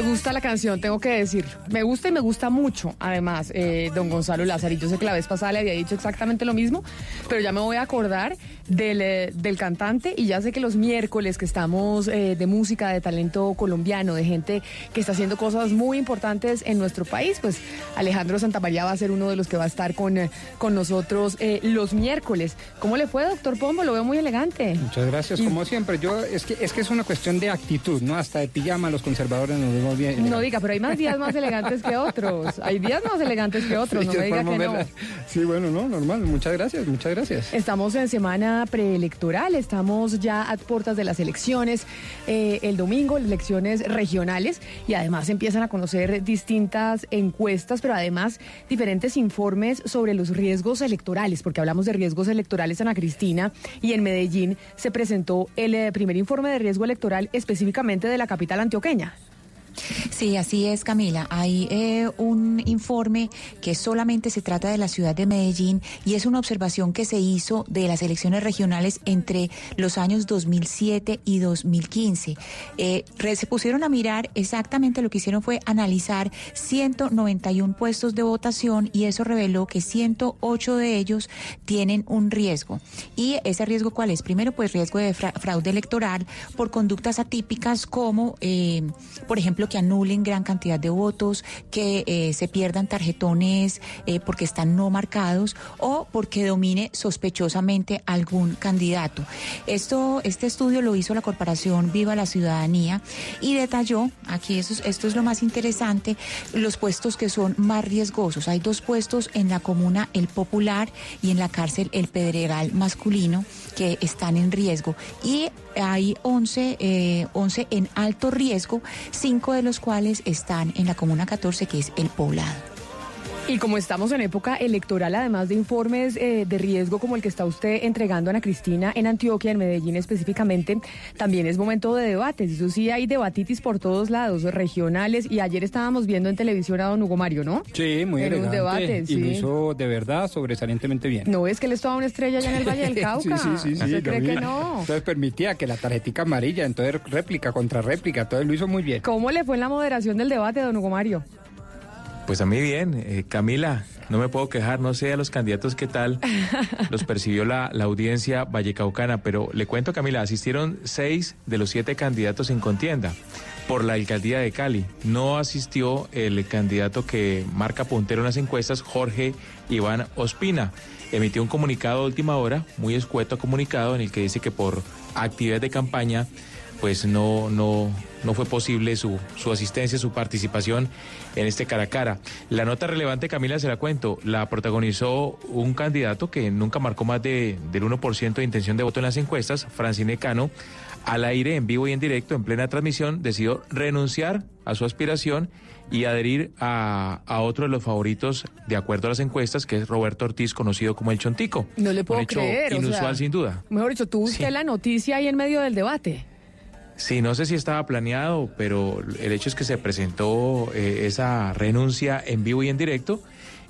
Me gusta la canción, tengo que decir. Me gusta y me gusta mucho, además, eh, don Gonzalo Lázaro. Yo sé que la vez pasada le había dicho exactamente lo mismo, pero ya me voy a acordar del, eh, del cantante y ya sé que los miércoles que estamos eh, de música, de talento colombiano, de gente que está haciendo cosas muy importantes en nuestro país, pues Alejandro Santamaría va a ser uno de los que va a estar con, con nosotros los miércoles. ¿Cómo le fue, doctor Pombo? Lo veo muy elegante. Muchas gracias, como siempre. Yo es que es que es una cuestión de actitud, ¿no? Hasta de pijama los conservadores nos vemos bien. No diga, pero hay más días más elegantes que otros. Hay días más elegantes que otros, no Sí, me diga que no. Sí, bueno, no, normal. Muchas gracias, muchas gracias. Estamos en semana preelectoral, estamos ya a puertas de las elecciones. eh, el domingo, elecciones regionales, y además empiezan a conocer distintas encuestas, pero además diferentes informes sobre los riesgos electorales, porque hablamos de riesgos electorales, Ana Cristina, y en Medellín se presentó el eh, primer informe de riesgo electoral específicamente de la capital antioqueña. Sí, así es, Camila. Hay eh, un informe que solamente se trata de la ciudad de Medellín y es una observación que se hizo de las elecciones regionales entre los años 2007 y 2015. Eh, se pusieron a mirar exactamente lo que hicieron fue analizar 191 puestos de votación y eso reveló que 108 de ellos tienen un riesgo. ¿Y ese riesgo cuál es? Primero, pues riesgo de fra- fraude electoral por conductas atípicas como, eh, por ejemplo, que anulen gran cantidad de votos, que eh, se pierdan tarjetones eh, porque están no marcados o porque domine sospechosamente algún candidato. Esto, este estudio lo hizo la Corporación Viva la Ciudadanía y detalló, aquí eso es- esto es lo más interesante, los puestos que son más riesgosos. Hay dos puestos en la comuna El Popular y en la cárcel El Pedregal masculino que están en riesgo. Y hay 11, eh, 11 en alto riesgo, cinco de los cuales están en la comuna 14, que es El Poblado. Y como estamos en época electoral, además de informes eh, de riesgo como el que está usted entregando Ana Cristina en Antioquia, en Medellín específicamente, también es momento de debates. Eso sí, hay debatitis por todos lados, regionales. Y ayer estábamos viendo en televisión a don Hugo Mario, ¿no? Sí, muy En un elegante. debate, y sí. lo hizo de verdad sobresalientemente bien. No es que él es toda una estrella allá en el Valle del Cauca. Sí, sí, sí, sí, ¿Usted lo cree vi. que no? Entonces permitía que la tarjetica amarilla, entonces réplica contra réplica, entonces lo hizo muy bien. ¿Cómo le fue en la moderación del debate, don Hugo Mario? Pues a mí bien, eh, Camila, no me puedo quejar, no sé a los candidatos qué tal los percibió la, la audiencia vallecaucana, pero le cuento, Camila, asistieron seis de los siete candidatos en contienda por la alcaldía de Cali. No asistió el candidato que marca puntero en las encuestas, Jorge Iván Ospina. Emitió un comunicado de última hora, muy escueto comunicado, en el que dice que por actividades de campaña pues no, no, no fue posible su, su asistencia, su participación en este cara a cara. La nota relevante, Camila, se la cuento, la protagonizó un candidato que nunca marcó más de, del 1% de intención de voto en las encuestas, Francine Cano, al aire, en vivo y en directo, en plena transmisión, decidió renunciar a su aspiración y adherir a, a otro de los favoritos, de acuerdo a las encuestas, que es Roberto Ortiz, conocido como el Chontico. No le puedo Un hecho creer. o inusual, sea, sin duda. Mejor dicho, tuvo usted Sí. la noticia ahí en medio del debate. Sí, no sé si estaba planeado, pero el hecho es que se presentó eh, esa renuncia en vivo y en directo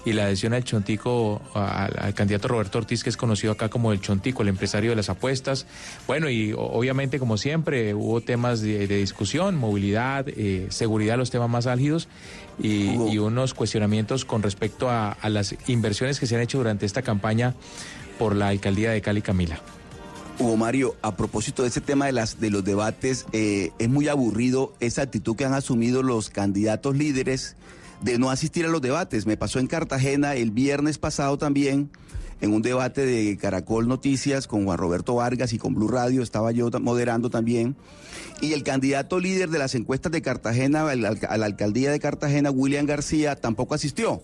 y la adhesión al Chontico, al, al candidato Roberto Ortiz, que es conocido acá como el Chontico, el empresario de las apuestas. Bueno, y obviamente, como siempre, hubo temas de, de discusión, movilidad, eh, seguridad, los temas más álgidos y, y unos cuestionamientos con respecto a, a las inversiones que se han hecho durante esta campaña por la alcaldía de Cali, Camila. Hugo Mario, a propósito de ese tema de, las, de los debates, eh, es muy aburrido esa actitud que han asumido los candidatos líderes de no asistir a los debates. Me pasó en Cartagena el viernes pasado también, en un debate de Caracol Noticias con Juan Roberto Vargas y con Blue Radio, estaba yo moderando también. Y el candidato líder de las encuestas de Cartagena, a la alcaldía de Cartagena, William García, tampoco asistió.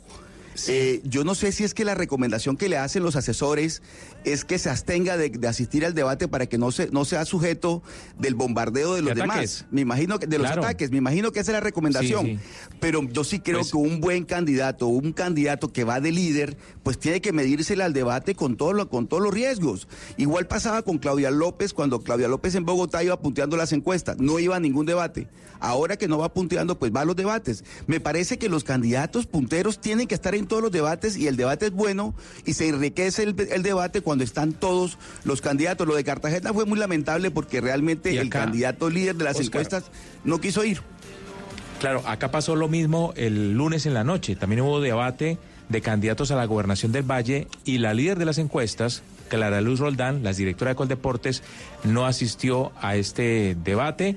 Eh, yo no sé si es que la recomendación que le hacen los asesores es que se abstenga de, de asistir al debate para que no, se, no sea sujeto del bombardeo de los De demás. Me imagino que de los Claro. ataques, me imagino que esa es la recomendación. Sí, sí. Pero yo sí creo Pues- que un buen candidato, un candidato que va de líder, pues tiene que medírsele al debate con, todo lo- con todos los riesgos. Igual pasaba con Claudia López cuando Claudia López en Bogotá iba punteando las encuestas, no iba a ningún debate. Ahora que no va punteando, pues va a los debates. Me parece que los candidatos punteros tienen que estar en todos los debates y el debate es bueno y se enriquece el, el debate cuando están todos los candidatos. Lo de Cartagena fue muy lamentable porque realmente el candidato líder de las Oscar. encuestas no quiso ir. Claro, acá pasó lo mismo el lunes en la noche. También hubo debate de candidatos a la gobernación del Valle y la líder de las encuestas, Clara Luz Roldán, la directora de Coldeportes, no asistió a este debate.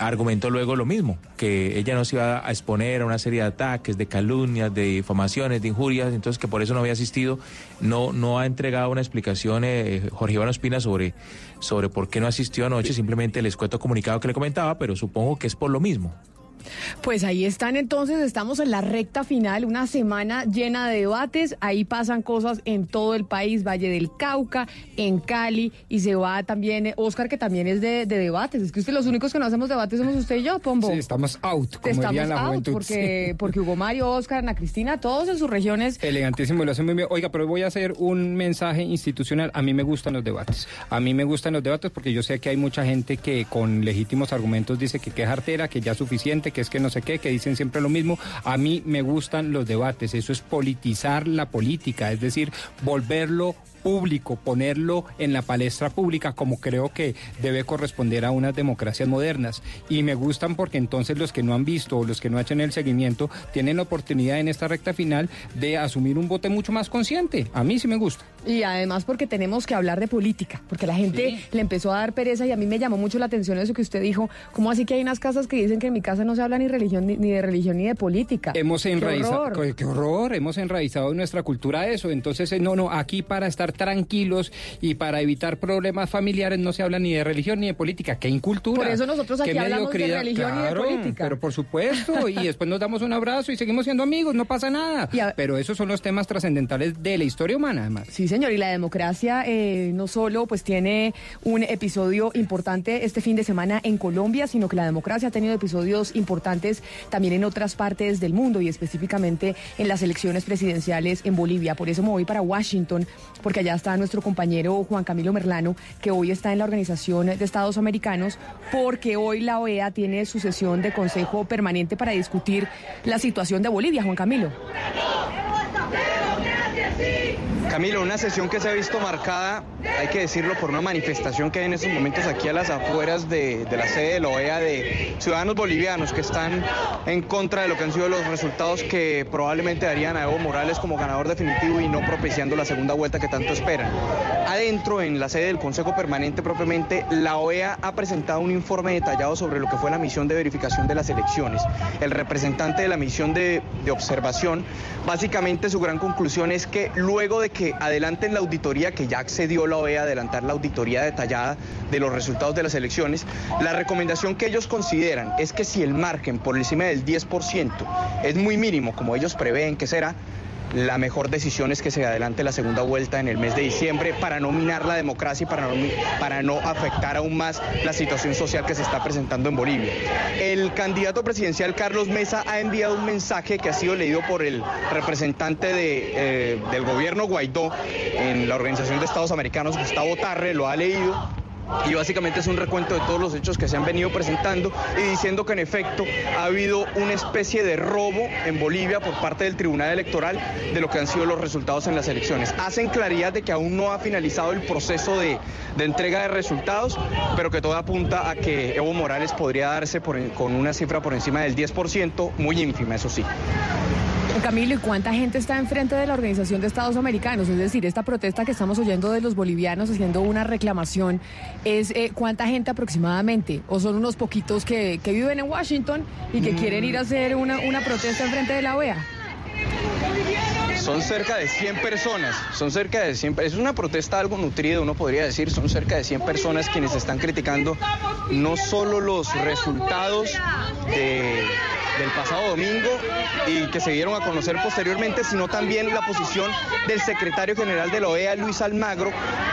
Argumentó luego lo mismo, que ella no se iba a exponer a una serie de ataques, de calumnias, de difamaciones, de injurias, entonces que por eso no había asistido. No, no ha entregado una explicación eh, Jorge Iván Ospina sobre, sobre por qué no asistió anoche, simplemente les cuento comunicado que le comentaba, pero supongo que es por lo mismo. Pues ahí están entonces, estamos en la recta final, una semana llena de debates, ahí pasan cosas en todo el país, Valle del Cauca, en Cali, y se va también, eh, Oscar, que también es de, de debates, es que usted los únicos que no hacemos debates somos usted y yo, Pombo. Sí, estamos out, como Estamos diría la out, juventud. porque, porque Hugo Mario, Oscar, Ana Cristina, todos en sus regiones Elegantísimo, lo hace muy bien. Oiga, pero voy a hacer un mensaje institucional. A mí me gustan los debates. A mí me gustan los debates porque yo sé que hay mucha gente que con legítimos argumentos dice que qué jartera, que ya es suficiente, que es que no sé qué, que dicen siempre lo mismo. A mí me gustan los debates. Eso es politizar la política, es decir, volverlo público, ponerlo en la palestra pública como creo que debe corresponder a unas democracias modernas. Y me gustan porque entonces los que no han visto o los que no han hecho el seguimiento tienen la oportunidad en esta recta final de asumir un bote mucho más consciente. A mí sí me gusta. Y además porque tenemos que hablar de política, porque la gente le empezó a dar pereza y a mí me llamó mucho la atención eso que usted dijo, ¿cómo así que hay unas casas que dicen que en mi casa no se habla ni religión ni, ni de religión ni de política? Hemos ¡Qué enraizado, horror! qué, qué horror, hemos enraizado en nuestra cultura eso. Entonces, eh, no, no, aquí para estar tranquilos y para evitar problemas familiares no se habla ni de religión ni de política. ¡Qué incultura! Por eso nosotros aquí ¡Qué hablamos de religión y de Claro, política. Pero por supuesto, y después nos damos un abrazo y seguimos siendo amigos, no pasa nada. A- Pero esos son los temas trascendentales de la historia humana, además. Sí, señor, y la democracia eh, no solo pues tiene un episodio importante este fin de semana en Colombia, sino que la democracia ha tenido episodios importantes también en otras partes del mundo y específicamente en las elecciones presidenciales en Bolivia. Por eso me voy para Washington, porque allá está nuestro compañero Juan Camilo Merlano, que hoy está en la Organización de Estados Americanos, porque hoy la OEA tiene su sesión de Consejo Permanente para discutir la situación de Bolivia. Juan Camilo. Camilo, una sesión que se ha visto marcada, hay que decirlo, por una manifestación que hay en estos momentos aquí a las afueras de, la sede de la OEA de ciudadanos bolivianos que están en contra de lo que han sido los resultados que probablemente darían a Evo Morales como ganador definitivo y no propiciando la segunda vuelta que tanto esperan. Adentro, en la sede del Consejo Permanente propiamente, la OEA ha presentado un informe detallado sobre lo que fue la misión de verificación de las elecciones. El representante de la misión de, de observación, básicamente su gran conclusión es que luego de que adelanten la auditoría, que ya accedió la OEA a adelantar la auditoría detallada de los resultados de las elecciones, la recomendación que ellos consideran es que si el margen por encima del 10% es muy mínimo, como ellos prevén que será, la mejor decisión es que se adelante la segunda vuelta en el mes de diciembre para no minar la democracia y para no, para no afectar aún más la situación social que se está presentando en Bolivia. El candidato presidencial Carlos Mesa ha enviado un mensaje que ha sido leído por el representante de, eh, del gobierno Guaidó en la Organización de Estados Americanos, Gustavo Tarre, lo ha leído y básicamente es un recuento de todos los hechos que se han venido presentando y diciendo que en efecto ha habido una especie de robo en Bolivia por parte del Tribunal Electoral de lo que han sido los resultados en las elecciones. Hacen claridad de que aún no ha finalizado el proceso de, entrega de resultados, pero que todo apunta a que Evo Morales podría darse con una cifra por encima del 10%, muy ínfima, eso sí. Camilo, ¿y cuánta gente está enfrente de la Organización de Estados Americanos? Es decir, esta protesta que estamos oyendo de los bolivianos haciendo una reclamación, ¿es eh, cuánta gente aproximadamente? ¿O son unos poquitos que, que viven en Washington y que quieren ir a hacer una, una protesta enfrente de la OEA? Son cerca de 100 personas, son cerca de 100, es una protesta algo nutrida, uno podría decir, son cerca de 100 personas quienes están criticando no solo los resultados de del pasado domingo y que se dieron a conocer posteriormente, sino también la posición del secretario general de la OEA, Luis Almagro.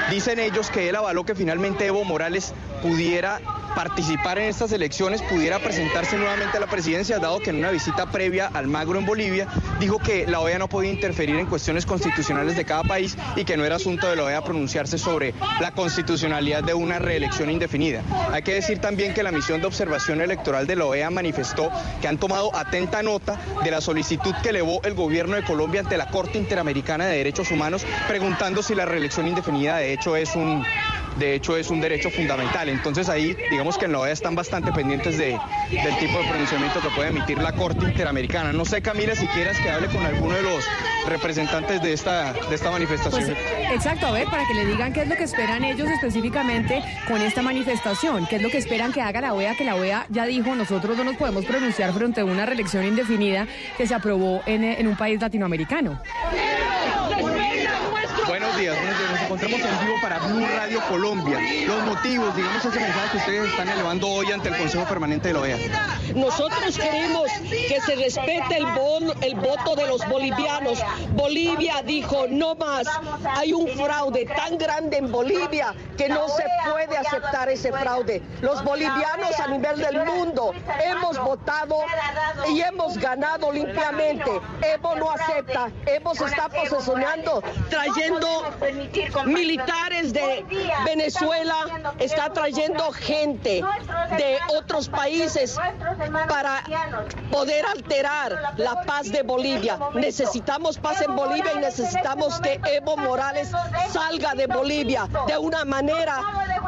Dicen ellos que él avaló que finalmente Evo Morales pudiera participar en estas elecciones, pudiera presentarse nuevamente a la presidencia, dado que en una visita previa al Magro en Bolivia dijo que la OEA no podía interferir en cuestiones constitucionales de cada país y que no era asunto de la OEA pronunciarse sobre la constitucionalidad de una reelección indefinida. Hay que decir también que la misión de observación electoral de la OEA manifestó que han tomado atenta nota de la solicitud que elevó el gobierno de Colombia ante la Corte Interamericana de Derechos Humanos, preguntando si la reelección indefinida de hecho es un de hecho es un derecho fundamental. Entonces ahí digamos que en la OEA están bastante pendientes de, del tipo de pronunciamiento que puede emitir la Corte Interamericana. No sé Camila si quieras que hable con alguno de los representantes de esta, de esta manifestación. Pues, exacto, a ver, para que le digan qué es lo que esperan ellos específicamente con esta manifestación, qué es lo que esperan que haga la OEA, que la OEA ya dijo, nosotros no nos podemos pronunciar frente a una reelección indefinida que se aprobó en, en un país latinoamericano. Buenos días, buenos encontramos en vivo para Blue Radio Colombia. Los motivos, digamos, ese mensaje que ustedes están elevando hoy ante el Consejo Permanente de la OEA. Nosotros queremos que se respete el, el voto de los bolivianos. Bolivia dijo no más. Hay un fraude tan grande en Bolivia que no se puede aceptar ese fraude. Los bolivianos a nivel del mundo hemos votado y hemos ganado limpiamente. Evo no acepta. Evo se está posesionando, trayendo militares de Venezuela, está trayendo gente de otros países para poder alterar la paz de Bolivia. Necesitamos paz en Bolivia y necesitamos que Evo Morales salga de Bolivia de una manera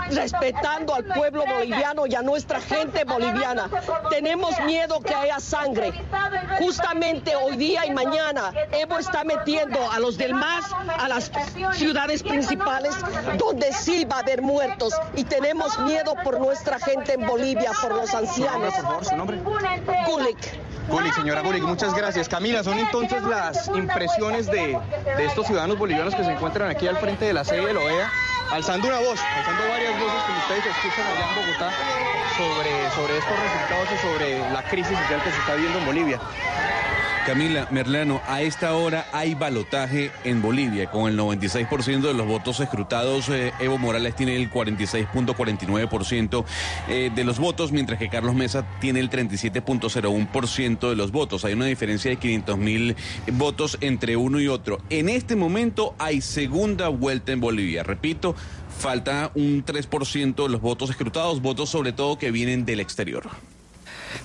respetando al pueblo boliviano y a nuestra gente boliviana. Tenemos miedo que haya sangre. Justamente hoy día y mañana Evo está metiendo a los del MAS a las ciudades principales donde sí va a haber muertos y tenemos miedo por nuestra gente en Bolivia, por los ancianos. Por favor, su nombre. Gulik. Gulik, señora Gulik, muchas gracias. Camila, son entonces las impresiones de, de estos ciudadanos bolivianos que se encuentran aquí al frente de la sede de la OEA alzando una voz, alzando varias voces que ustedes escuchan allá en Bogotá sobre, sobre estos resultados y sobre la crisis social que se está viviendo en Bolivia. Camila Merlano, a esta hora hay balotaje en Bolivia. Con el 96% de los votos escrutados, eh, Evo Morales tiene el 46.49% eh, de los votos, mientras que Carlos Mesa tiene el 37.01% de los votos. Hay una diferencia de 500 mil votos entre uno y otro. En este momento hay segunda vuelta en Bolivia. Repito, falta un 3% de los votos escrutados, votos sobre todo que vienen del exterior.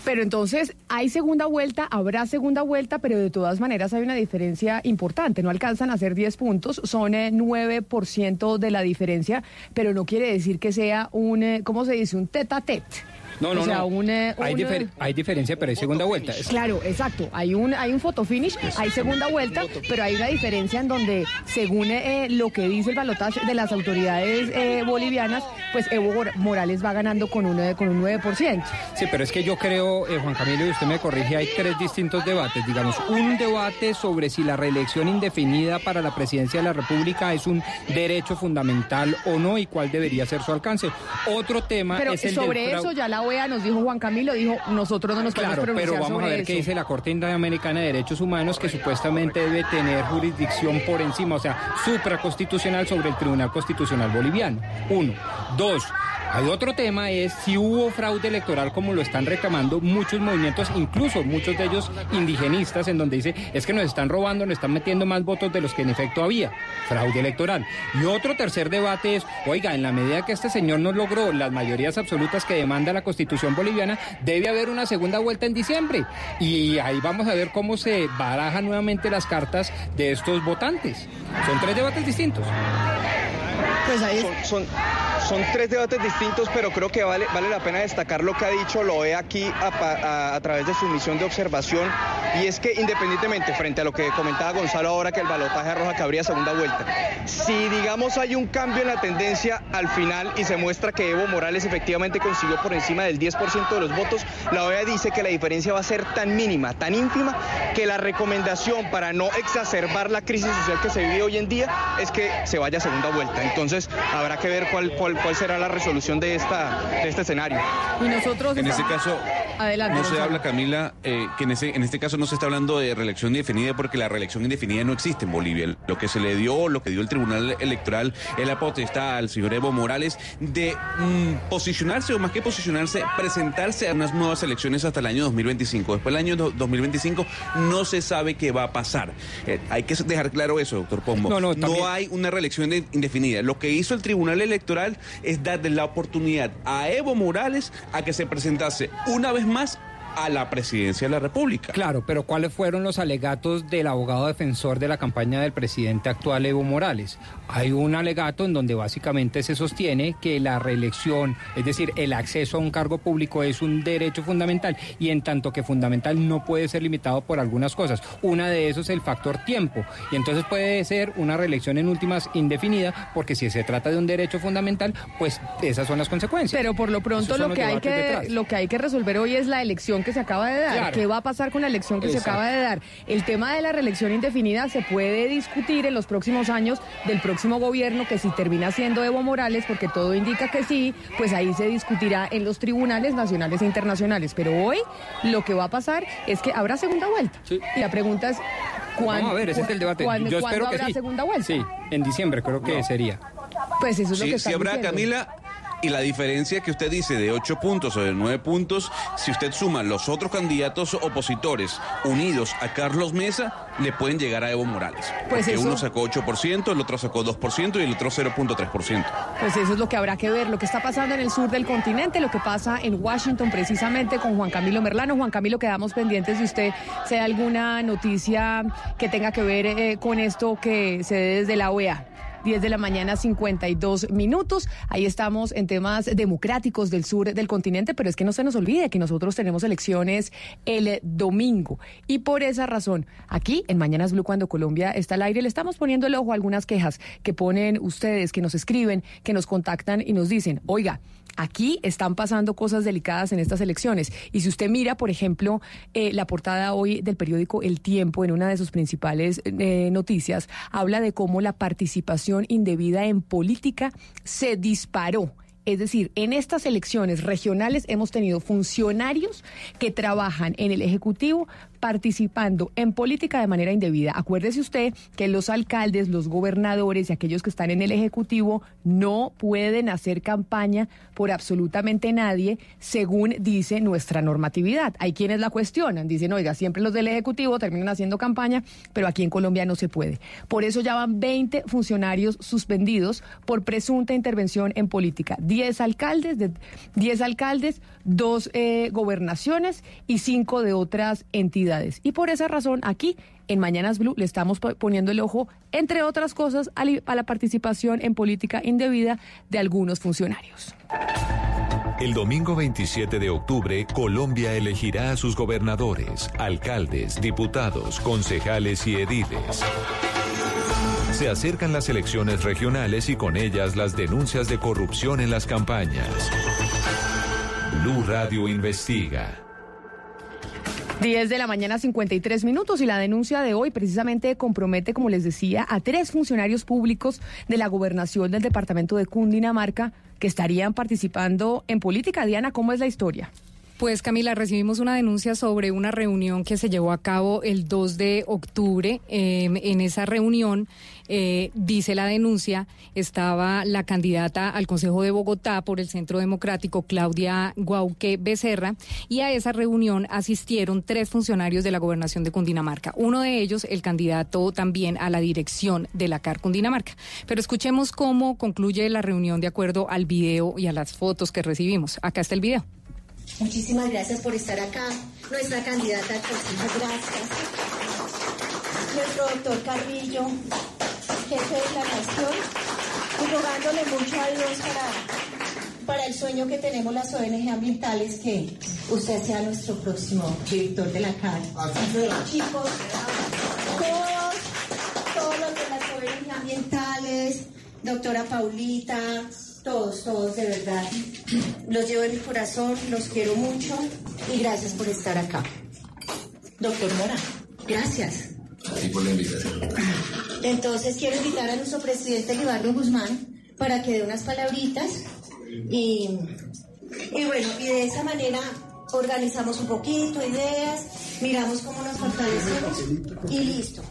Pero entonces hay segunda vuelta, habrá segunda vuelta, pero de todas maneras hay una diferencia importante. No alcanzan a ser 10 puntos, son 9% de la diferencia, pero no quiere decir que sea un, ¿cómo se dice? Un tete a tete. No, no, no. hay, hay, diferencia, pero hay segunda vuelta. Claro, exacto. Hay un, hay un photo finish, hay segunda vuelta, pero hay una diferencia en donde, según eh, lo que dice el balotaje de las autoridades eh, bolivianas, pues Evo Morales va ganando con un, con un 9%. Sí, pero es que yo creo, eh, Juan Camilo, y usted me corrige, hay tres distintos debates. Digamos, un debate sobre si la reelección indefinida para la presidencia de la República es un derecho fundamental o no y cuál debería ser su alcance. Otro tema pero es el sobre eso ya la OEA nos dijo Juan Camilo, dijo, nosotros no nos podemos claro, pronunciar pero vamos a ver qué dice la Corte Interamericana de Derechos Humanos, que supuestamente debe tener jurisdicción por encima, o sea, supraconstitucional sobre el Tribunal Constitucional Boliviano. Uno. Dos. Hay otro tema es si hubo fraude electoral como lo están reclamando muchos movimientos, incluso muchos de ellos indigenistas, en donde dice es que nos están robando, nos están metiendo más votos de los que en efecto había. Fraude electoral. Y otro tercer debate es, oiga, en la medida que este señor no logró las mayorías absolutas que demanda la constitución boliviana, debe haber una segunda vuelta en diciembre. Y ahí vamos a ver cómo se barajan nuevamente las cartas de estos votantes. Son tres debates distintos. Pues ahí son, son, tres debates distintos, pero creo que vale, vale la pena destacar lo que ha dicho lo ve aquí a, través de su misión de observación, y es que independientemente, frente a lo que comentaba Gonzalo ahora, que el balotaje arroja que habría segunda vuelta, si digamos hay un cambio en la tendencia al final y se muestra que Evo Morales efectivamente consiguió por encima del 10% de los votos, la OEA dice que la diferencia va a ser tan mínima, tan ínfima, que la recomendación para no exacerbar la crisis social que se vive hoy en día es que se vaya a segunda vuelta. Entonces habrá que ver cuál, cuál, cuál será la resolución de, esta, de este escenario. Y nosotros... En ese caso, Adelante. no se habla, Camila, eh, que en, ese, en este caso no se está hablando de reelección indefinida porque la reelección indefinida no existe en Bolivia. Lo que se le dio, lo que dio el Tribunal Electoral es la potestad al señor Evo Morales de mm, posicionarse o más que posicionarse, presentarse a unas nuevas elecciones hasta el año 2025. Después del año do- 2025 no se sabe qué va a pasar. Eh, hay que dejar claro eso, doctor Pombo. No, no, también- hay una reelección de- indefinida. Lo que hizo el Tribunal Electoral es darle la oportunidad a Evo Morales a que se presentase una vez más a la presidencia de la República. Claro, pero ¿cuáles fueron los alegatos del abogado defensor de la campaña del presidente actual Evo Morales? Hay un alegato en donde básicamente se sostiene que la reelección, es decir, el acceso a un cargo público es un derecho fundamental y en tanto que fundamental no puede ser limitado por algunas cosas. Una de esos es el factor tiempo y entonces puede ser una reelección en últimas indefinida porque si se trata de un derecho fundamental, pues esas son las consecuencias. Pero por lo pronto lo que hay que detrás. lo que hay que resolver hoy es la elección que se acaba de dar. Claro. ¿Qué va a pasar con la elección que Exacto. se acaba de dar? El tema de la reelección indefinida se puede discutir en los próximos años del próximo gobierno que si termina siendo Evo Morales, porque todo indica que sí, pues ahí se discutirá en los tribunales nacionales e internacionales. Pero hoy lo que va a pasar es que habrá segunda vuelta. Y la pregunta es ¿cuándo? Vamos a ver, ese es el debate. ¿cuándo- Yo cuándo espero que habrá sí. segunda vuelta? Sí, en diciembre creo que sería. Pues eso es lo que sí están habrá, diciendo. Camila, y la diferencia que usted dice de 8 puntos o de 9 puntos, si usted suma los otros candidatos opositores unidos a Carlos Mesa, le pueden llegar a Evo Morales. Pues porque eso- uno sacó 8%, el otro sacó 2% y el otro 0.3%. Pues eso es lo que habrá que ver, lo que está pasando en el sur del continente, lo que pasa en Washington precisamente con Juan Camilo Merlano. Juan Camilo, quedamos pendientes de usted, si hay alguna noticia que tenga que ver eh, con esto que se dé desde la OEA. 10 de la mañana, 52 minutos. Ahí estamos en temas democráticos del sur del continente, pero es que no se nos olvide que nosotros tenemos elecciones el domingo. Y por esa razón, aquí en Mañanas Blue, cuando Colombia está al aire, le estamos poniendo el ojo a algunas quejas que ponen ustedes, que nos escriben, que nos contactan y nos dicen, oiga, aquí están pasando cosas delicadas en estas elecciones. Y si usted mira, por ejemplo, eh, la portada hoy del periódico El Tiempo, en una de sus principales eh, noticias, habla de cómo la participación indebida en política se disparó. Es decir, en estas elecciones regionales hemos tenido funcionarios que trabajan en el Ejecutivo participando en política de manera indebida. Acuérdese usted que los alcaldes, los gobernadores y aquellos que están en el Ejecutivo no pueden hacer campaña por absolutamente nadie, según dice nuestra normatividad. Hay quienes la cuestionan, dicen, oiga, siempre los del Ejecutivo terminan haciendo campaña, pero aquí en Colombia no se puede. Por eso ya van 20 funcionarios suspendidos por presunta intervención en política. 10 alcaldes, de, 10 alcaldes, dos eh, gobernaciones y cinco de otras entidades. Y por esa razón, aquí en Mañanas Blue le estamos po- poniendo el ojo, entre otras cosas, a la participación en política indebida de algunos funcionarios. El domingo 27 de octubre, Colombia elegirá a sus gobernadores, alcaldes, diputados, concejales y ediles. Se acercan las elecciones regionales y con ellas las denuncias de corrupción en las campañas. Blue Radio investiga. 10 de la mañana, 53 minutos, y la denuncia de hoy precisamente compromete, como les decía, a tres funcionarios públicos de la gobernación del departamento de Cundinamarca que estarían participando en política. Diana, ¿cómo es la historia? Pues Camila, recibimos una denuncia sobre una reunión que se llevó a cabo el 2 de octubre. Eh, en esa reunión, eh, dice la denuncia, estaba la candidata al Consejo de Bogotá por el Centro Democrático, Claudia Guauque Becerra, y a esa reunión asistieron tres funcionarios de la gobernación de Cundinamarca. Uno de ellos, el candidato también a la dirección de la CAR Cundinamarca. Pero escuchemos cómo concluye la reunión de acuerdo al video y a las fotos que recibimos. Acá está el video. Muchísimas gracias por estar acá. Nuestra candidata Consejo, gracias. Nuestro doctor Carrillo, jefe de la nación, y rogándole mucho a Dios para, para el sueño que tenemos las ONG ambientales, que usted sea nuestro próximo director de la CAR. Chicos, todos, todos los de las ONG ambientales, doctora Paulita, todos, todos de verdad. Los llevo en mi corazón, los quiero mucho y gracias por estar acá. Doctor Mora, gracias. Así por la invitación. Entonces quiero invitar a nuestro presidente Libardo Guzmán para que dé unas palabritas y, y bueno, y de esa manera organizamos un poquito, ideas, miramos cómo nos fortalecemos y listo.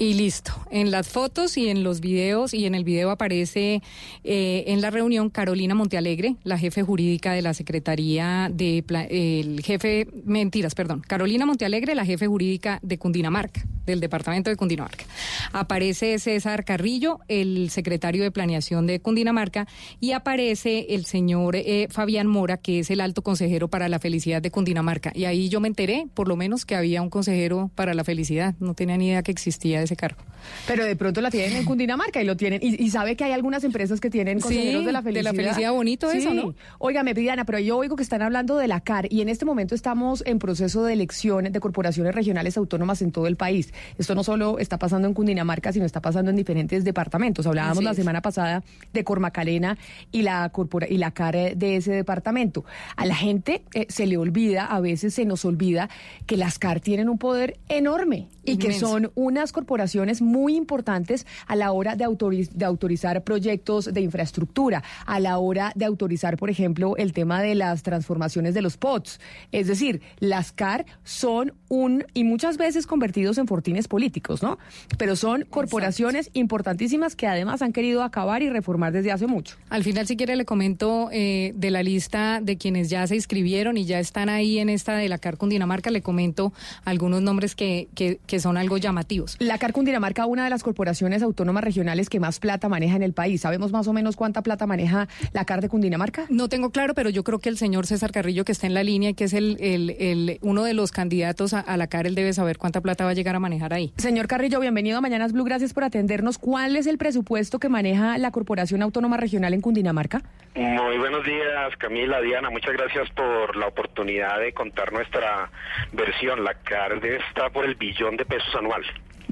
Y listo. En las fotos y en los videos, y en el video aparece eh, en la reunión Carolina Montealegre, la jefe jurídica de la Secretaría de... el jefe, mentiras, perdón. Carolina Montealegre, la jefe jurídica de Cundinamarca, del departamento de Cundinamarca. Aparece César Carrillo, el secretario de Planeación de Cundinamarca, y aparece el señor eh, Fabián Mora, que es el alto consejero para la felicidad de Cundinamarca. Y ahí yo me enteré, por lo menos, que había un consejero para la felicidad. No tenía ni idea que existía ese cargo. Pero de pronto la tienen en Cundinamarca y lo tienen. Y, sabe que hay algunas empresas que tienen consejeros de la felicidad. De la felicidad bonito eso, ¿no? Óigame, Diana, pero yo oigo que están hablando de la CAR y en este momento estamos en proceso de elección de corporaciones regionales autónomas en todo el país. Esto no solo está pasando en Cundinamarca, sino está pasando en diferentes departamentos. Hablábamos la semana pasada de Cormacalena y la, y la CAR de ese departamento. A la gente eh, se le olvida, a veces se nos olvida, que las CAR tienen un poder enorme y que son unas corporaciones muy importantes a la hora de, de autorizar proyectos de infraestructura, a la hora de autorizar, por ejemplo, el tema de las transformaciones de los POTS. Es decir, las CAR son un, y muchas veces convertidos en fortines políticos, ¿no? Pero son corporaciones importantísimas que además han querido acabar y reformar desde hace mucho. Al final, si quiere, le comento eh, de la lista de quienes ya se inscribieron y ya están ahí en esta de la CAR Cundinamarca, le comento algunos nombres que, que, que son algo llamativos. La CAR Cundinamarca, una de las corporaciones autónomas regionales que más plata maneja en el país. ¿Sabemos más o menos cuánta plata maneja la CAR de Cundinamarca? No tengo claro, pero yo creo que el señor César Carrillo, que está en la línea y que es el, el, uno de los candidatos a, la CAR, él debe saber cuánta plata va a llegar a manejar ahí. Señor Carrillo, bienvenido a Mañanas Blue. Gracias por atendernos. ¿Cuál es el presupuesto que maneja la Corporación Autónoma Regional en Cundinamarca? Muy buenos días, Camila, Diana. Muchas gracias por la oportunidad de contar nuestra versión. La CAR está por el billón de pesos anual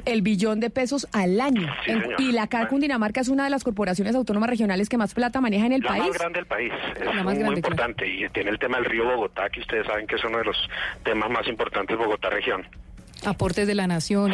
el billón de pesos al año. y la CAR Cundinamarca es una de las corporaciones autónomas regionales que más plata maneja en el país. La más grande del país. Es muy importante. Y tiene el tema del río Bogotá, que ustedes saben que es uno de los temas más importantes de Bogotá región aportes de la nación.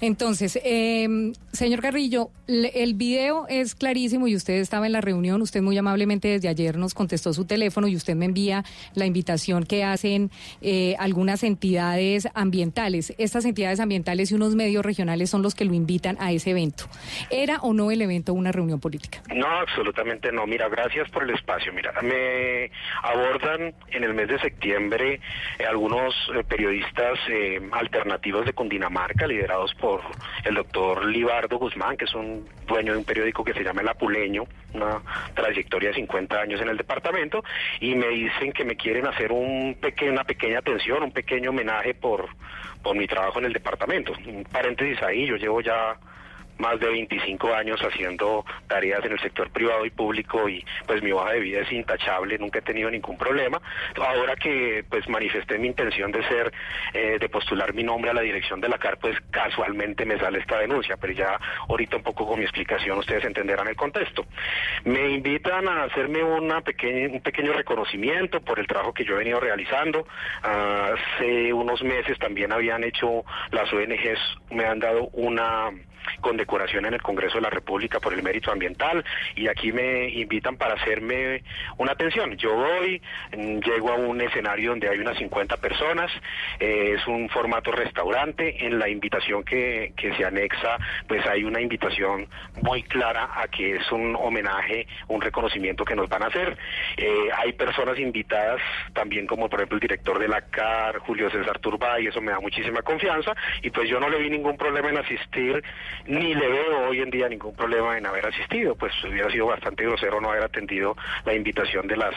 Entonces, eh, señor Carrillo, el video es clarísimo y usted estaba en la reunión, usted muy amablemente desde ayer nos contestó su teléfono y usted me envía la invitación que hacen eh, algunas entidades ambientales. Estas entidades ambientales y unos medios regionales son los que lo invitan a ese evento. ¿Era o no el evento una reunión política? No, absolutamente no. Mira, gracias por el espacio. Mira, me abordan en el mes de septiembre eh, algunos eh, periodistas alternativos de Cundinamarca, liderados por el doctor Libardo Guzmán, que es un dueño de un periódico que se llama El Apuleño, una trayectoria de 50 años en el departamento, y me dicen que me quieren hacer un una pequeña atención, un pequeño homenaje por, por mi trabajo en el departamento. Un paréntesis ahí, yo llevo ya más de 25 años haciendo tareas en el sector privado y público y pues mi hoja de vida es intachable, nunca he tenido ningún problema. Ahora que pues manifesté mi intención de ser, eh, de postular mi nombre a la dirección de la CAR, pues casualmente me sale esta denuncia, pero ya ahorita un poco con mi explicación ustedes entenderán el contexto. Me invitan a hacerme una pequeña, un pequeño reconocimiento por el trabajo que yo he venido realizando. Hace unos meses también habían hecho las ONGs, me han dado una condecoración en el Congreso de la República por el mérito ambiental y aquí me invitan para hacerme una atención. Yo voy, mm, llego a un escenario donde hay unas 50 personas, eh, es un formato restaurante, en la invitación que, que se anexa pues hay una invitación muy clara a que es un homenaje, un reconocimiento que nos van a hacer. Eh, hay personas invitadas también como por ejemplo el director de la CAR, Julio César Turbay, eso me da muchísima confianza y pues yo no le vi ningún problema en asistir ni le veo hoy en día ningún problema en haber asistido, pues hubiera sido bastante grosero no haber atendido la invitación de las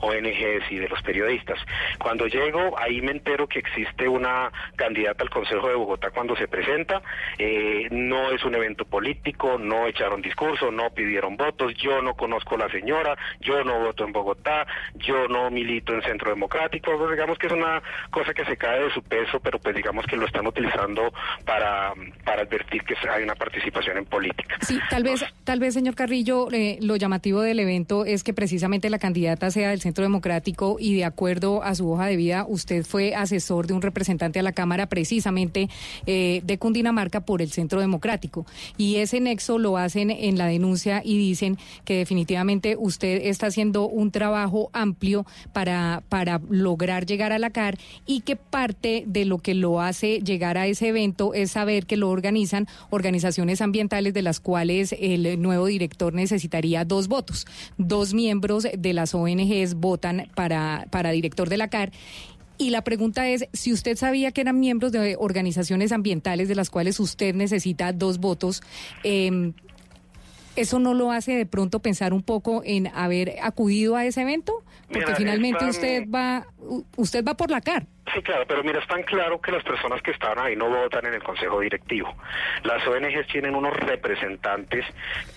ONGs y de los periodistas. Cuando llego, ahí me entero que existe una candidata al Consejo de Bogotá cuando se presenta, eh, no es un evento político, no echaron discurso, no pidieron votos, yo no conozco a la señora, yo no voto en Bogotá, yo no milito en Centro Democrático, pues digamos que es una cosa que se cae de su peso, pero pues digamos que lo están utilizando para, para advertir que hay hay una participación en política. Sí, tal vez, tal vez, señor Carrillo, eh, lo llamativo del evento es que precisamente la candidata sea del Centro Democrático y de acuerdo a su hoja de vida, usted fue asesor de un representante a la Cámara precisamente eh, de Cundinamarca por el Centro Democrático. Y ese nexo lo hacen en la denuncia y dicen que definitivamente usted está haciendo un trabajo amplio para, para lograr llegar a la CAR y que parte de lo que lo hace llegar a ese evento es saber que lo organizan organizaciones ambientales de las cuales el nuevo director necesitaría dos votos. Dos miembros de las ONGs votan para, para director de la CAR y la pregunta es, si usted sabía que eran miembros de organizaciones ambientales de las cuales usted necesita dos votos, eh, ¿eso no lo hace de pronto pensar un poco en haber acudido a ese evento? Porque Mira, finalmente usted va, usted va por la CAR. Sí, claro, pero mira, es tan claro que las personas que estaban ahí no votan en el Consejo Directivo. Las ONGs tienen unos representantes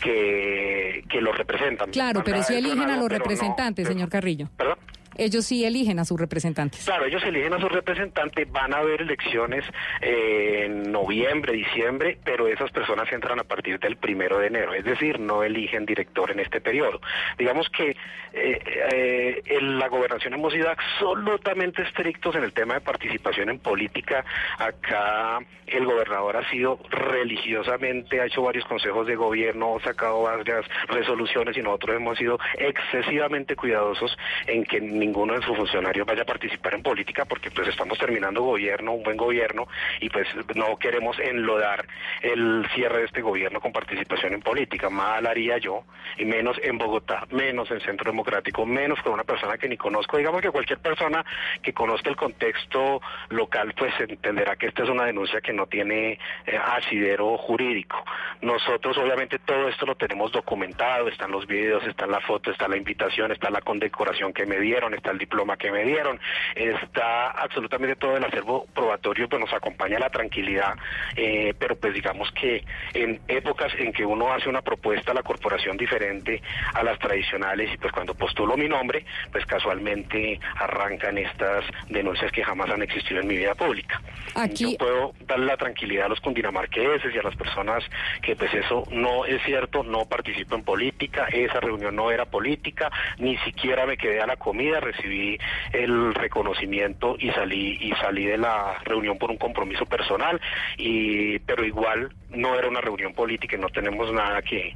que, que los representan. Claro, pero es eligen a los no, representantes, señor Carrillo. ¿Perdón? Ellos sí eligen a sus representantes. Claro, ellos eligen a su representante, van a haber elecciones eh, en noviembre, diciembre, pero esas personas entran a partir del primero de enero, es decir, no eligen director en este periodo. Digamos que eh, eh, en la gobernación hemos sido absolutamente estrictos en el tema de participación en política. Acá el gobernador ha sido religiosamente, ha hecho varios consejos de gobierno, ha sacado varias resoluciones y nosotros hemos sido excesivamente cuidadosos en que ninguno de sus funcionarios vaya a participar en política porque pues estamos terminando gobierno, un buen gobierno y pues no queremos enlodar el cierre de este gobierno con participación en política. Mal haría yo y menos en Bogotá, menos en Centro Democrático, menos con una persona que ni conozco. Digamos que cualquier persona que conozca el contexto local pues entenderá que esta es una denuncia que no tiene eh, asidero jurídico. Nosotros obviamente todo esto lo tenemos documentado, están los videos, está la foto, está la invitación, está la condecoración que me dieron, está el diploma que me dieron, está absolutamente todo el acervo probatorio, pues nos acompaña la tranquilidad, eh, pero pues digamos que en épocas en que uno hace una propuesta a la corporación diferente a las tradicionales y pues cuando postulo mi nombre, pues casualmente arrancan estas denuncias que jamás han existido en mi vida pública. Aquí- Yo puedo darle la tranquilidad a los cundinamarqueses y a las personas que pues eso no es cierto, no participo en política, esa reunión no era política, ni siquiera me quedé a la comida, recibí el reconocimiento y salí y salí de la reunión por un compromiso personal. Y pero igual no era una reunión política y no tenemos nada que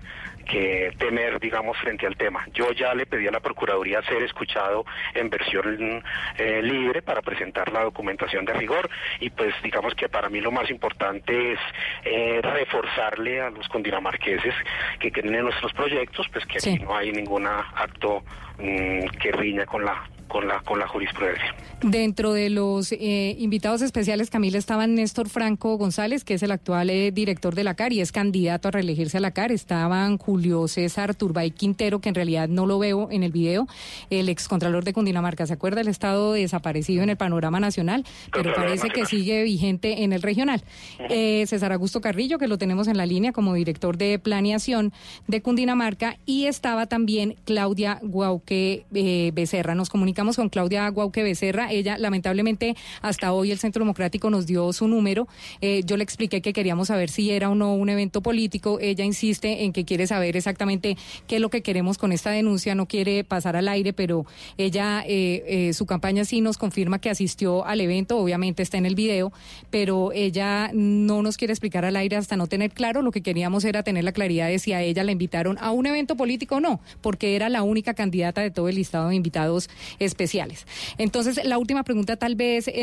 que temer, digamos, frente al tema. Yo ya le pedí a la Procuraduría ser escuchado en versión eh, libre para presentar la documentación de rigor. Y pues digamos que para mí lo más importante es eh, reforzarle a los cundinamarqueses que creen en nuestros proyectos, pues que aquí no hay ningún acto mm, que riña con la con la con la jurisprudencia. Dentro de los eh, invitados especiales, Camila, estaban Néstor Franco González, que es el actual eh, director de la CAR y es candidato a reelegirse a la CAR. Estaban Julio César Turbay Quintero, que en realidad no lo veo en el video, el excontralor de Cundinamarca. ¿Se acuerda? El estado desaparecido en el panorama nacional, pero parece que sigue vigente en el regional. Eh, César Augusto Carrillo, que lo tenemos en la línea como director de planeación de Cundinamarca, y estaba también Claudia Guauque Becerra. Nos con Claudia Guauque Becerra. Ella, lamentablemente, hasta hoy el Centro Democrático nos dio su número. Eh, yo le expliqué que queríamos saber si era o no un evento político. Ella insiste en que quiere saber exactamente qué es lo que queremos con esta denuncia. No quiere pasar al aire, pero ella, eh, eh, su campaña sí nos confirma que asistió al evento. Obviamente está en el video, pero ella no nos quiere explicar al aire hasta no tener claro. Lo que queríamos era tener la claridad de si a ella la invitaron a un evento político o no, porque era la única candidata de todo el listado de invitados especiales. Entonces, la última pregunta tal vez, eh,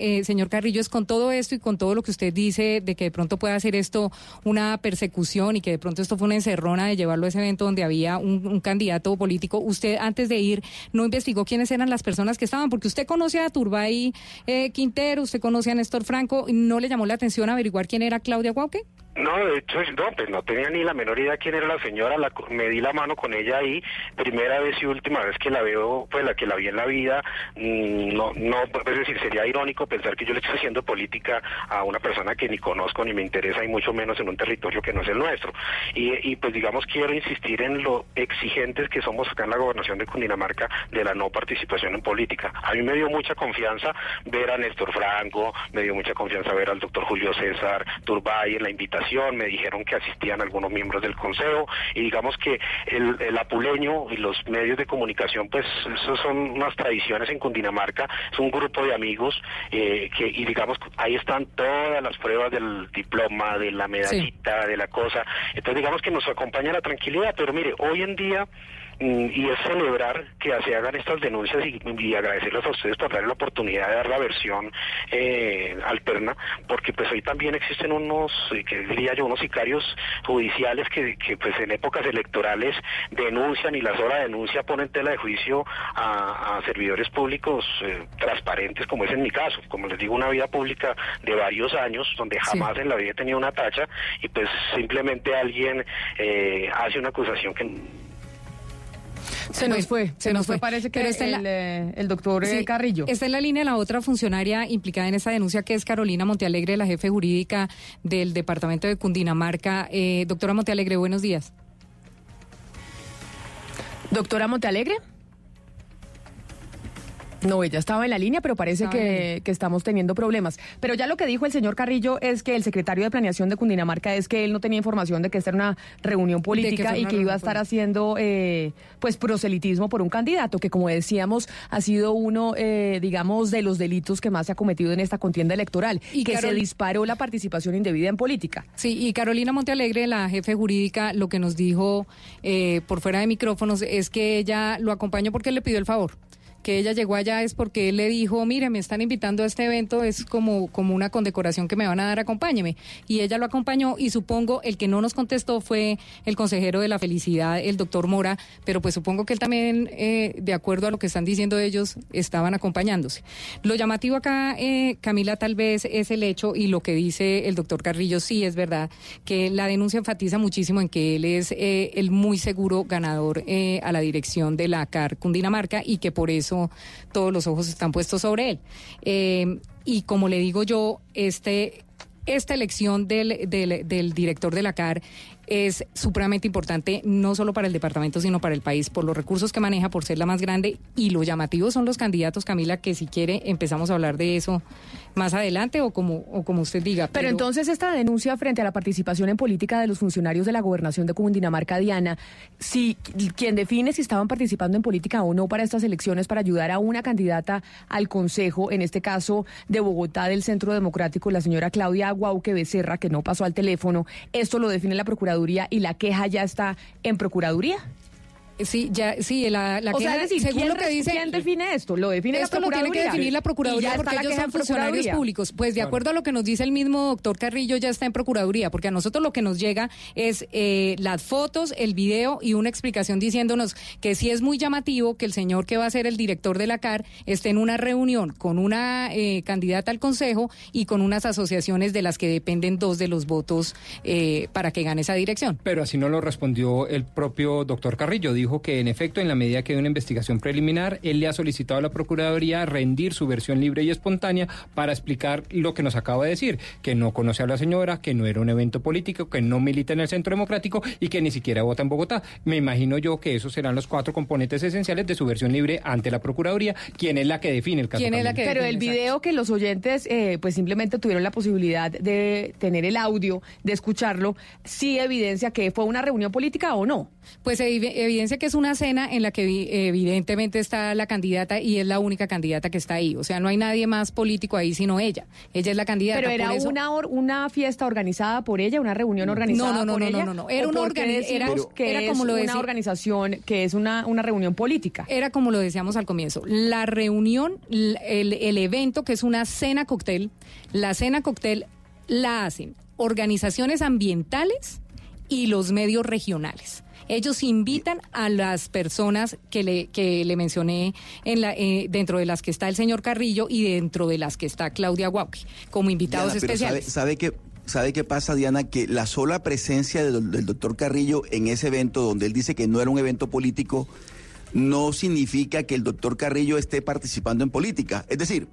eh, señor Carrillo, es con todo esto y con todo lo que usted dice de que de pronto puede hacer esto una persecución y que de pronto esto fue una encerrona de llevarlo a ese evento donde había un, un candidato político, usted antes de ir no investigó quiénes eran las personas que estaban, porque usted conoce a Turbay eh, Quintero, usted conoce a Néstor Franco, ¿no le llamó la atención averiguar quién era Claudia Guauque? No, de hecho, no, pues no tenía ni la menor idea quién era la señora, la, me di la mano con ella ahí, primera vez y última vez que la veo, pues la que la vi en la vida, mm, no, no, es decir, sería irónico pensar que yo le estoy haciendo política a una persona que ni conozco ni me interesa y mucho menos en un territorio que no es el nuestro. Y, y pues digamos, quiero insistir en lo exigentes que somos acá en la gobernación de Cundinamarca de la no participación en política. A mí me dio mucha confianza ver a Néstor Franco, me dio mucha confianza ver al doctor Julio César Turbay en la invitación me dijeron que asistían algunos miembros del consejo y digamos que el, el apuleño y los medios de comunicación, pues eso son unas tradiciones en Cundinamarca, es un grupo de amigos eh, que y digamos ahí están todas las pruebas del diploma, de la medallita, de la cosa, entonces digamos que nos acompaña la tranquilidad, pero mire, hoy en día y es celebrar que se hagan estas denuncias y, agradecerles a ustedes por darle la oportunidad de dar la versión eh, alterna, porque pues hoy también existen unos, eh, que diría yo, unos sicarios judiciales que, que pues en épocas electorales denuncian y la sola denuncia ponen tela de juicio a, servidores públicos eh, transparentes, como es en mi caso, como les digo, una vida pública de varios años, donde jamás en la vida he tenido una tacha, y pues simplemente alguien hace una acusación que se nos fue, se, nos fue. Parece que el, eh, el, doctor eh, Carrillo. Está en la línea la otra funcionaria implicada en esta denuncia, que es Carolina Montealegre, la jefe jurídica del departamento de Cundinamarca. Eh, doctora Montealegre, buenos días. Doctora Montealegre. No, ella estaba en la línea, pero parece que, estamos teniendo problemas. Pero ya lo que dijo el señor Carrillo es que el secretario de Planeación de Cundinamarca es que él no tenía información de que esta era una reunión política y que iba a estar haciendo eh, pues proselitismo por un candidato que, como decíamos, ha sido uno, eh, digamos, de los delitos que más se ha cometido en esta contienda electoral, y que se disparó la participación indebida en política. Sí, y Carolina Montealegre, la jefe jurídica, lo que nos dijo eh, por fuera de micrófonos es que ella lo acompañó porque le pidió el favor que ella llegó allá es porque él le dijo, mire, me están invitando a este evento, es como, como una condecoración que me van a dar, acompáñeme. Y ella lo acompañó y supongo el que no nos contestó fue el consejero de la felicidad, el doctor Mora, pero pues supongo que él también, eh, de acuerdo a lo que están diciendo ellos, estaban acompañándose. Lo llamativo acá, eh, Camila, tal vez es el hecho y lo que dice el doctor Carrillo, sí es verdad, que la denuncia enfatiza muchísimo en que él es eh, el muy seguro ganador a la dirección de la CAR Cundinamarca y que por eso todos los ojos están puestos sobre él. Eh, y como le digo yo, este, esta elección del, del, del director de la CAR es supremamente importante no solo para el departamento, sino para el país, por los recursos que maneja, por ser la más grande. Y lo llamativo son los candidatos, Camila, que si quiere empezamos a hablar de eso más adelante o como, o como usted diga. Pero... entonces esta denuncia frente a la participación en política de los funcionarios de la gobernación de Cundinamarca, Diana, si quien define si estaban participando en política o no para estas elecciones para ayudar a una candidata al Consejo, en este caso de Bogotá del Centro Democrático, la señora Claudia Guauque Becerra, que no pasó al teléfono, esto lo define la Procuraduría y la queja ya está en Procuraduría. Sí, ya, sí, la, la o sea, decir, según ¿quién, lo que dice, ¿quién define esto? Lo define esto la Procuraduría. lo tiene que definir la Procuraduría porque ellos son funcionarios públicos. Pues de acuerdo a lo que nos dice el mismo doctor Carrillo, ya está en Procuraduría, porque a nosotros lo que nos llega es eh, las fotos, el video y una explicación diciéndonos que sí es muy llamativo que el señor que va a ser el director de la CAR esté en una reunión con una eh, candidata al Consejo y con unas asociaciones de las que dependen dos de los votos eh, para que gane esa dirección. Pero así no lo respondió el propio doctor Carrillo. Dijo que en efecto, en la medida que hay una investigación preliminar, él le ha solicitado a la Procuraduría rendir su versión libre y espontánea para explicar lo que nos acaba de decir, que no conoce a la señora, que no era un evento político, que no milita en el Centro Democrático y que ni siquiera vota en Bogotá. Me imagino yo que esos serán los cuatro componentes esenciales de su versión libre ante la Procuraduría, quien es la que define el caso. ¿Quién es la que Pero el video que los oyentes eh, pues simplemente tuvieron la posibilidad de tener el audio, de escucharlo, sí evidencia que fue una reunión política o no. Pues evidencia que es una cena en la que evidentemente está la candidata y es la única candidata que está ahí. O sea, no hay nadie más político ahí sino ella. Ella es la candidata. Pero era una una fiesta organizada por ella, una reunión organizada no, no, no, por no, ella. No, no, no, era una, era, era como lo una organización que es una, una reunión política. Era como lo decíamos al comienzo. La reunión, el, el evento que es una cena cóctel, la cena cóctel la hacen organizaciones ambientales y los medios regionales. Ellos invitan a las personas que le, que le mencioné en la, eh, dentro de las que está el señor Carrillo y dentro de las que está Claudia Guauqui como invitados especiales. ¿Sabe, qué, ¿Sabe qué pasa, Diana? Que la sola presencia del, del doctor Carrillo en ese evento, donde él dice que no era un evento político, no significa que el doctor Carrillo esté participando en política. Es decir,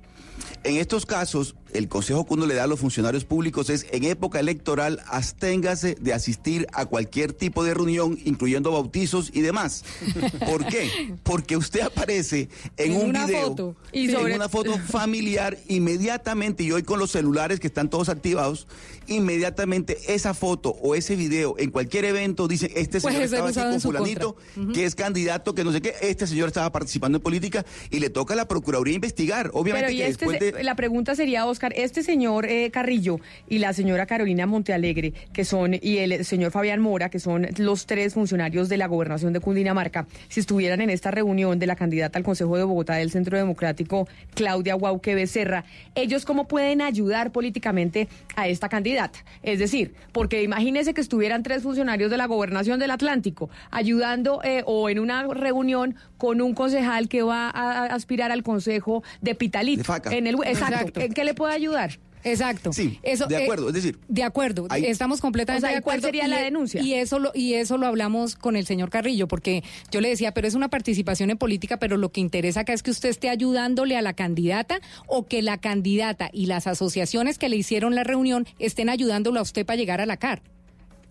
en estos casos, el consejo que uno le da a los funcionarios públicos es en época electoral absténgase de asistir a cualquier tipo de reunión, incluyendo bautizos y demás. ¿Por qué? Porque usted aparece en, En un una video, foto. Y en sobre- una foto familiar, inmediatamente, y hoy con los celulares que están todos activados, inmediatamente esa foto o ese video en cualquier evento dice este Puede señor estaba aquí con fulanito. Ujú. que es candidato, que no sé qué, este señor estaba participando en política y le toca a la Procuraduría investigar. Obviamente Pero que después de... la pregunta sería, Oscar, este señor eh, Carrillo y la señora Carolina Montealegre, que son, y el señor Fabián Mora, que son los tres funcionarios de la gobernación de Cundinamarca, si estuvieran en esta reunión de la candidata al Consejo de Bogotá del Centro Democrático, Claudia Guauque Becerra, ¿ellos cómo pueden ayudar políticamente a esta candidata? Es decir, porque imagínese que estuvieran tres funcionarios de la gobernación del Atlántico ayudando eh, o en una reunión con un concejal que va a, aspirar al Consejo de Pitalito. De Faca. En el, exacto. Exacto. ¿En qué le puede ayudar? Exacto. Sí, Eso, de eh, acuerdo, es decir... De acuerdo, Hay- estamos completamente O sea, de ¿y cuál acuerdo. sería la e- denuncia? Y eso, lo, y eso lo hablamos con el señor Carrillo, porque yo le decía, pero es una participación en política, pero lo que interesa acá es que usted esté ayudándole a la candidata o que la candidata y las asociaciones que le hicieron la reunión estén ayudándolo a usted para llegar a la CAR.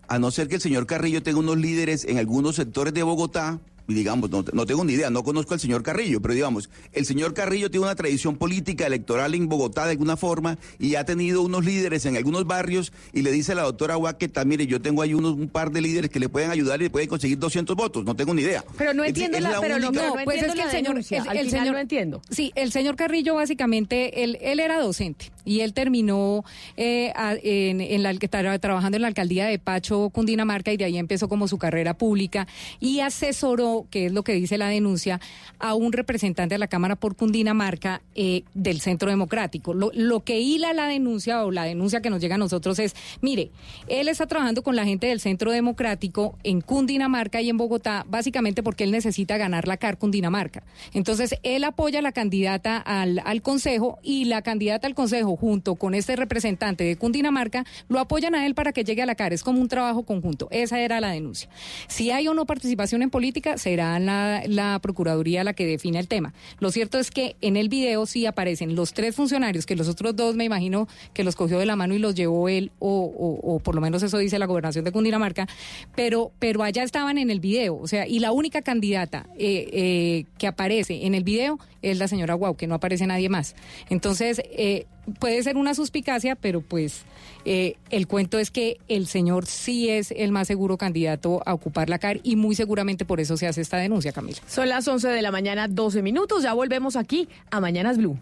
a no ser que el señor Carrillo tenga unos líderes en algunos sectores de Bogotá, digamos, no, no tengo ni idea, no conozco al señor Carrillo, pero digamos, el señor Carrillo tiene una tradición política electoral en Bogotá de alguna forma y ha tenido unos líderes en algunos barrios y le dice a la doctora Agua que también yo tengo ahí unos, un par de líderes que le pueden ayudar y le pueden conseguir 200 votos, no tengo ni idea. Pero no Es- entiendo es la, pero no, única- pero no pues es que el señor, denuncia. el, Al el final señor no entiendo. Sí, el señor Carrillo básicamente, él, él era docente y él terminó eh, a- en, en la, que estaba trabajando en la alcaldía de Pacho, Cundinamarca, y de ahí empezó como su carrera pública y asesoró, que es lo que dice la denuncia, a un representante de la Cámara por Cundinamarca eh, del Centro Democrático. Lo, lo que hila la denuncia o la denuncia que nos llega a nosotros es, mire, él está trabajando con la gente del Centro Democrático en Cundinamarca y en Bogotá, básicamente porque él necesita ganar la CAR Cundinamarca. Entonces, él apoya a la candidata al, al Consejo y la candidata al Consejo, junto con este representante de Cundinamarca, lo apoyan a él para que llegue a la CAR. Es como un trabajo conjunto. Esa era la denuncia. Si hay o no participación en política, será la, la Procuraduría la que define el tema. Lo cierto es que en el video sí aparecen los tres funcionarios, que los otros dos me imagino que los cogió de la mano y los llevó él, o, o- o por lo menos eso dice la gobernación de Cundinamarca, pero, pero allá estaban en el video. O sea, y la única candidata eh, eh, que aparece en el video es la señora Guau, que no aparece nadie más. Entonces, eh, puede ser una suspicacia, pero pues eh, el cuento es que el señor sí es el más seguro candidato a ocupar la CAR y muy seguramente por eso se hace esta denuncia, Camila. Son las 11 de la mañana, 12 minutos. Ya volvemos aquí a Mañanas Blue.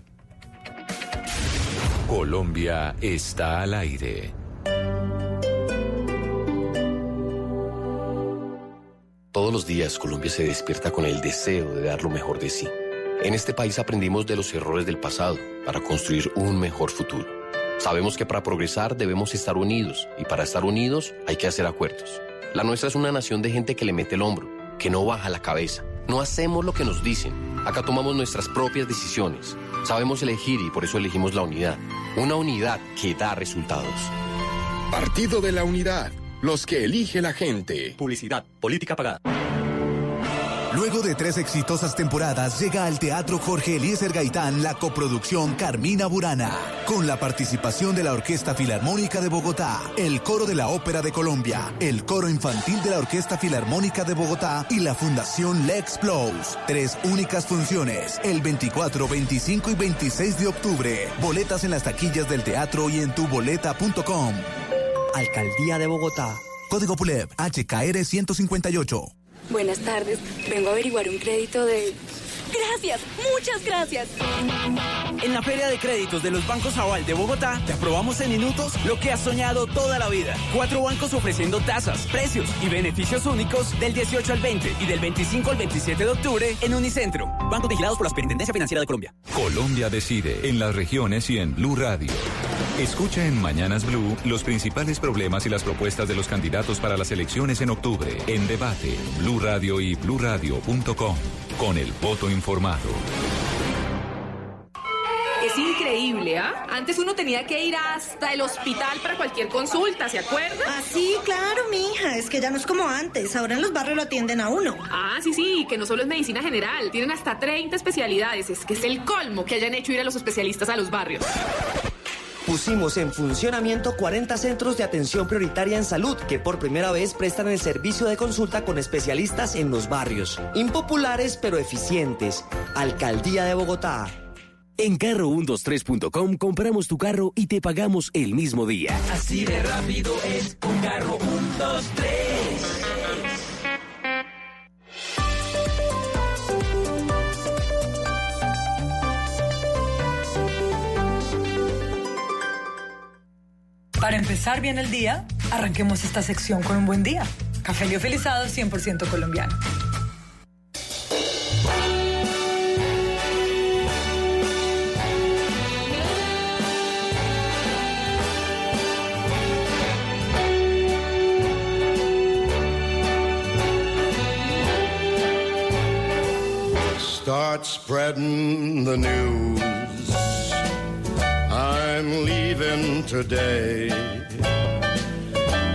Colombia está al aire. Todos los días Colombia se despierta con el deseo de dar lo mejor de sí. En este país aprendimos de los errores del pasado para construir un mejor futuro. Sabemos que para progresar debemos estar unidos y para estar unidos hay que hacer acuerdos. La nuestra es una nación de gente que le mete el hombro, que no baja la cabeza. No hacemos lo que nos dicen. Acá tomamos nuestras propias decisiones. Sabemos elegir y por eso elegimos la unidad. Una unidad que da resultados. Partido de la Unidad. Los que elige la gente. Publicidad, política pagada. Luego de tres exitosas temporadas, llega al Teatro Jorge Eliezer Gaitán la coproducción Carmina Burana, con la participación de la Orquesta Filarmónica de Bogotá, el Coro de la Ópera de Colombia, el Coro Infantil de la Orquesta Filarmónica de Bogotá y la Fundación Lex Blows. Tres únicas funciones, el 24, 25 y 26 de octubre. Boletas en las taquillas del teatro y en tuboleta.com. Alcaldía de Bogotá. Código PULEB, HKR 158. Buenas tardes. Vengo a averiguar un crédito de... Gracias, muchas gracias. En la Feria de Créditos de los Bancos Aval de Bogotá, te aprobamos en minutos lo que has soñado toda la vida. Cuatro bancos ofreciendo tasas, precios y beneficios únicos del 18 al 20 y del 25 al 27 de octubre en Unicentro. Bancos vigilados por la Superintendencia Financiera de Colombia. Colombia decide en las regiones y en Blue Radio. Escucha en Mañanas Blue los principales problemas y las propuestas de los candidatos para las elecciones en octubre. En debate, Blue Radio y bluradio.com. Con el voto informado. Es increíble, ¿ah? Antes uno tenía que ir hasta el hospital para cualquier consulta, ¿se acuerda? Ah, sí, claro, mija. Es que ya no es como antes. Ahora en los barrios lo atienden a uno. Ah, sí, sí, que no solo es medicina general, tienen hasta 30 especialidades. Es que es el colmo que hayan hecho ir a los especialistas a los barrios. Pusimos en funcionamiento 40 centros de atención prioritaria en salud que por primera vez prestan el servicio de consulta con especialistas en los barrios. Impopulares pero eficientes. Alcaldía de Bogotá. En carro123.com compramos tu carro y te pagamos el mismo día. Así de rápido es un carro 123. Para empezar bien el día, arranquemos esta sección con un buen día. Café liofilizado 100% colombiano. Start spreading the news. I'm leaving today.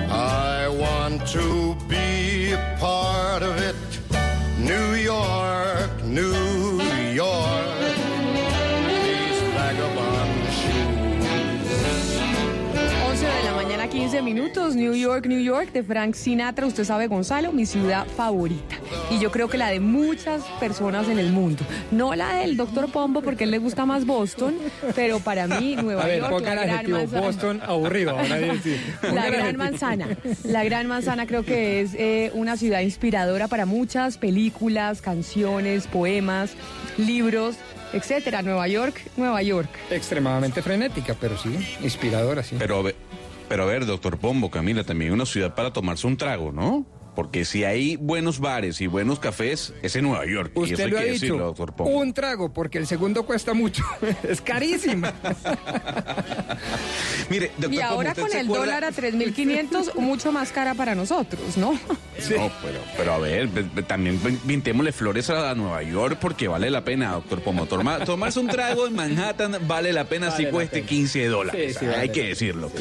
I want to be a part of it. New York, New 15 minutos. New York, New York, de Frank Sinatra. Usted sabe, Gonzalo, mi ciudad favorita. Y yo creo que la de muchas personas en el mundo. No la del doctor Pombo, porque a él le gusta más Boston, pero para mí, Nueva A ver, York, la el gran adjetivo manzana. Boston aburrido. ahora La Gran adjetivo. Manzana. La Gran Manzana creo que es eh, una ciudad inspiradora para muchas películas, canciones, poemas, libros, etcétera. Nueva York, Nueva York. Extremadamente frenética, pero sí, inspiradora, sí. Pero pero a ver, doctor Pombo, Camila, también una ciudad para tomarse un trago, ¿no? Porque si hay buenos bares y buenos cafés, es en Nueva York. y eso Usted hay lo ha que dicho, decirlo, doctor Pombo. un trago, porque el segundo cuesta mucho. es carísima. Mire, doctor Y ahora ¿usted con el acuerda- dólar a 3.500, mucho más cara para nosotros, ¿no? No, pero, pero a ver, ve- ve- también pin- pintémosle flores a, Nueva York porque vale la pena, doctor Pombo. Toma- tomarse un trago en Manhattan vale la pena Vale si cueste pena. 15 dólares. Sí, sí, hay vale que decirlo.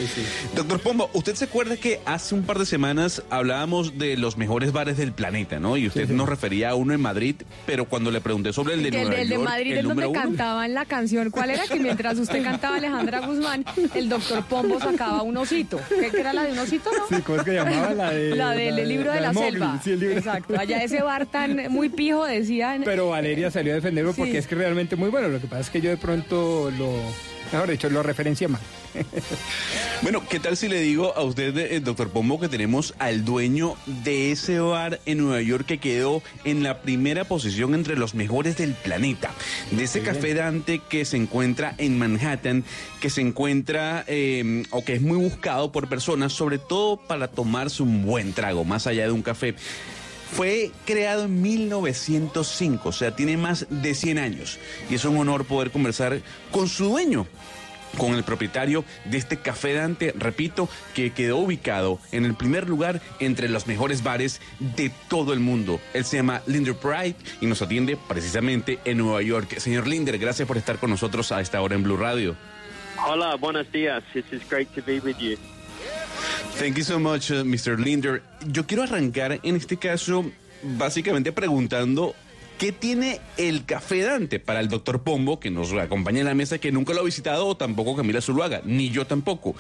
Doctor Pombo, ¿usted se acuerda que hace un par de semanas hablábamos de los mejores bares del planeta, ¿no? Y usted nos refería a uno en Madrid, pero cuando le pregunté sobre el de el Nueva de, el de York, Madrid el es donde número uno, cantaban la canción. ¿Cuál era? Que mientras usted cantaba Alejandra Guzmán, el doctor Pombo sacaba un osito. ¿Qué que era la de un osito, no? Sí, ¿cómo es que llamaba la de La del libro de la, Mowgli, selva. sí, el libro. Exacto. Allá ese bar tan muy pijo decían. Pero Valeria salió a defenderlo porque es que realmente muy bueno. Lo que pasa es que yo de pronto lo, mejor dicho, lo referencia más. Bueno, ¿qué tal si le digo a usted, eh, doctor Pombo, que tenemos al dueño de ese bar en Nueva York que quedó en la primera posición entre los mejores del planeta? De ese café bien. Dante que se encuentra en Manhattan, que se encuentra eh, o que es muy buscado por personas, sobre todo para tomarse un buen trago, más allá de un café. Fue creado en 1905, o sea, tiene más de 100 años. Y es un honor poder conversar con su dueño, con el propietario de este Café Dante, repito, que quedó ubicado en el primer lugar entre los mejores bares de todo el mundo. Él se llama Linder Pride y nos atiende precisamente en Nueva York. Señor Linder, gracias por estar con nosotros a esta hora en Blue Radio. Hola, buenos días. It is great to be with you. Thank you so much, uh, Mr. Linder. Yo quiero arrancar en este caso básicamente preguntando qué tiene el Café Dante para el doctor Pombo, que nos acompaña en la mesa, que nunca lo ha visitado, o tampoco Camila Zuluaga, ni yo tampoco.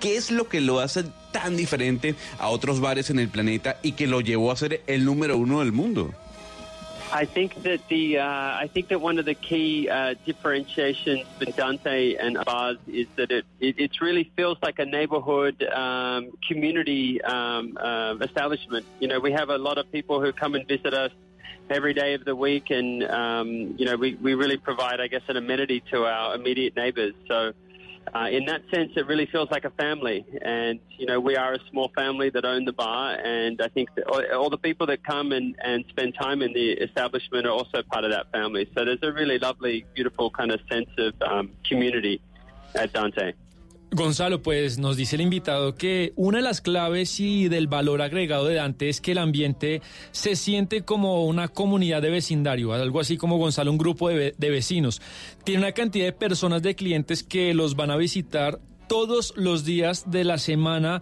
¿Qué es lo que lo hace tan diferente a otros bares en el planeta y que lo llevó a ser el número uno del mundo? I think that the uh, I think that one of the key uh, differentiations for Dante and bars is that it, it it really feels like a neighborhood um, community um, uh, establishment. You know, we have a lot of people who come and visit us every day of the week, and um, you know, we we really provide, I guess, an amenity to our immediate neighbors. So. Uh, in that sense, it really feels like a family. And, you know, we are a small family that own the bar. And I think all, all the people that come and, and spend time in the establishment are also part of that family. So there's a really lovely, beautiful kind of sense of um, community at Dante. Gonzalo, pues nos dice el invitado que una de las claves y del valor agregado de Dante es que el ambiente se siente como una comunidad de vecindario, algo así como Gonzalo, un grupo de, de vecinos. Tiene una cantidad de personas, de clientes que los van a visitar todos los días de la semana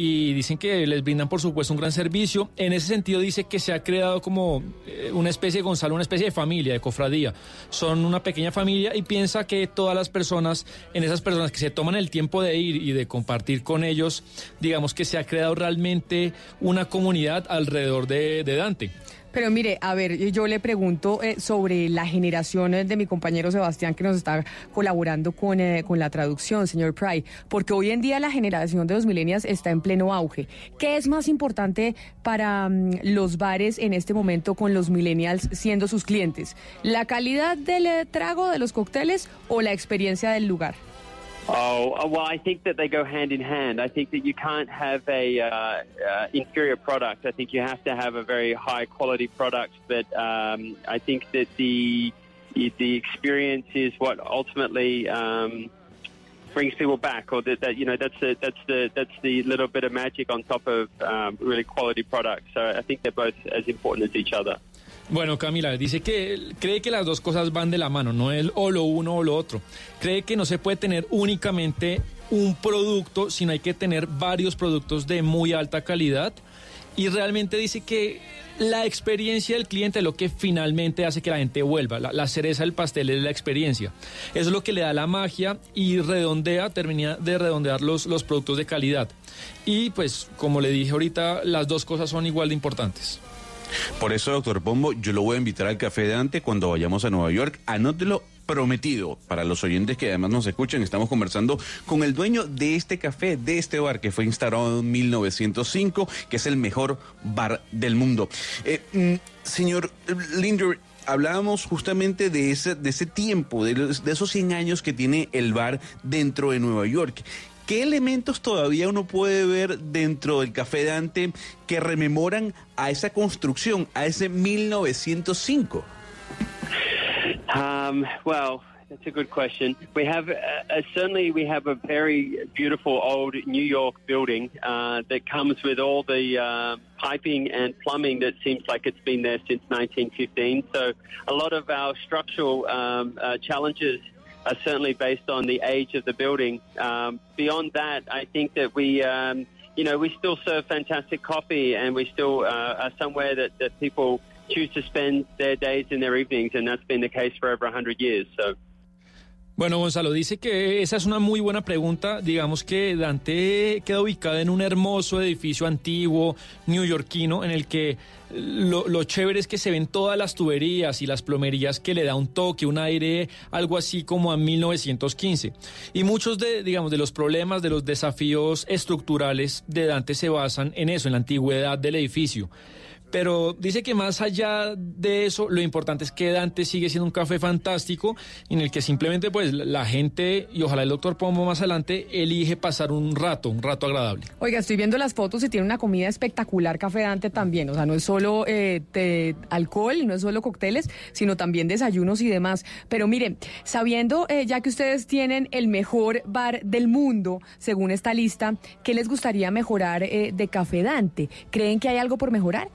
y dicen que les brindan por supuesto un gran servicio. En ese sentido dice que se ha creado como eh, una especie, Gonzalo, una especie de familia, de cofradía. Son una pequeña familia y piensa que todas las personas, en esas personas que se toman el tiempo de ir y de compartir con ellos, digamos que se ha creado realmente una comunidad alrededor de, de Dante. Pero mire, a ver, yo le pregunto eh, sobre la generación eh, de mi compañero Sebastián que nos está colaborando con, eh, con la traducción, señor Pry, porque hoy en día la generación de los millennials está en pleno auge. ¿Qué es más importante para mm, los bares en este momento con los millennials siendo sus clientes? ¿La calidad del eh, trago de los cócteles o la experiencia del lugar? Oh, uh, well, I think that they go hand in hand. I think that you can't have a uh, uh, inferior product. I think you have to have a very high quality product. But um, I think that the the experience is what ultimately um, brings people back, or that, that you know that's the that's the that's the little bit of magic on top of um, really quality product. So I think they're both as important as each other. Bueno, Camila, dice que cree que las dos cosas van de la mano, no es o lo uno o lo otro. Cree que no se puede tener únicamente un producto, sino hay que tener varios productos de muy alta calidad. Y realmente dice que la experiencia del cliente es lo que finalmente hace que la gente vuelva. La, la cereza del pastel es la experiencia. Eso es lo que le da la magia y redondea, termina de redondear los, los productos de calidad. Y pues, como le dije ahorita, las dos cosas son igual de importantes. Por eso, doctor Pombo, yo lo voy a invitar al café de Dante cuando vayamos a Nueva York. Anótelo prometido para los oyentes que además nos escuchan. Estamos conversando con el dueño de este café, de este bar que fue instalado en 1905, que es el mejor bar del mundo. Eh, mm, señor Linder, hablábamos justamente de ese, de ese tiempo, de, los- de esos 100 años que tiene el bar dentro de Nueva York. ¿Qué elementos todavía uno puede ver dentro del Café Dante que rememoran a esa construcción, a ese 1905? Um, well, that's a good question. We have uh, uh, certainly we have a very beautiful old New York building uh, that comes with all the uh, piping and plumbing that seems like it's been there since 1915. So a lot of our structural um, uh, challenges are certainly based on the age of the building. Um, beyond that, I think that we. Um, you know, we still serve fantastic coffee, and we still uh, are somewhere that, that people choose to spend their days and their evenings, and that's been the case for over 100 years. So. Bueno, Gonzalo, dice que esa es una muy buena pregunta. Digamos que Dante queda ubicada en un hermoso edificio antiguo, neoyorquino, en el que lo chévere es que se ven todas las tuberías y las plomerías que le da un toque, un aire, algo así como a 1915. Y muchos de, digamos, de los problemas, de los desafíos estructurales de Dante se basan en eso, en la antigüedad del edificio. Pero dice que más allá de eso, lo importante es que Dante sigue siendo un café fantástico en el que simplemente pues la gente y ojalá el doctor Pombo más adelante elige pasar un rato, un rato agradable. Oiga, estoy viendo las fotos y tiene una comida espectacular, Café Dante también. O sea, no es solo eh, alcohol, no es solo cócteles, sino también desayunos y demás. Pero miren, sabiendo eh, ya que ustedes tienen el mejor bar del mundo, según esta lista, ¿qué les gustaría mejorar eh, de Café Dante? ¿Creen que hay algo por mejorar?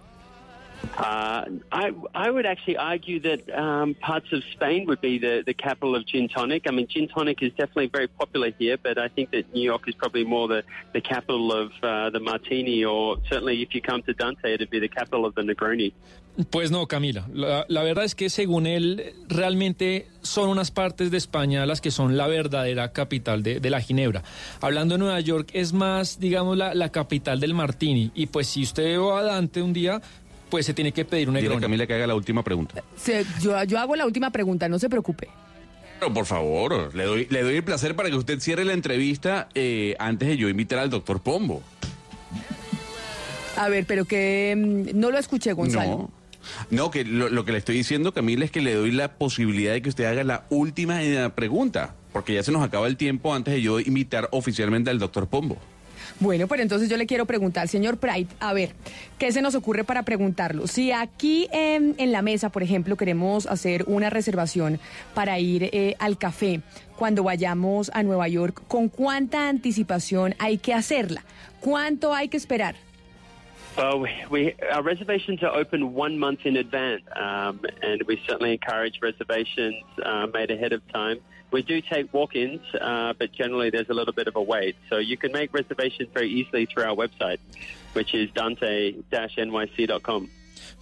Uh, I, I would actually argue that um, parts of Spain would be the, the capital of gin tonic. I mean, gin tonic is definitely very popular here, but I think that New York is probably more the, the capital of uh, the martini, or certainly if you come to Dante, it'd be the capital of the Negroni. Pues no, Camila. La, la verdad es que según él, realmente son unas partes de España las que son la verdadera capital de, de la Ginebra. Hablando de Nueva York, es más, digamos, la, la capital del martini. Y pues si usted va a Dante un día, pues se tiene que pedir un Dile a. Camila que haga la última pregunta. Se- yo, yo hago la última pregunta, no se preocupe. Pero por favor, le doy, le doy el placer para que usted cierre la entrevista eh, antes de yo invitar al doctor Pombo. A ver, pero que mm, no lo escuché, Gonzalo. No. No, que lo, lo que le estoy diciendo, Camila, es que le doy la posibilidad de que usted haga la última eh, pregunta, porque ya se nos acaba el tiempo antes de yo invitar oficialmente al doctor Pombo. Bueno, pero entonces yo le quiero preguntar, señor Pride, a ver, ¿qué se nos ocurre para preguntarlo? Si aquí em, en la mesa, por ejemplo, queremos hacer una reservación para ir eh, al café cuando vayamos a Nueva York, ¿con cuánta anticipación hay que hacerla? ¿Cuánto hay que esperar? Well, we, we our reservations are open one month in advance, um, and we certainly encourage uh. We do take walk-ins, uh, but generally there's a little bit of a wait. So you can make reservations very easily through our website, which is dante-nyc.com.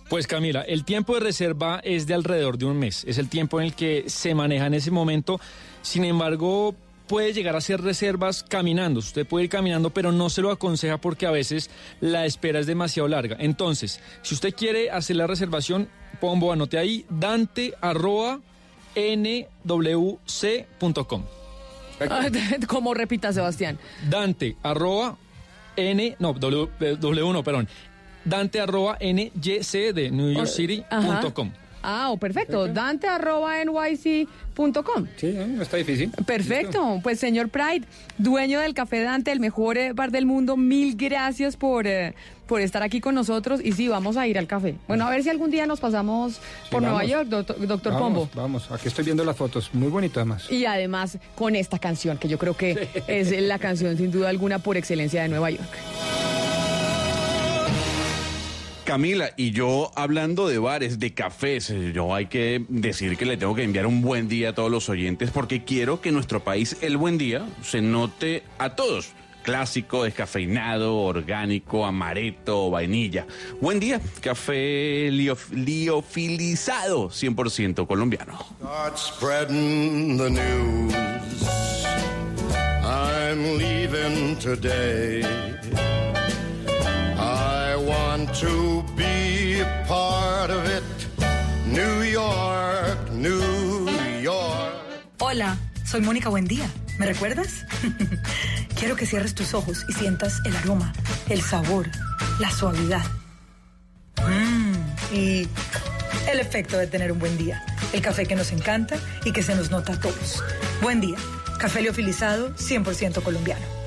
Pues Camila, el tiempo de reserva es de alrededor de un mes. Es el tiempo en el que se maneja en ese momento. Sin embargo, puede llegar a hacer reservas caminando. Usted puede ir caminando, pero no se lo aconseja porque a veces la espera es demasiado larga. Entonces, si usted quiere hacer la reservación, pombo, anote ahí, dante arroba nwc.com. Como repita, Sebastián. Dante arroba n, no, w, w no, perdón. Dante arroba nyc de New York City punto com. Ah, oh, perfecto. Dante arroba nyc.com. Sí, no está difícil. Perfecto. Pues señor Pride, dueño del Café Dante, el mejor eh, bar del mundo, mil gracias por, eh, por estar aquí con nosotros. Y sí, vamos a ir al café. Bueno, a ver si algún día nos pasamos por Nueva York, doctor, doctor vamos, Pombo. Vamos, aquí estoy viendo las fotos. Muy bonito además. Y además con esta canción, que yo creo que es la canción sin duda alguna por excelencia de Nueva York. Camila, y yo hablando de bares, de cafés, yo hay que decir que le tengo que enviar un buen día a todos los oyentes porque quiero que nuestro país el buen día se note a todos. Clásico, descafeinado, orgánico, amaretto, vainilla. Buen día, café liof- liofilizado, 100% colombiano. Start spreading the news. I'm leaving today. I want to be a part of it. New York, New York. Hola, soy Mónica Buendía. ¿Me recuerdas? Quiero que cierres tus ojos y sientas el aroma, el sabor, la suavidad. Mm, y el efecto de tener un buen día. El café que nos encanta y que se nos nota a todos. Buen día. Café liofilizado 100% colombiano.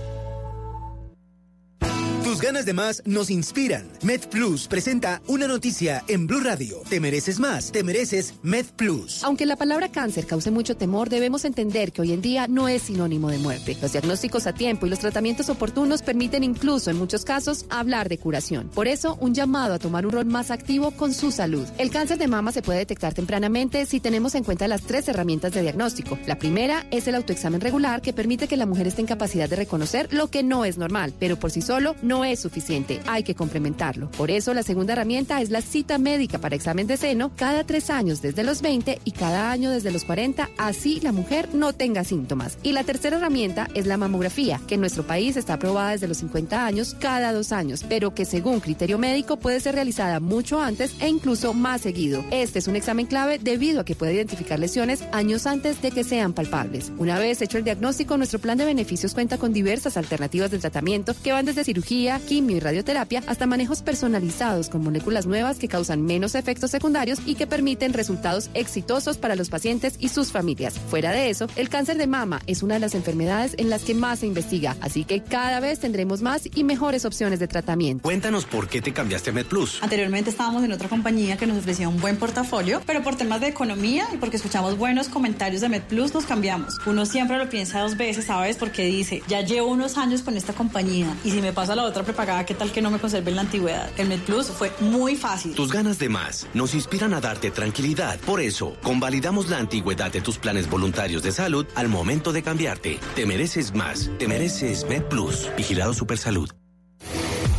Ganas de más nos inspiran. MedPlus presenta una noticia en Blue Radio. Te mereces más, te mereces MedPlus. Aunque la palabra cáncer cause mucho temor, debemos entender que hoy en día no es sinónimo de muerte. Los diagnósticos a tiempo y los tratamientos oportunos permiten incluso en muchos casos hablar de curación. Por eso, un llamado a tomar un rol más activo con su salud. El cáncer de mama se puede detectar tempranamente si tenemos en cuenta las tres herramientas de diagnóstico. La primera es el autoexamen regular que permite que la mujer esté en capacidad de reconocer lo que no es normal, pero por sí solo no es suficiente. Hay que complementarlo. Por eso, la segunda herramienta es la cita médica para examen de seno cada tres años desde los 20 y cada año desde los 40, así la mujer no tenga síntomas. Y la tercera herramienta es la mamografía, que en nuestro país está aprobada desde los 50 años cada dos años, pero que según criterio médico puede ser realizada mucho antes e incluso más seguido. Este es un examen clave debido a que puede identificar lesiones años antes de que sean palpables. Una vez hecho el diagnóstico, nuestro plan de beneficios cuenta con diversas alternativas de tratamiento que van desde cirugía, quimio y radioterapia hasta manejos personalizados con moléculas nuevas que causan menos efectos secundarios y que permiten resultados exitosos para los pacientes y sus familias. Fuera de eso, el cáncer de mama es una de las enfermedades en las que más se investiga, así que cada vez tendremos más y mejores opciones de tratamiento. Cuéntanos por qué te cambiaste a MedPlus. Anteriormente estábamos en otra compañía que nos ofrecía un buen portafolio, pero por temas de economía y porque escuchamos buenos comentarios de MedPlus nos cambiamos. Uno siempre lo piensa dos veces, ¿sabes? Porque dice, ya llevo unos años con esta compañía y si me paso a la otra prepagada, ¿qué tal que no me conserve en la antigüedad? El MedPlus fue muy fácil. Tus ganas de más nos inspiran a darte tranquilidad. Por eso, convalidamos la antigüedad de tus planes voluntarios de salud al momento de cambiarte. Te mereces más. Te mereces MedPlus. Vigilado Supersalud.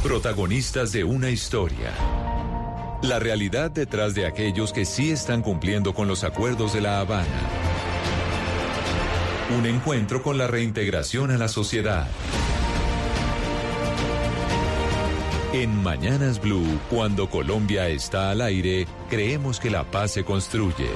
Protagonistas de una historia. La realidad detrás de aquellos que sí están cumpliendo con los acuerdos de La Habana. Un encuentro con la reintegración a la sociedad. En Mañanas Blue, cuando Colombia está al aire, creemos que la paz se construye.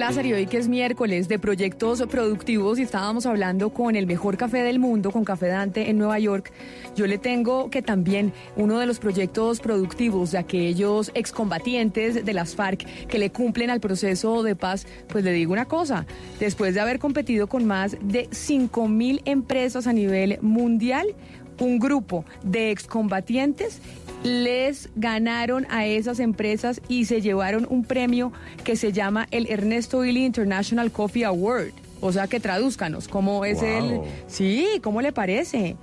Lázaro, y hoy que es miércoles de proyectos productivos y estábamos hablando con el mejor café del mundo, con Café Dante en Nueva York, yo le tengo que también uno de los proyectos productivos de aquellos excombatientes de las FARC que le cumplen al proceso de paz, pues le digo una cosa, después de haber competido con más de 5 mil empresas a nivel mundial, un grupo de excombatientes les ganaron a esas empresas y se llevaron un premio que se llama el Ernesto Illy International Coffee Award. O sea que tradúzcanos, ¿cómo es el...? Sí, ¿cómo le parece?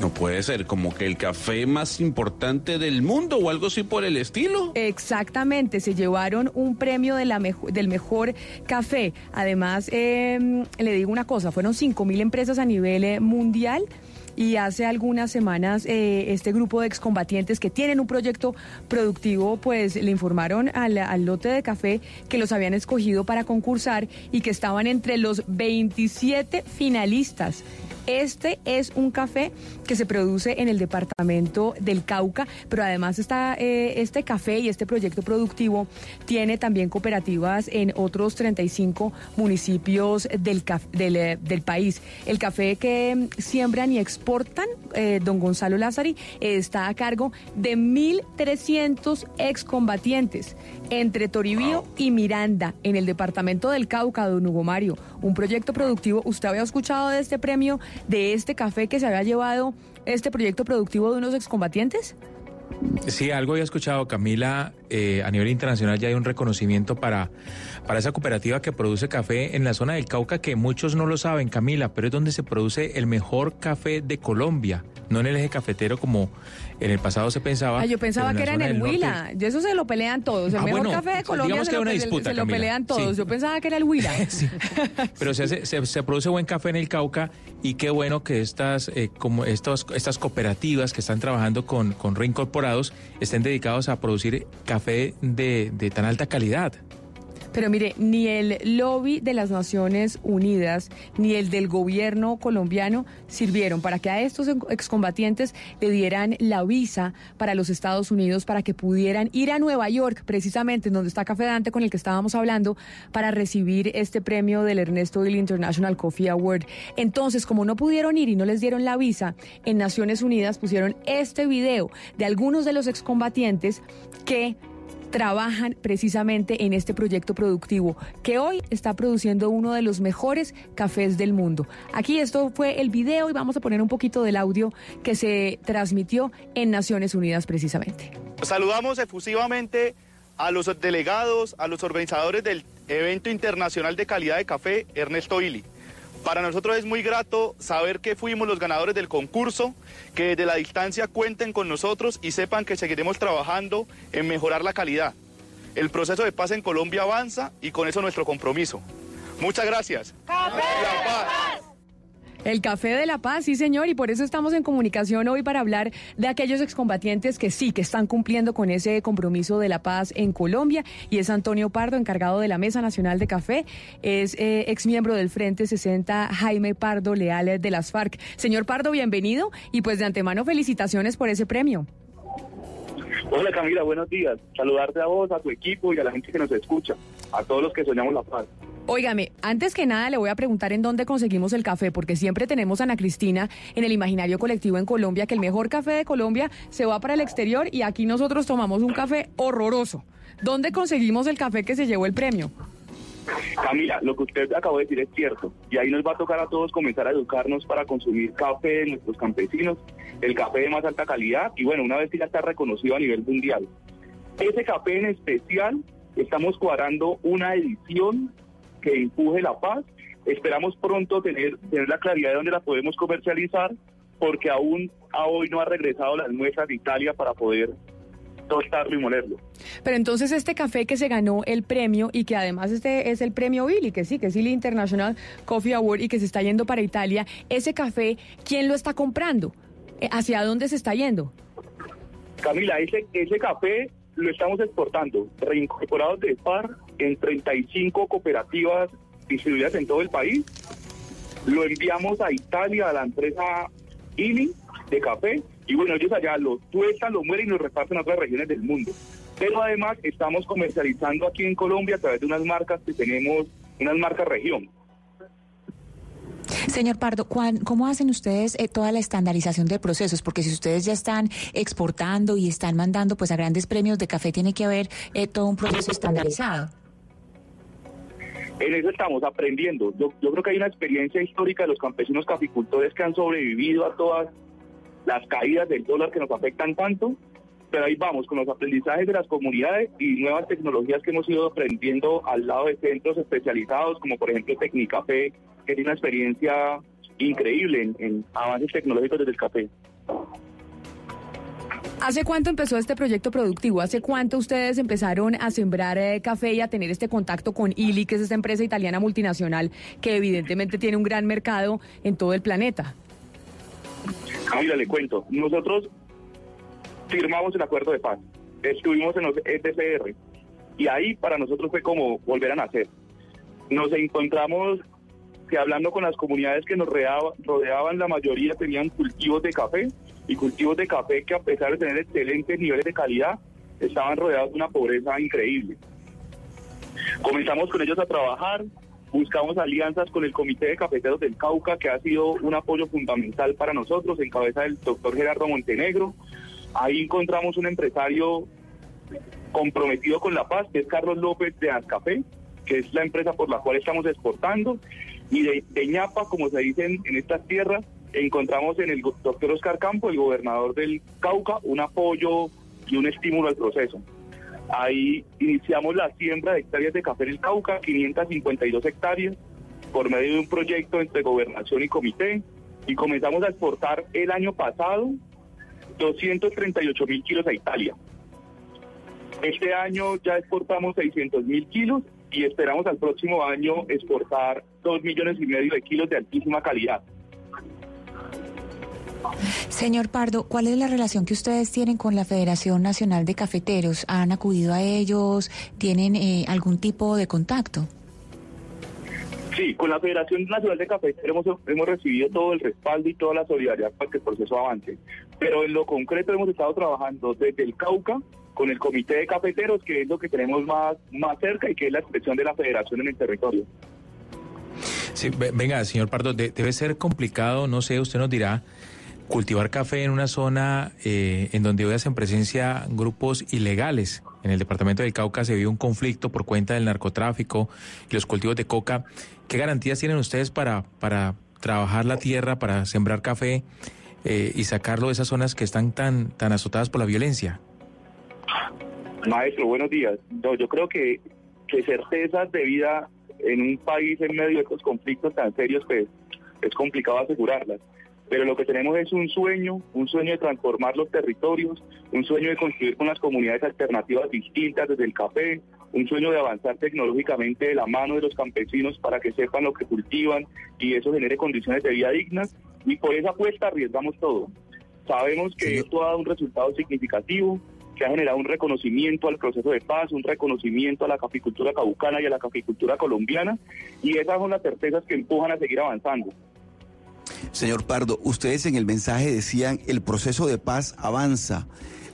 No puede ser como que el café más importante del mundo o algo así por el estilo. Exactamente, se llevaron un premio de la mejo- del mejor café. Además, eh, le digo una cosa, fueron 5 mil empresas a nivel eh, mundial. Y hace algunas semanas eh, este grupo de excombatientes que tienen un proyecto productivo, pues le informaron al, al lote de café que los habían escogido para concursar y que estaban entre los 27 finalistas. Este es un café que se produce en el departamento del Cauca, pero además está, eh, este café y este proyecto productivo tiene también cooperativas en otros 35 municipios del, eh, del país. El café que siembran y exportan, eh, don Gonzalo Lázari, está a cargo de 1.300 excombatientes entre Toribío y Miranda, en el departamento del Cauca, don Hugo Mario. Un proyecto productivo, ¿usted había escuchado de este premio, de este café que se había llevado este proyecto productivo de unos excombatientes? Sí, algo había escuchado, Camila. Eh, a nivel internacional ya hay un reconocimiento para, para esa cooperativa que produce café en la zona del Cauca, que muchos no lo saben, Camila, pero es donde se produce el mejor café de Colombia, no en el eje cafetero como en el pasado se pensaba. Ah, yo pensaba que era en el norte. Huila. De eso se lo pelean todos. El Ah, mejor bueno, café de Colombia digamos se, que lo, una disputa, se lo Camila. pelean todos. Sí. Yo pensaba que era el Huila. Pero se, hace- se, se produce buen café en el Cauca y qué bueno que estas, eh, como estos, estas cooperativas que están trabajando con, con reincorporados estén dedicados a producir café de, tan alta calidad. Pero mire, ni el lobby de las Naciones Unidas ni el del gobierno colombiano sirvieron para que a estos excombatientes le dieran la visa para los Estados Unidos para que pudieran ir a Nueva York, precisamente en donde está Café Dante con el que estábamos hablando, para recibir este premio del Ernesto Bill International Coffee Award. Entonces, como no pudieron ir y no les dieron la visa, en Naciones Unidas pusieron este video de algunos de los excombatientes que trabajan precisamente en este proyecto productivo que hoy está produciendo uno de los mejores cafés del mundo. Aquí esto fue el video y vamos a poner un poquito del audio que se transmitió en Naciones Unidas precisamente. Saludamos efusivamente a los delegados, a los organizadores del evento internacional de calidad de café Ernesto Ili. Para nosotros es muy grato saber que fuimos los ganadores del concurso, que desde la distancia cuenten con nosotros y sepan que seguiremos trabajando en mejorar la calidad. El proceso de paz en Colombia avanza y con eso nuestro compromiso. Muchas gracias. El Café de la Paz, sí señor, y por eso estamos en comunicación hoy para hablar de aquellos excombatientes que sí, que están cumpliendo con ese compromiso de la paz en Colombia, y es Antonio Pardo, encargado de la Mesa Nacional de Café, es eh, ex miembro del Frente 60, Jaime Pardo Leal de las FARC. Señor Pardo, bienvenido, y pues de antemano felicitaciones por ese premio. Hola Camila, buenos días. Saludarte a vos, a tu equipo y a la gente que nos escucha, a todos los que soñamos la paz. Óigame, antes que nada le voy a preguntar en dónde conseguimos el café, porque siempre tenemos a Ana Cristina en el imaginario colectivo en Colombia, que el mejor café de Colombia se va para el exterior y aquí nosotros tomamos un café horroroso. ¿Dónde conseguimos el café que se llevó el premio? Camila, lo que usted acabó de decir es cierto y ahí nos va a tocar a todos comenzar a educarnos para consumir café de nuestros campesinos, el café de más alta calidad y bueno, una vez que ya está reconocido a nivel mundial. Ese café en especial, estamos cuadrando una edición que empuje la paz. Esperamos pronto tener, tener la claridad de dónde la podemos comercializar porque aún a hoy no ha regresado las muestras de Italia para poder tostarlo y molerlo. Pero entonces este café que se ganó el premio y que además este es el premio Billy, que sí, que es el International Coffee Award y que se está yendo para Italia, ese café, ¿quién lo está comprando? Eh, ¿Hacia dónde se está yendo? Camila, ese, ese café lo estamos exportando, reincorporados de PAR en 35 cooperativas distribuidas en todo el país. Lo enviamos a Italia, a la empresa INI de café, y bueno, ellos allá lo tuestan, lo mueren y lo reparten a otras regiones del mundo. Pero además estamos comercializando aquí en Colombia a través de unas marcas que tenemos, unas marcas región. Señor Pardo, ¿cuán- ¿cómo hacen ustedes eh, toda la estandarización de procesos? Porque si ustedes ya están exportando y están mandando pues a grandes premios de café, tiene que haber eh, todo un proceso estandarizado. En eso estamos aprendiendo. Yo, yo creo que hay una experiencia histórica de los campesinos caficultores que han sobrevivido a todas las caídas del dólar que nos afectan tanto, pero ahí vamos con los aprendizajes de las comunidades y nuevas tecnologías que hemos ido aprendiendo al lado de centros especializados, como por ejemplo Tecnicafé, que tiene una experiencia increíble en, avances tecnológicos desde el café. ¿Hace cuánto empezó este proyecto productivo? ¿Hace cuánto ustedes empezaron a sembrar eh, café y a tener este contacto con ILI, que es esta empresa italiana multinacional que evidentemente tiene un gran mercado en todo el planeta? Camila, le cuento. Nosotros firmamos el acuerdo de paz, estuvimos en los ETCR y ahí para nosotros fue como volver a nacer. Nos encontramos que hablando con las comunidades que nos rodeaban la mayoría tenían cultivos de café y cultivos de café que a pesar de tener excelentes niveles de calidad, estaban rodeados de una pobreza increíble. Comenzamos con ellos a trabajar, buscamos alianzas con el Comité de Cafeteros del Cauca, que ha sido un apoyo fundamental para nosotros, en cabeza del doctor Gerardo Montenegro. Ahí encontramos un empresario comprometido con la paz, que es Carlos López de Azcafé, que es la empresa por la cual estamos exportando. Y de, de ñapa, como se dice en, en estas tierras, encontramos en el doctor Oscar Campo, el gobernador del Cauca, un apoyo y un estímulo al proceso. Ahí iniciamos la siembra de hectáreas de café en el Cauca, 552 hectáreas, por medio de un proyecto entre gobernación y comité, y comenzamos a exportar el año pasado 238 mil kilos a Italia. Este año ya exportamos 600 mil kilos y esperamos al próximo año exportar 2 millones y medio de kilos de altísima calidad. Señor Pardo, ¿cuál es la relación que ustedes tienen con la Federación Nacional de Cafeteros? ¿Han acudido a ellos? ¿Tienen eh, algún tipo de contacto? Sí, con la Federación Nacional de Cafeteros hemos, hemos recibido todo el respaldo y toda la solidaridad para que el proceso avance. Pero en lo concreto hemos estado trabajando desde el Cauca con el Comité de Cafeteros, que es lo que tenemos más, más cerca y que es la expresión de la federación en el territorio. Sí, ve- venga, señor Pardo, de- debe ser complicado, no sé, usted nos dirá, cultivar café en una zona eh, en donde hoy hacen presencia grupos ilegales. En el departamento del Cauca se vive un conflicto por cuenta del narcotráfico y los cultivos de coca. ¿Qué garantías tienen ustedes para, para trabajar la tierra, para sembrar café eh, y sacarlo de esas zonas que están tan, tan azotadas por la violencia? Maestro, buenos días. No, yo creo que, que certezas de vida en un país en medio de estos conflictos tan serios, pues es complicado asegurarlas. Pero lo que tenemos es un sueño, un sueño de transformar los territorios, un sueño de construir con las comunidades alternativas distintas desde el café, un sueño de avanzar tecnológicamente de la mano de los campesinos para que sepan lo que cultivan y eso genere condiciones de vida dignas. Y por esa apuesta arriesgamos todo. Sabemos que esto ha dado un resultado significativo, que ha generado un reconocimiento al proceso de paz, un reconocimiento a la caficultura caucana y a la caficultura colombiana, y esas son las certezas que empujan a seguir avanzando. Señor Pardo, ustedes en el mensaje decían el proceso de paz avanza.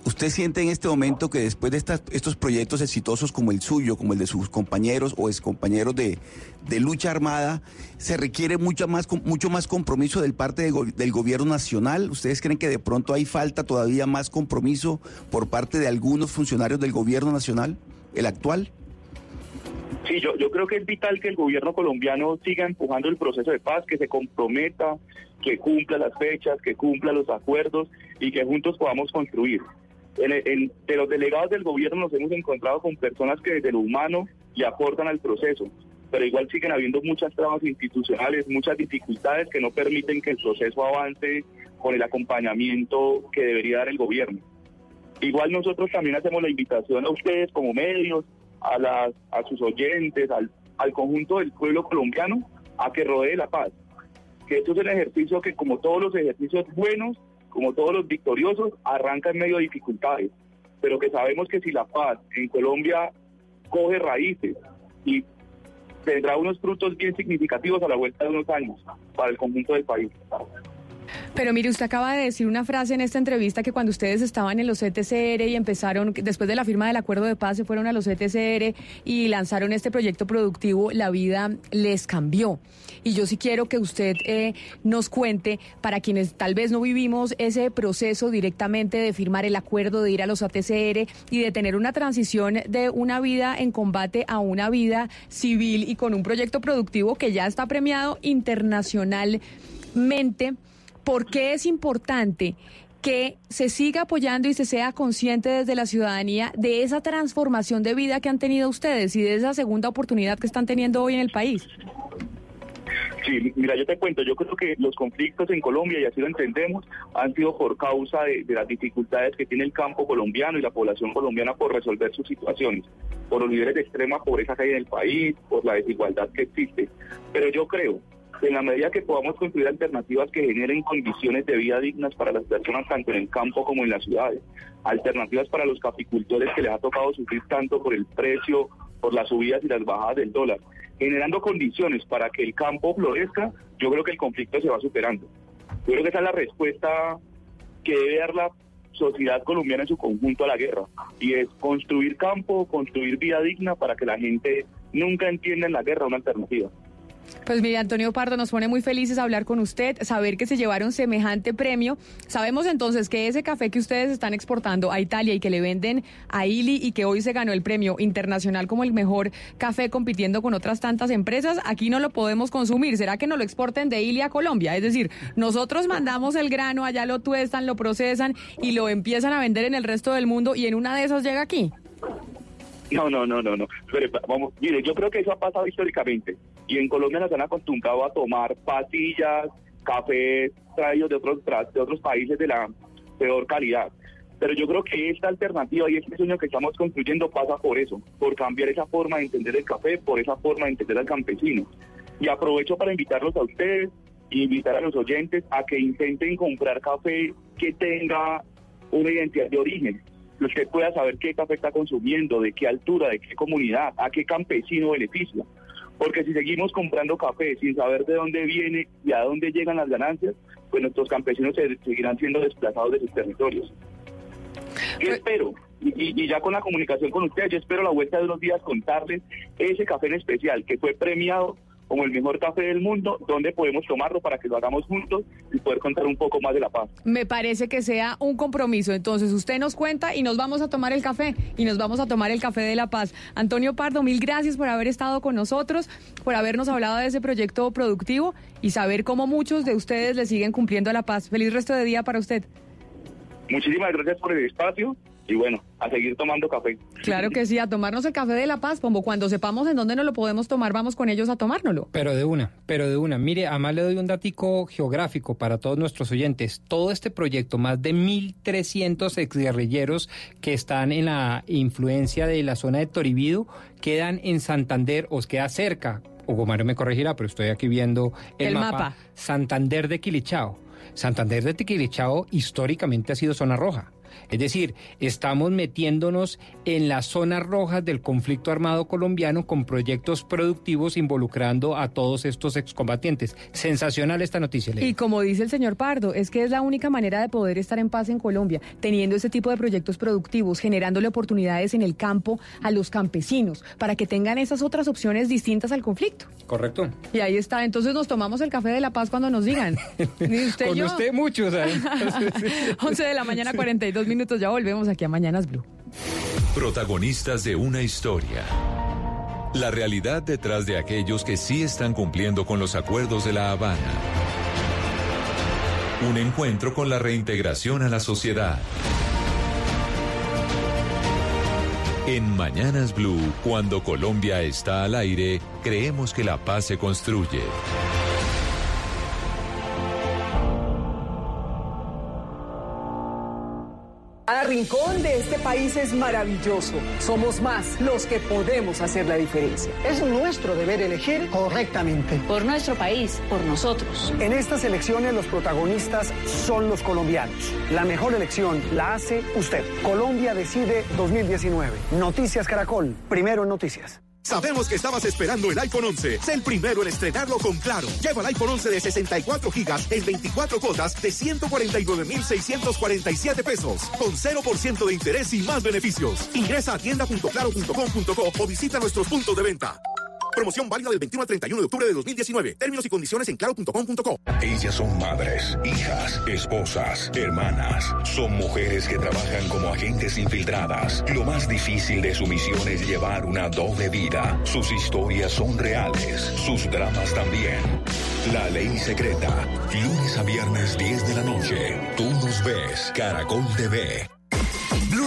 ¿Usted siente en este momento que después de estos proyectos exitosos como el suyo, como el de sus compañeros o excompañeros de, de lucha armada, se requiere mucho más, mucho más compromiso del parte del gobierno nacional? ¿Ustedes creen que de pronto hay falta todavía más compromiso por parte de algunos funcionarios del gobierno nacional, el actual? Sí, yo, yo creo que es vital que el gobierno colombiano siga empujando el proceso de paz, que se comprometa, que cumpla las fechas, que cumpla los acuerdos y que juntos podamos construir. En, en- de los delegados del gobierno nos hemos encontrado con personas que desde lo humano le aportan al proceso, pero igual siguen habiendo muchas trabas institucionales, muchas dificultades que no permiten que el proceso avance con el acompañamiento que debería dar el gobierno. Igual nosotros también hacemos la invitación a ustedes como medios, a, las, a sus oyentes, al, al conjunto del pueblo colombiano, a que rodee la paz. Que esto es un ejercicio que como todos los ejercicios buenos, como todos los victoriosos, arranca en medio de dificultades, pero que sabemos que si la paz en Colombia coge raíces y tendrá unos frutos bien significativos a la vuelta de unos años para el conjunto del país. Pero mire, usted acaba de decir una frase en esta entrevista que cuando ustedes estaban en los ETCR y empezaron, después de la firma del acuerdo de paz, se fueron a los ETCR y lanzaron este proyecto productivo, la vida les cambió. Y yo sí quiero que usted eh, nos cuente, para quienes tal vez no vivimos ese proceso directamente de firmar el acuerdo, de ir a los ATCR y de tener una transición de una vida en combate a una vida civil y con un proyecto productivo que ya está premiado internacionalmente ¿por qué es importante que se siga apoyando y se sea consciente desde la ciudadanía de esa transformación de vida que han tenido ustedes y de esa segunda oportunidad que están teniendo hoy en el país? Sí, mira, yo te cuento, yo creo que los conflictos en Colombia, y así lo entendemos, han sido por causa de, las dificultades que tiene el campo colombiano y la población colombiana por resolver sus situaciones, por los niveles de extrema pobreza que hay en el país, por la desigualdad que existe. Pero yo creo en la medida que podamos construir alternativas que generen condiciones de vida dignas para las personas tanto en el campo como en las ciudades, alternativas para los capicultores que les ha tocado sufrir tanto por el precio, por las subidas y las bajadas del dólar, generando condiciones para que el campo florezca, yo creo que el conflicto se va superando. Yo creo que esa es la respuesta que debe dar la sociedad colombiana en su conjunto a la guerra, y es construir campo, construir vida digna para que la gente nunca entienda en la guerra una alternativa. Pues mire, Antonio Pardo, nos pone muy felices hablar con usted, saber que se llevaron semejante premio. Sabemos entonces que ese café que ustedes están exportando a Italia y que le venden a Ili y que hoy se ganó el premio internacional como el mejor café compitiendo con otras tantas empresas, aquí no lo podemos consumir. ¿Será que no lo exporten de Ili a Colombia? Es decir, nosotros mandamos el grano, allá lo tuestan, lo procesan y lo empiezan a vender en el resto del mundo y en una de esas llega aquí. No, no, no, no, no. Pero, vamos, mire, yo creo que eso ha pasado históricamente. Y en Colombia nos han acostumbrado a tomar pastillas, cafés traídos de otros, de otros países de la peor calidad. Pero yo creo que esta alternativa y este sueño que estamos construyendo pasa por eso, por cambiar esa forma de entender el café, por esa forma de entender al campesino. Y aprovecho para invitarlos a ustedes, invitar a los oyentes a que intenten comprar café que tenga una identidad de origen, usted pueda saber qué café está consumiendo, de qué altura, de qué comunidad, a qué campesino beneficia. Porque si seguimos comprando café sin saber de dónde viene y a dónde llegan las ganancias, pues nuestros campesinos se, seguirán siendo desplazados de sus territorios. Yo espero, y, y, ya con la comunicación con ustedes, yo espero la vuelta de unos días contarles ese café en especial que fue premiado como el mejor café del mundo, donde podemos tomarlo para que lo hagamos juntos y poder contar un poco más de la paz. Me parece que sea un compromiso. Entonces usted nos cuenta y nos vamos a tomar el café y nos vamos a tomar el café de la paz. Antonio Pardo, mil gracias por haber estado con nosotros, por habernos hablado de ese proyecto productivo y saber cómo muchos de ustedes le siguen cumpliendo la paz. Feliz resto de día para usted. Muchísimas gracias por el espacio y bueno, a seguir tomando café. Claro que sí, a tomarnos el café de La Paz, como cuando sepamos en dónde nos lo podemos tomar, vamos con ellos a tomárnoslo. Pero de una, pero de una. Mire, además le doy un datico geográfico para todos nuestros oyentes. Todo este proyecto, más de 1.300 exguerrilleros que están en la influencia de la zona de Toribido, quedan en Santander, os queda cerca. Hugo Mario me corregirá, pero estoy aquí viendo el, el mapa. mapa. Santander de Quilichao. Santander de Quilichao históricamente ha sido zona roja. Es decir, estamos metiéndonos en las zonas rojas del conflicto armado colombiano con proyectos productivos involucrando a todos estos excombatientes. Sensacional esta noticia. Leo. Y como dice el señor Pardo, es que es la única manera de poder estar en paz en Colombia, teniendo este tipo de proyectos productivos, generándole oportunidades en el campo a los campesinos, para que tengan esas otras opciones distintas al conflicto. Correcto. Y ahí está, entonces nos tomamos el café de la paz cuando nos digan. ¿Y usted Con yo? usted muchos. ¿eh? 11 de la mañana, 42 minutos, ya volvemos aquí a Mañanas Blue. Protagonistas de una historia. La realidad detrás de aquellos que sí están cumpliendo con los acuerdos de La Habana. Un encuentro con la reintegración a la sociedad. En Mañanas Blue, cuando Colombia está al aire, creemos que la paz se construye. Cada rincón de este país es maravilloso. Somos más los que podemos hacer la diferencia. Es nuestro deber elegir correctamente. Por nuestro país, por nosotros. En estas elecciones los protagonistas son los colombianos. La mejor elección la hace usted. Colombia decide 2019. Noticias Caracol. Primero en noticias. Sabemos que estabas esperando el iPhone 11. Sé el primero en estrenarlo con Claro. Lleva el iPhone 11 de 64 gigas en 24 cuotas de 149,647 pesos. Con 0% de interés y más beneficios. Ingresa a tienda.claro.com.co o visita nuestros puntos de venta. Promoción válida del 21 al 31 de octubre de 2019. Términos y condiciones en claro.com.co. Ellas son madres, hijas, esposas, hermanas. Son mujeres que trabajan como agentes infiltradas. Lo más difícil de su misión es llevar una doble vida. Sus historias son reales, sus dramas también. La ley secreta. Lunes a viernes 10 de la noche. Tú nos ves. Caracol TV.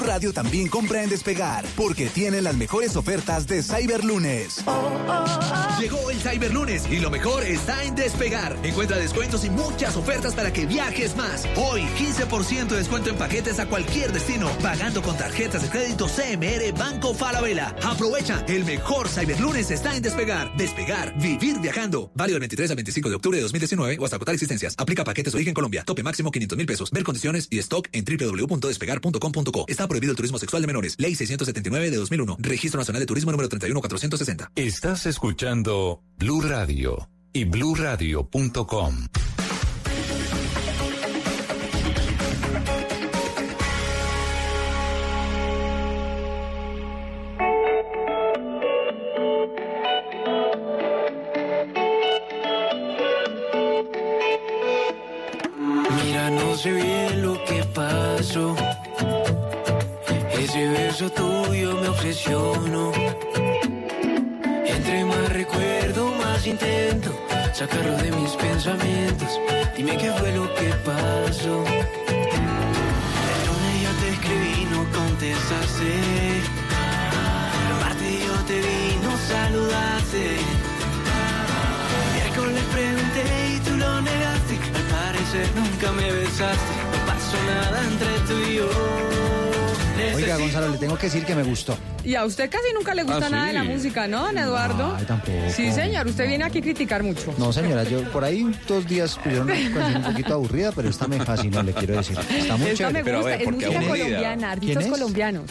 Radio también compra en Despegar porque tiene las mejores ofertas de Cyberlunes. Llegó el Cyberlunes y lo mejor está en Despegar. Encuentra descuentos y muchas ofertas para que viajes más. Hoy, 15% de descuento en paquetes a cualquier destino, pagando con tarjetas de crédito CMR Banco Falabella. Aprovecha, el mejor Cyberlunes está en Despegar. Despegar, vivir viajando. Válido del 23 al 25 de octubre de 2019 o hasta agotar existencias. Aplica paquetes origen Colombia. Tope máximo 500 mil pesos. Ver condiciones y stock en www.despegar.com.co. Está prohibido el turismo sexual de menores. Ley 679 de 2001. Registro Nacional de Turismo número 31460. Estás escuchando Blue Radio y bluradio.com. Entre más recuerdo, más intento sacarlo de mis pensamientos. Dime qué fue lo que pasó. El lunes yo te escribí, no contestaste. El martes yo te vi, no saludaste. Miércoles pregunté y tú lo negaste. Al parecer nunca me besaste. No pasó nada entre tú y yo. Oiga, Gonzalo, le tengo que decir que me gustó. Y a usted casi nunca le gusta Ah, nada sí. de la música, ¿no, don Eduardo? Ay, tampoco. Sí, señor, usted viene aquí a criticar mucho. No, señora, yo por ahí dos días pusieron una canción un poquito aburrida, pero esta me fascinó, le quiero decir. Está muy Esta me chévere. gusta, es música colombiana, artistas colombianos.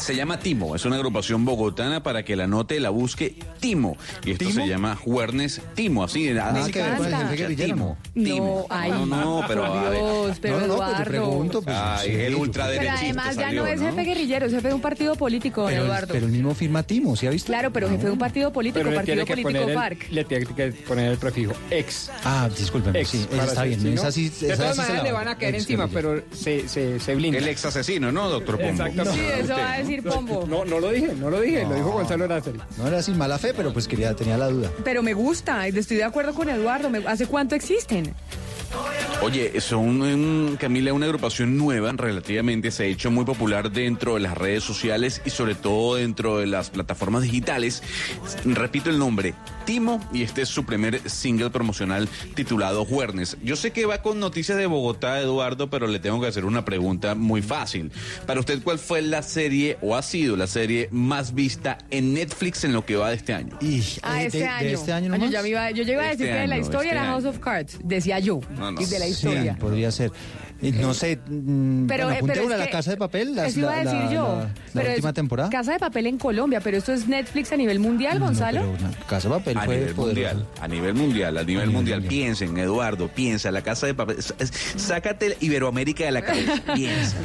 Se llama Timo, es una agrupación bogotana para que la note, la busque Timo. Y esto se llama Juernes Timo, así. Nada que ver con el guerrillero, Timo. No, ay, No, no, pero a ver. Pero No, no, no, pues Eduardo. pregunto, pues, Ay, el ultraderechista Pero además ya no es ¿no? jefe guerrillero, es jefe de un partido político, Pero, Eduardo. pero el mismo firma Timo, ¿sí ha visto? Claro, pero jefe de un partido político, Pero partido tiene político FARC. le tiene que poner el prefijo ex. Ah, discúlpeme, Ex, sí, está bien. si no, esa sí, de todas maneras le van a caer encima, pero se, se, se blinda. El ex asesino, ¿no, doctor Pombo? Exactamente. Sí, eso va a decir Pombo. No, no lo dije, no lo dije, lo dijo No. Gonzalo Lázaro. No era sin mala fe, pero pues quería, tenía la duda. Pero me gusta, estoy de acuerdo con Eduardo. me- ¿Hace cuánto existen? Oye, son, un- Camila, una agrupación nueva, relativamente se ha hecho muy popular dentro de las redes sociales y sobre todo dentro de las plataformas digitales. Repito el nombre, Timo, y este es su primer single promocional titulado Juernes. Yo sé que va con noticias de Bogotá, Eduardo, pero le tengo que hacer una pregunta muy fácil. Para usted, ¿cuál fue la serie o ha sido la serie más vista en Netflix en lo que va de este año? Ah, de- este de año. este año Ah, yo, ya me iba, yo ya iba a Este decir que de la historia este era House año. of Cards, decía yo. No, no. Y de la Sí, historia. podría ser. No sé, mm, Pero, bueno, eh, pero apuntémosle es a la Casa de Papel, las- Eso iba a la, decir la- yo. la- última es temporada. Casa de Papel en Colombia, pero esto es Netflix a nivel mundial, Gonzalo. No, pero una Casa de Papel A fue nivel mundial, a nivel mundial, a nivel mundial. Piensen, Eduardo, piensa, la casa de papel. Sácate Iberoamérica de la cabeza. Piensa.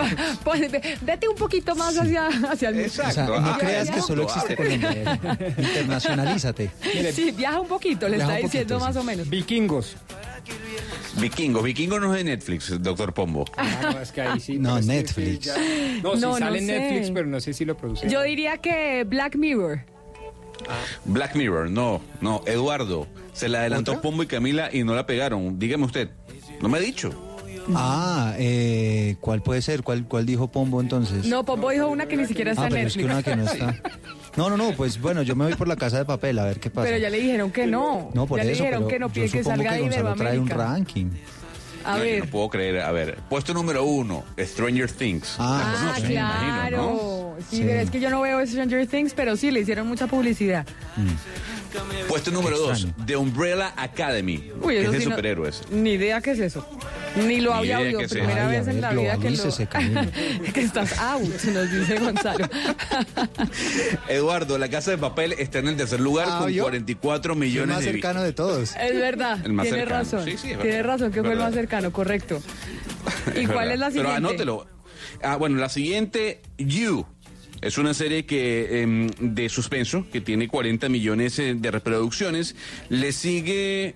Pues, ve- vete un poquito más hacia, hacia el O sea, no Ah, creas que solo existe Colombia. Internacionalízate. Sí, viaja un poquito, le está diciendo poquito, más sí. o menos. Vikingos. Vikingos, Vikingos no es de Netflix, doctor Pombo. Ah, no, es que ahí sí. No, pero es que Netflix. sí, ya- No, sí No, sale sé. Netflix, pero no sé si lo produce. Yo diría que Black Mirror. Black Mirror, no, no. Eduardo, se la adelantó ¿Otra? Pombo y Camila y no la pegaron. Dígame usted. No me ha dicho. Ah, eh, ¿cuál puede ser? ¿Cuál, ¿Cuál dijo Pombo entonces? No, Pombo dijo una que ni siquiera está ah, en pero es que Netflix. una que no está. No, no, no, pues bueno, yo me voy por la Casa de Papel a ver qué pasa. Pero ya le dijeron que no. No, por ya le eso, dijeron pero que no yo pide que salga de Gonzalo trae un ranking. A No, yo ver. no puedo creer. A ver, puesto número uno, Stranger Things. Ah, Ah, conocen, me imagino, claro. ¿no? Sí, Sí. pero es que yo no veo Stranger Things, pero sí, le hicieron mucha publicidad. Puesto número dos. The Umbrella Academy. Uy, que es de sí no- superhéroes. Ni idea qué es eso. Ni lo había oído. Primera vez en la vida que lo... Que estás out, nos dice Gonzalo. Eduardo, La Casa de Papel está en el tercer lugar Ah, con ¿vio? 44 El millones más de cercano de todos. Es verdad, El más tiene cercano. razón. Tiene razón que fue el más cercano, correcto. ¿Y cuál es la siguiente? Pero anótelo. Ah, bueno, la siguiente, You. Es una serie que em, de suspenso que tiene 40 millones eh, de reproducciones. Le sigue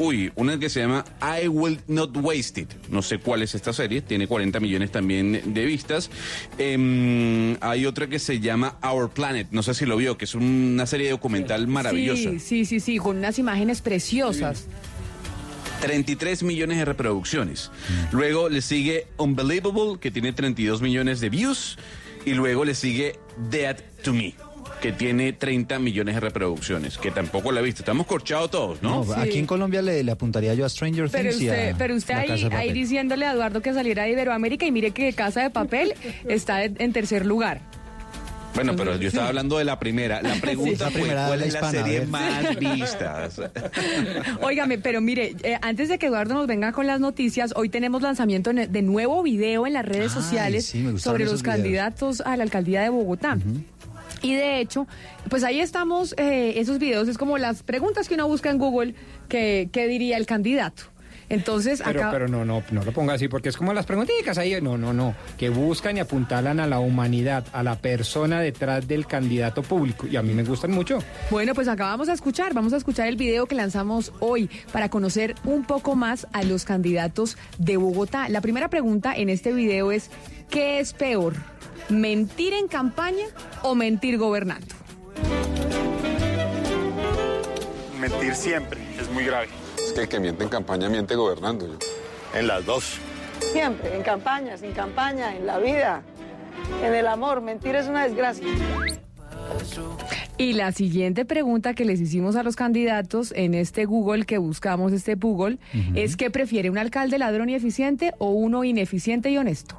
Uy, una que se llama I Will Not Waste It. No sé cuál es esta serie, tiene 40 millones también de vistas. Em, hay otra que se llama Our Planet, no sé si lo vio, que es una serie documental maravillosa. Sí, sí, sí, sí, con unas imágenes preciosas. 33 millones de reproducciones. Luego le sigue Unbelievable, que tiene 32 millones de views. Y luego le sigue Dead to Me, que tiene 30 millones de reproducciones, que tampoco la he visto. Estamos corchados todos, ¿no? No, Aquí en Colombia le, le apuntaría yo a Stranger Pero Things y usted, a pero usted La ahí, Casa de ahí Papel. diciéndole a Eduardo que saliera de Iberoamérica y mire que Casa de Papel está en tercer lugar. Bueno, pero yo estaba hablando de la primera. La pregunta La fue, primera ¿cuál es la hispana, serie más vista? Óigame, pero mire, eh, antes de que Eduardo nos venga con las noticias, hoy tenemos lanzamiento de nuevo video en las redes Ay, sociales sí, sobre los videos. candidatos a la alcaldía de Bogotá. Y de hecho, pues ahí estamos, eh, esos videos es como las preguntas que uno busca en Google, que, ¿qué diría el candidato? Entonces, Pero, acá... pero no, no, no lo ponga así, porque es como las preguntitas ahí. No, no, no. Que buscan y apuntalan a la humanidad, a la persona detrás del candidato público. Y a mí me gustan mucho. Bueno, pues acá vamos a escuchar, vamos a escuchar el video que lanzamos hoy para conocer un poco más a los candidatos de Bogotá. La primera pregunta en este video es, ¿qué es peor? ¿Mentir en campaña o mentir gobernando? Mentir siempre es muy grave. Es que el que miente en campaña miente gobernando. Yo. En las dos. Siempre, en campaña, sin campaña, en la vida, en el amor. Mentir es una desgracia. Y la siguiente pregunta que les hicimos a los candidatos en este Google que buscamos, este Google, es ¿qué prefiere un alcalde ladrón y eficiente o uno ineficiente y honesto?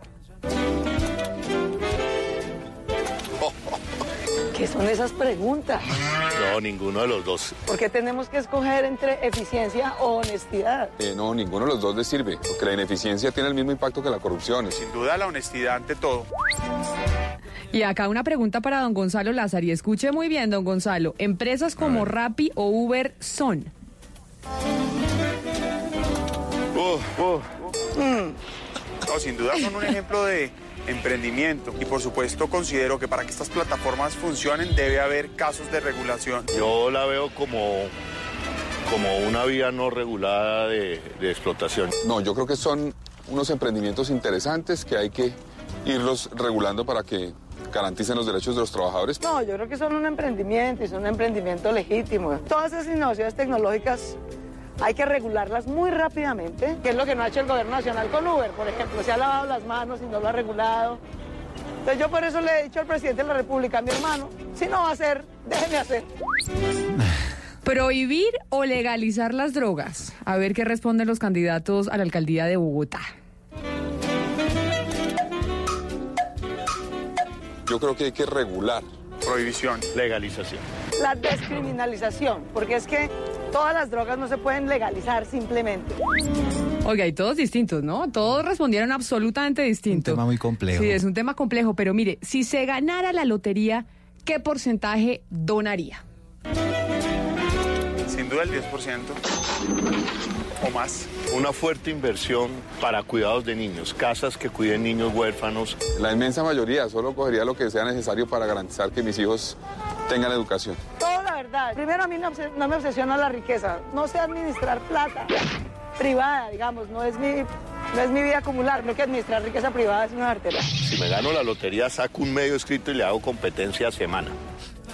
¿Qué son esas preguntas? No, ninguno de los dos. ¿Por qué tenemos que escoger entre eficiencia o honestidad? Eh, no, ninguno de los dos le sirve, porque la ineficiencia tiene el mismo impacto que la corrupción. Sin duda la honestidad ante todo. Y acá una pregunta para don Gonzalo Lázaro. Y escuche muy bien, don Gonzalo. ¿Empresas como Rappi o Uber son? Uf, uf. No, sin duda son un ejemplo de emprendimiento y por supuesto considero que para que estas plataformas funcionen debe haber casos de regulación. Yo la veo como, como una vía no regulada de, de explotación. No, yo creo que son unos emprendimientos interesantes que hay que irlos regulando para que garanticen los derechos de los trabajadores. No, yo creo que son un emprendimiento y son un emprendimiento legítimo. Todas esas innovaciones tecnológicas hay que regularlas muy rápidamente, que es lo que no ha hecho el gobierno nacional con Uber, por ejemplo. Se ha lavado las manos y no lo ha regulado. Entonces yo por eso le he dicho al presidente de la República, mi hermano, si no va a hacer, déjeme hacer. ¿Prohibir o legalizar las drogas? A ver qué responden los candidatos a la alcaldía de Bogotá. Yo creo que hay que regular. Prohibición. Legalización. La descriminalización, porque es que todas las drogas no se pueden legalizar simplemente. Oiga, y todos distintos, ¿no? Todos respondieron absolutamente distinto. Un tema muy complejo. Sí, es un tema complejo, pero mire, si se ganara la lotería, ¿qué porcentaje donaría? Sin duda el 10% o más. Una fuerte inversión para cuidados de niños, casas que cuiden niños huérfanos. La inmensa mayoría solo cogería lo que sea necesario para garantizar que mis hijos tengan educación. Verdad. Primero a mí no, me obsesiona la riqueza. No sé administrar plata privada, digamos. No es mi, no es mi vida acumular. Creo que administrar riqueza privada es una arteria. Si me gano la lotería, saco un medio escrito y le hago competencia a semana.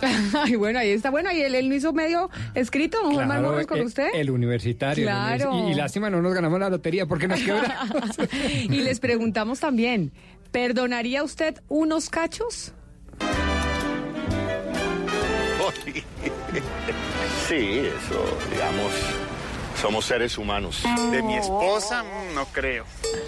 Ay, bueno, ahí está. Bueno, y él, él hizo medio escrito, don Juan Claro, Morris, con el- usted. El universitario. el Claro. univers- Y, y lástima, no nos ganamos la lotería porque nos quebramos. y les preguntamos también, ¿perdonaría usted unos cachos? Sí, eso, digamos, somos seres humanos. De mi esposa, mm, no creo.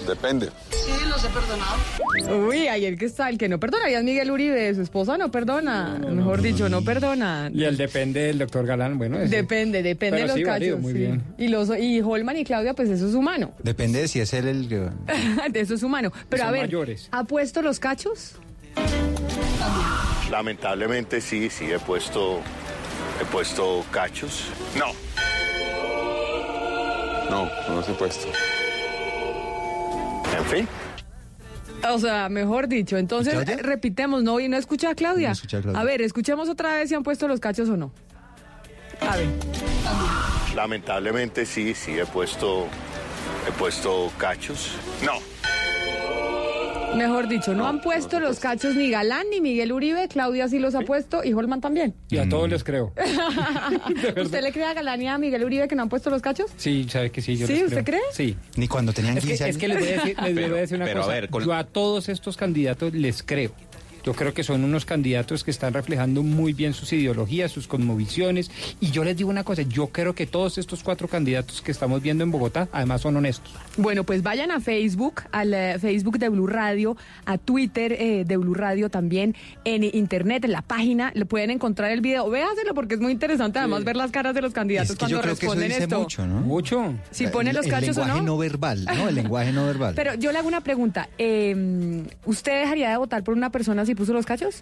Depende. Sí, los he perdonado. Uy, ahí el que está, el que no perdonaría es Miguel Uribe, su esposa no perdona, mejor dicho, no perdona. Y el depende del doctor Galán, bueno. ese- Depende, depende Pero de los sí, válido, cachos. muy sí. bien. Y los y Holman y Claudia, pues eso es humano. Depende de si es él el que... eso es humano. Pero Son a ver, mayores. ¿ha puesto los cachos? Lamentablemente sí, sí, he puesto, he puesto cachos. No. No, no los he puesto. En fin. O sea, mejor dicho, entonces eh, repitemos, ¿no? ¿Y no escucha a Claudia? No escucha a Claudia. A ver, escuchemos otra vez si han puesto los cachos o no. A ver. Lamentablemente sí, sí he puesto, he puesto cachos. No, Mejor dicho, no, han puesto los cachos ni Galán ni Miguel Uribe, Claudia sí los ha puesto y Holman también. Y a todos les creo. ¿Usted le cree a Galán y a Miguel Uribe que no han puesto los cachos? Sí, sabe que sí. Yo ¿Sí? les ¿Usted cree? Sí. Ni cuando tenían Es que, 15 años. es que les voy a decir, les voy a Pero- decir una pero a cosa. ver, con- Yo a todos estos candidatos les creo. Yo creo que son unos candidatos que están reflejando muy bien sus ideologías, sus conmovisiones. Y yo les digo una cosa, yo creo que todos estos cuatro candidatos que estamos viendo en Bogotá, además son honestos. Bueno, pues vayan a Facebook, al eh, Facebook de Blue Radio, a Twitter eh, de Blue Radio también, en internet, en la página, le pueden encontrar el video. Véaselo porque es muy interesante además ver las caras de los candidatos Es que cuando yo creo que eso responden dice esto. mucho, ¿no? Mucho. Si ponen los cachos o El lenguaje no. no verbal, ¿no? El lenguaje no verbal. Pero yo le hago una pregunta. eh, ¿Usted dejaría de votar por una persona si puso los cachos?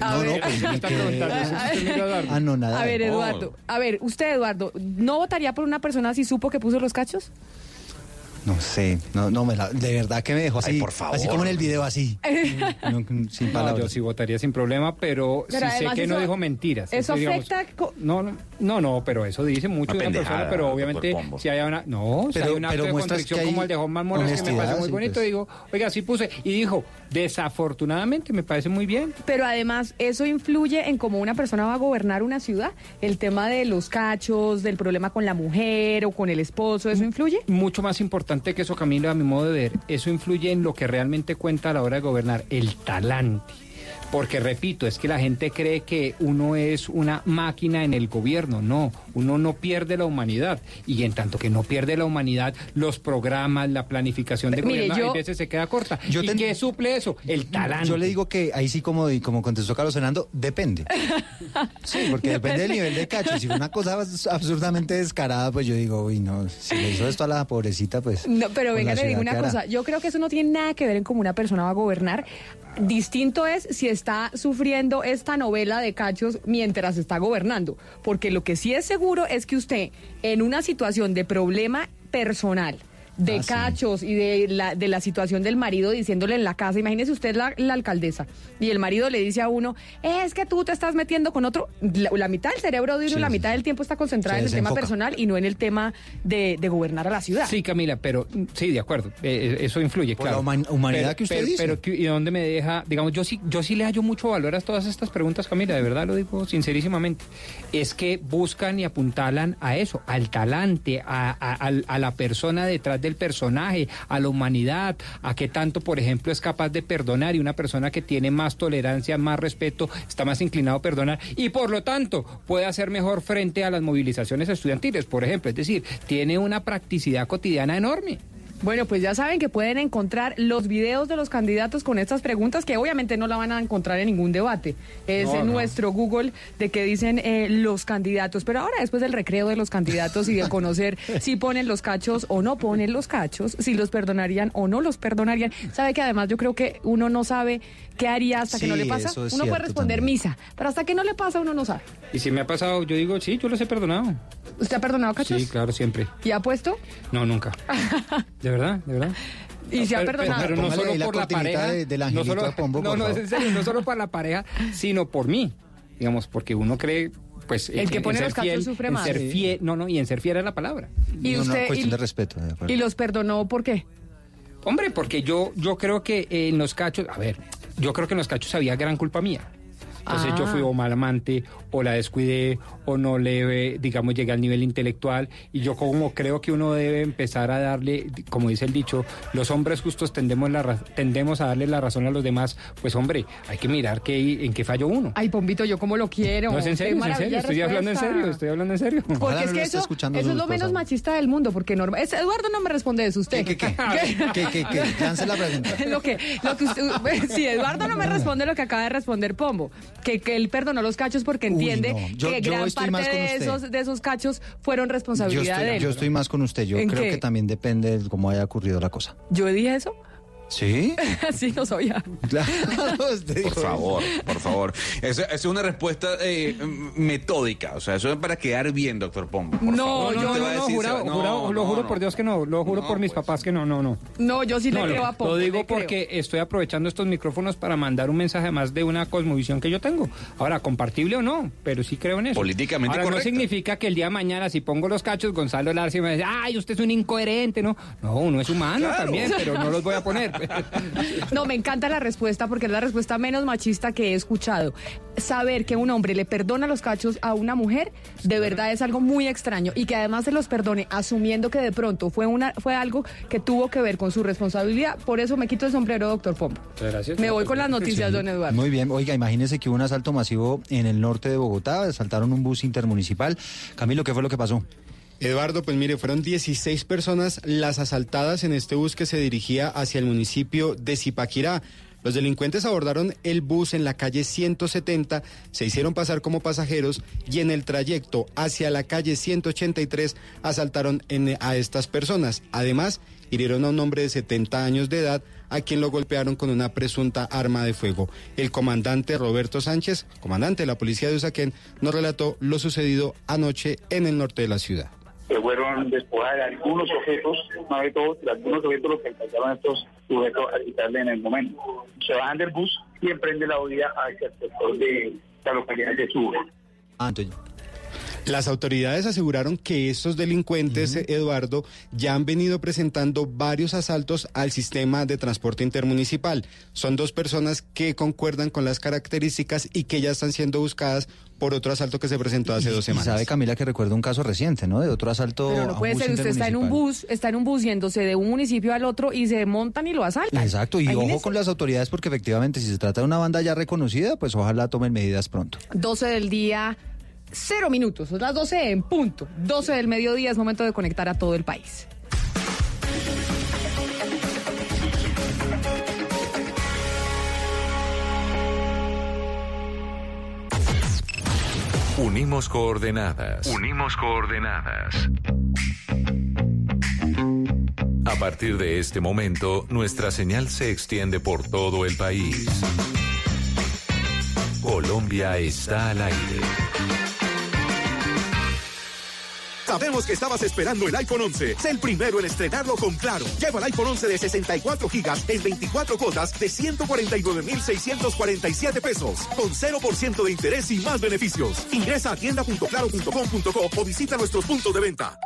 A no, no, ver. pues Me ni está que- preguntando, eso sí es Eduardo. Ah, no, nada. A ver. Eduardo. A ver, usted, Eduardo, ¿no votaría por una persona si supo que puso los cachos? No sé, no, no, me la- de verdad que me dejó así. Ay, por favor. Así como en el video, así. No, sin No, palabras. yo sí votaría sin problema, pero, Pero sí sé que no dijo mentiras. Eso digamos, afecta. No, no, no, no, pero eso dice mucho Una de una persona, pero obviamente si hay una, no, si Pero- hay un acto pero de hay como el de Juan Mores, que me parece muy sí, bonito, pues. digo, oiga, sí puse, y dijo, desafortunadamente me parece muy bien. Pero además, eso influye en cómo una persona va a gobernar una ciudad. El tema de los cachos, del problema con la mujer o con el esposo, ¿eso influye? Mucho más importante que eso, Camilo, a mi modo de ver, eso influye en lo que realmente cuenta a la hora de gobernar, el talante. Porque repito, es que la gente cree que uno es una máquina en el gobierno. No, uno no pierde la humanidad. Y en tanto que no pierde la humanidad, los programas, la planificación de Mire, gobierno yo- a veces se queda corta. Yo ¿Y ten- qué suple eso? El talante. Yo le digo que ahí sí, como, como contestó Carlos Fernando, depende. Sí, porque depende del nivel de cacho. Si una cosa abs- absurdamente descarada, pues yo digo, uy, no, si le hizo esto a la pobrecita, pues. No, pero venga, le digo una cosa. Yo creo que eso no tiene nada que ver en cómo una persona va a gobernar. Distinto es si está sufriendo esta novela de cachos mientras está gobernando. Porque lo que sí es seguro es que usted, en una situación de problema personal, de Ah, sí. cachos y de la, de la situación del marido diciéndole en la casa, imagínese usted la, la alcaldesa, y el marido le dice a uno, es que tú te estás metiendo con otro, la, la mitad del cerebro de uno, Sí, la mitad sí. del tiempo está concentrada en el tema personal y no en el tema de, de gobernar a la ciudad. Sí, Camila, pero sí, de acuerdo, eh, eso influye, Por claro. la human- humanidad Pero- que usted pero, dice. Pero, ¿qué- ¿y dónde me deja? Digamos, yo sí, yo sí le hallo mucho valor a todas estas preguntas, Camila, de verdad lo digo sincerísimamente. Es que buscan y apuntalan a eso, al talante, a, a- al- a la persona detrás del personaje, a la humanidad, a qué tanto, por ejemplo, es capaz de perdonar y una persona que tiene más tolerancia, más respeto, está más inclinado a perdonar y por lo tanto puede hacer mejor frente a las movilizaciones estudiantiles, por ejemplo. Es decir, tiene una practicidad cotidiana enorme. Bueno, pues ya saben que pueden encontrar los videos de los candidatos con estas preguntas que obviamente no la van a encontrar en ningún debate. Es No, en no. nuestro Google de que dicen eh, los candidatos. Pero ahora después del recreo de los candidatos y de conocer si ponen los cachos o no ponen los cachos, si los perdonarían o no los perdonarían. Sabe que además yo creo que uno no sabe qué haría hasta que no le pasa. es Uno puede responder también. misa, pero hasta que no le pasa uno no sabe. Y si me ha pasado, yo digo, sí, yo los he perdonado. ¿Usted ha perdonado cachos? Sí, claro, siempre. ¿Y ha puesto? No, nunca. De verdad, de verdad. ¿Y se ha perdonado? Pero, no solo la por la pareja. de- del no solo, de Pombo, no, por no, es en serio, no solo para la pareja, sino por mí. Digamos, porque uno cree, pues. El en- que en pone los cachos fiel, sufre en más. ser fiel, no, no, y en ser fiel es la palabra. ¿Y No, no, usted- cuestión y- de respeto, de. ¿Y los perdonó por qué? Hombre, porque yo, yo creo que en los cachos, a ver, yo creo que en los cachos había gran culpa mía. Entonces yo Ah. fui o mal amante, o la descuidé, o no le, digamos, llegué al nivel intelectual. Y yo como creo que uno debe empezar a darle, como dice el dicho, los hombres justos tendemos, la, tendemos a darle la razón a los demás. Pues hombre, hay que mirar qué, en qué falló uno. Ay, Pompito, yo como lo quiero. no es en serio, es en serio. Estoy hablando en serio, estoy hablando en serio. Porque Ojalá es que eso, escuchando eso es lo menos machista del mundo, porque norma, es- Eduardo no me responde eso, usted. ¿Qué, qué, qué? ¿Qué, qué, qué? Lance la pregunta. lo que, lo que usted, sí, Eduardo no me responde lo que acaba de responder Pombo, que, que él perdonó los cachos porque Uy, entiende no. Yo- que yo gran parte de esos, de esos cachos fueron Yo responsabilidad de estoy, él. yo estoy más con usted. Yo ¿En creo qué? que también depende de cómo haya ocurrido la cosa. ¿Yo dije eso? ¿Sí? sí, no sabía. Por favor, por favor. Esa es una respuesta eh, metódica. O sea, eso es para quedar bien, doctor Pombo. por No, favor. te No, va no, decir, jurado, se va- jurado, no, lo juro no, por Dios que no, lo juro por mis papás que no, no, no. No, yo sí le No, creo lo, a Pombo. lo digo creo. porque estoy aprovechando estos micrófonos para mandar un mensaje más de una cosmovisión que yo tengo. Ahora, compartible o no, pero sí creo en eso. Políticamente Ahora, no significa que el día de mañana, si pongo los cachos, Gonzalo Larce me dice, ay, usted es un incoherente, ¿no? No, uno es humano Claro. también, pero no los voy a poner. No, me encanta la respuesta porque es la respuesta menos machista que he escuchado. Saber que un hombre le perdona los cachos a una mujer, de verdad es algo muy extraño y que además se los perdone asumiendo que de pronto fue una fue algo que tuvo que ver con su responsabilidad. Por eso me quito el sombrero, doctor Pombo. gracias. Me voy con las noticias, don Eduardo. Muy bien, oiga, imagínese que hubo un asalto masivo en el norte de Bogotá, asaltaron un bus intermunicipal. Camilo, ¿qué fue lo que pasó? Eduardo, pues mire, fueron 16 personas las asaltadas en este bus que se dirigía hacia el municipio de Zipaquirá. Los delincuentes abordaron el bus en la calle 170, se hicieron pasar como pasajeros y en el trayecto hacia la calle 183 asaltaron a estas personas. Además, hirieron a un hombre de 70 años de edad a quien lo golpearon con una presunta arma de fuego. El comandante Roberto Sánchez, comandante de la policía de Usaquén, nos relató lo sucedido anoche en el norte de la ciudad. Que fueron despojadas de algunos objetos, no de todos, de algunos objetos los que alcanzaron estos sujetos a quitarle en el momento. Se bajan del bus y emprenden la huida hacia el sector de la localidad de Suba. Ah, entonces, Las autoridades aseguraron que estos delincuentes, Eduardo, ya han venido presentando varios asaltos al sistema de transporte intermunicipal. Son dos personas que concuerdan con las características y que ya están siendo buscadas por otro asalto que se presentó hace dos y semanas. sabe Camila que recuerda un caso reciente, ¿no? De otro asalto. Pero a no un puede bus ser, usted está en un bus, está en un bus yéndose de un municipio al otro y se montan y lo asaltan. Exacto, y Imagínese. ojo con las autoridades porque efectivamente si se trata de una banda ya reconocida, pues ojalá tomen medidas pronto. 12 del día, cero minutos. Son las 12 en punto. 12 del mediodía es momento de conectar a todo el país. Unimos coordenadas. Unimos coordenadas. A partir de este momento, nuestra señal se extiende por todo el país. Colombia está al aire. Sabemos que estabas esperando el iPhone 11. Sé el primero en estrenarlo con Claro. Lleva el iPhone 11 de 64 gigas en 24 cuotas de 149,647 pesos. Con 0% de interés y más beneficios. Ingresa a tienda.claro.com.co o visita nuestros puntos de venta.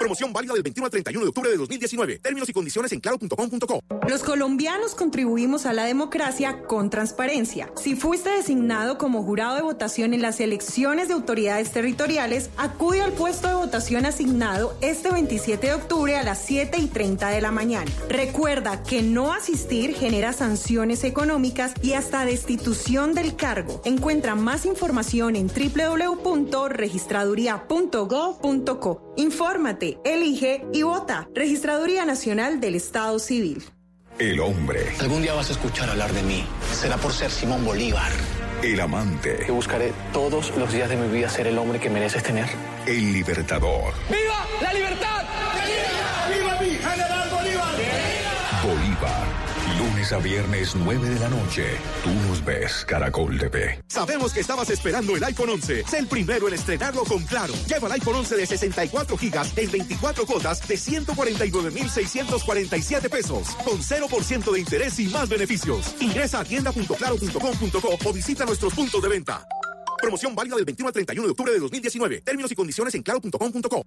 Promoción válida del 21 al 31 de octubre de 2019. Términos y condiciones en claro.com.co. Los colombianos contribuimos a la democracia con transparencia. Si fuiste designado como jurado de votación en las elecciones de autoridades territoriales, acude al puesto de votación asignado este 27 de octubre a las 7 y 30 de la mañana. Recuerda que no asistir genera sanciones económicas y hasta destitución del cargo. Encuentra más información en www.registraduría.gov.co. Infórmate, elige y vota. Registraduría Nacional del Estado Civil. El hombre. Algún día vas a escuchar hablar de mí. Será por ser Simón Bolívar. El amante. Yo buscaré todos los días de mi vida ser el hombre que mereces tener. El libertador. ¡Viva la libertad! ¡Viva A viernes, 9 de la noche. Tú nos ves, Caracol TV. Sabemos que estabas esperando el iPhone 11. Sé el primero en estrenarlo con Claro. Lleva el iPhone 11 de 64 gigas en 24 cuotas de 149,647 pesos. Con 0% de interés y más beneficios. Ingresa a tienda.claro.com.co o visita nuestros puntos de venta. Promoción válida del 21 al 31 de octubre de 2019. Términos y condiciones en claro.com.co.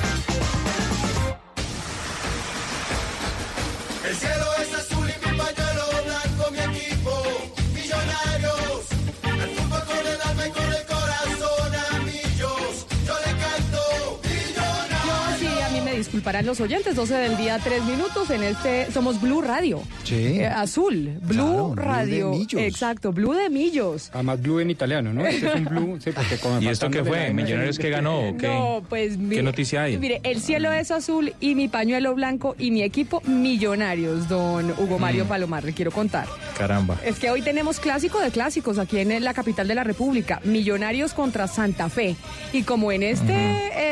Disculparán los oyentes, 12 del día, 3 minutos. En este somos Blue Radio. Sí. Eh, azul, Blue Claro, Blue de Radio. Millos. Exacto, Blue de Millos. Además, blue en italiano, ¿no? Este es un blue, sí, porque como ¿Y esto qué fue? ¿Millonarios que ganó o qué? No, pues mire, ¿Qué noticia hay? Mire, el cielo es azul y mi pañuelo blanco y mi equipo millonarios, don Hugo Mario Mm. Palomar, le quiero contar. Caramba. Es que hoy tenemos clásico de clásicos aquí en la capital de la República, Millonarios contra Santa Fe. Y como en este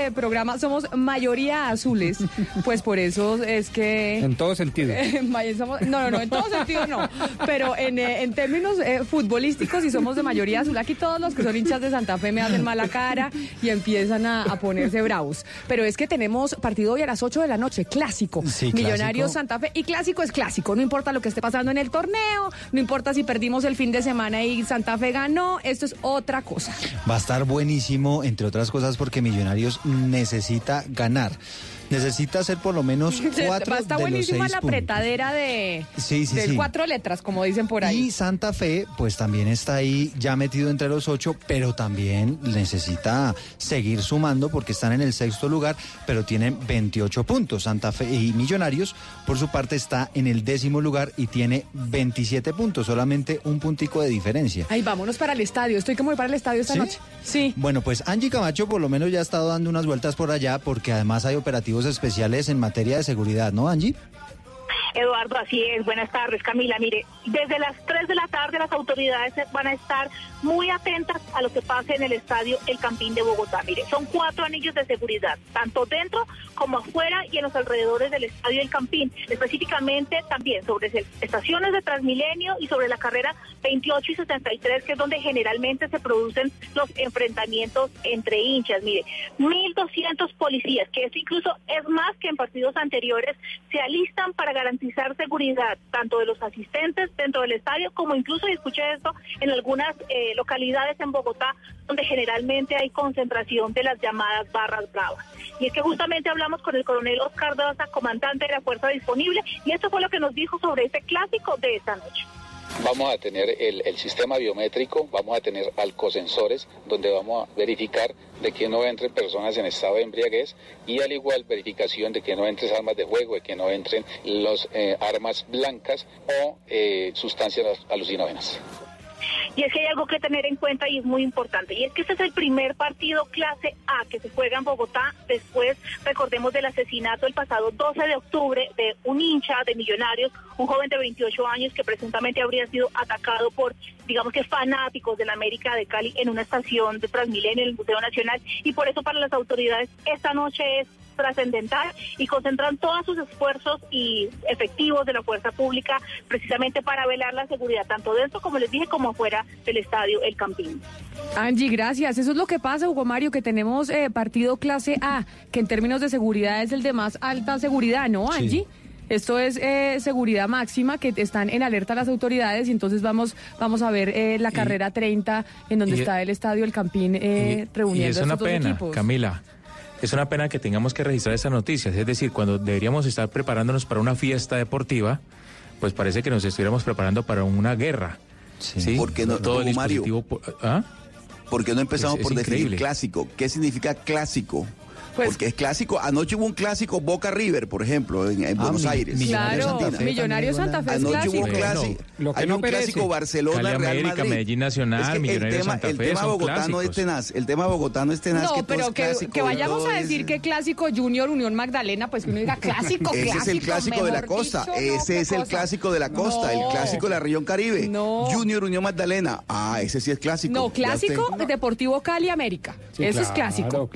eh, programa somos mayoría azules, pues por eso es que... En todo sentido. Somos- no, no, no, en todo sentido no. Pero en, eh, en términos eh, futbolísticos, si somos de mayoría azul, aquí todos los que son hinchas de Santa Fe me hacen mala cara y empiezan a, a ponerse bravos. Pero es que tenemos partido hoy a las 8 de la noche, clásico. Sí, Millonarios clásico. Santa Fe. Y clásico es clásico, no importa lo que esté pasando en el torneo, no importa si perdimos el fin de semana y Santa Fe ganó, esto es otra cosa. Va a estar buenísimo, entre otras cosas, porque Millonarios necesita ganar. Necesita hacer por lo menos cuatro estar de los buenísima seis la puntos. apretadera de, Sí, sí, de sí. cuatro letras, como dicen por ahí. Y Santa Fe, pues también está ahí ya metido entre los ocho, pero también necesita seguir sumando porque están en el sexto lugar, pero tienen 28 puntos. Santa Fe y Millonarios, por su parte, está en el décimo lugar y tiene 27 puntos, solamente un puntico de diferencia. Ay, vámonos para el estadio. Estoy como ir para el estadio esta noche. Sí. Bueno, pues Angie Camacho por lo menos ya ha estado dando unas vueltas por allá porque además hay operativos especiales en materia de seguridad, ¿no, Angie? Eduardo, así es. Buenas tardes, Camila. Mire, desde las 3 de la tarde las autoridades van a estar muy atentas a lo que pase en el estadio El Campín de Bogotá. Mire, son cuatro anillos de seguridad, tanto dentro como afuera y en los alrededores del estadio El Campín. Específicamente también sobre estaciones de Transmilenio y sobre la carrera 28 y 73, que es donde generalmente se producen los enfrentamientos entre hinchas. Mire, 1.200 policías, que esto incluso es más que en partidos anteriores, se alistan para garantizar seguridad tanto de los asistentes dentro del estadio como incluso, y escuché esto, en algunas eh, localidades en Bogotá donde generalmente hay concentración de las llamadas barras bravas. Y es que justamente hablamos con el coronel Oscar Daza, comandante de la Fuerza Disponible, y esto fue lo que nos dijo sobre este clásico de esta noche. Vamos a tener el, el sistema biométrico, vamos a tener alcosensores donde vamos a verificar de que no entren personas en estado de embriaguez y al igual verificación de que no entren armas de juego, de que no entren los eh, armas blancas o eh, sustancias alucinógenas. Y es que hay algo que tener en cuenta y es muy importante. Y es que este es el primer partido clase A que se juega en Bogotá. Después, recordemos del asesinato el pasado 12 de octubre de un hincha de Millonarios, un joven de 28 años que presuntamente habría sido atacado por, digamos que fanáticos de la América de Cali en una estación de Transmilenio en el Museo Nacional. Y por eso para las autoridades esta noche es trascendental y concentran todos sus esfuerzos y efectivos de la fuerza pública precisamente para velar la seguridad tanto dentro como les dije como fuera del estadio El Campín. Angie, gracias. Eso es lo que pasa, Hugo Mario, que tenemos eh, partido clase A, que en términos de seguridad es el de más alta seguridad, ¿no, Angie? Esto es eh, seguridad máxima, que están en alerta las autoridades y entonces vamos, vamos a ver eh, la carrera 30 en donde y- está el estadio El Campín eh, Y reuniendo es a una dos pena, equipos. Camila. Es una pena que tengamos que registrar estas noticias. Es decir, cuando deberíamos estar preparándonos para una fiesta deportiva, pues parece que nos estuviéramos preparando para una guerra. Sí. ¿Por qué no, Todo el Mario? ¿Ah? ¿Por qué no empezamos Es- es por definir increíble. clásico? ¿Qué significa clásico? Pues Porque es clásico. Anoche hubo un clásico Boca River, por ejemplo, en, en Ah, Buenos mi- Aires. Millonarios Claro, Santa Fe Millonarios también, Santa Fe es Anoche hubo un clásico. Hay no un perece. clásico Barcelona, Cali Real América, Madrid. Medellín Nacional, Es que el tema, Santa el Fe tema bogotano es tenaz. El tema bogotano es tenaz. No, que pero es que, clásico que y vayamos a es- decir que clásico Junior, Unión Magdalena, pues que uno diga clásico, Ese clásico. es el clásico de la costa. dicho, no, ese es el cosa. clásico de la costa. El clásico de la región Caribe. No. Junior Unión Magdalena. Ah, ese sí es clásico. No, clásico Deportivo Cali América. Eso es clásico.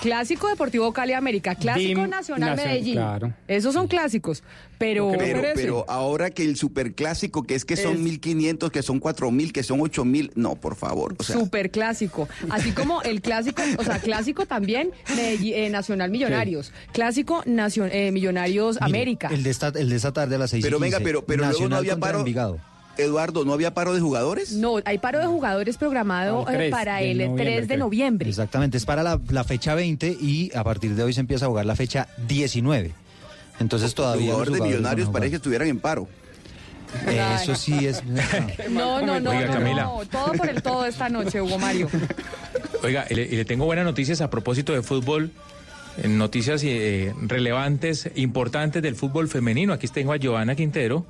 Clásico Deportivo Cali América, Clásico DIM Nacional Nacional, Medellín. claro. Esos son clásicos, pero Pero, pero ahora que el superclásico, que es que son Es- 1500, que son 4000, que son 8000, no, por favor. O sea, super clásico. Así como el clásico, o sea, clásico también Medellín- eh, Nacional Millonarios, clásico nacio- eh, Millonarios Mire, América. El de, esta, el de esta tarde a las seis y pero venga, 15, pero, pero luego no Nacional había paro. Envigado. Eduardo, ¿no había paro de jugadores? No, hay paro de jugadores programado El eh, 3 para el 3 noviembre, de noviembre. Exactamente, es para la, la fecha 20 y a partir de hoy se empieza a jugar la fecha 19. Entonces todavía... los jugadores de millonarios a parece que estuvieran en paro. Eso sí es... No, no, no, Oiga, no, Camila. no, todo por el todo esta noche, Hugo Mario. Oiga, y le, tengo buenas noticias a propósito de fútbol. en noticias eh, relevantes, importantes del fútbol femenino. Aquí tengo a Joana Quintero,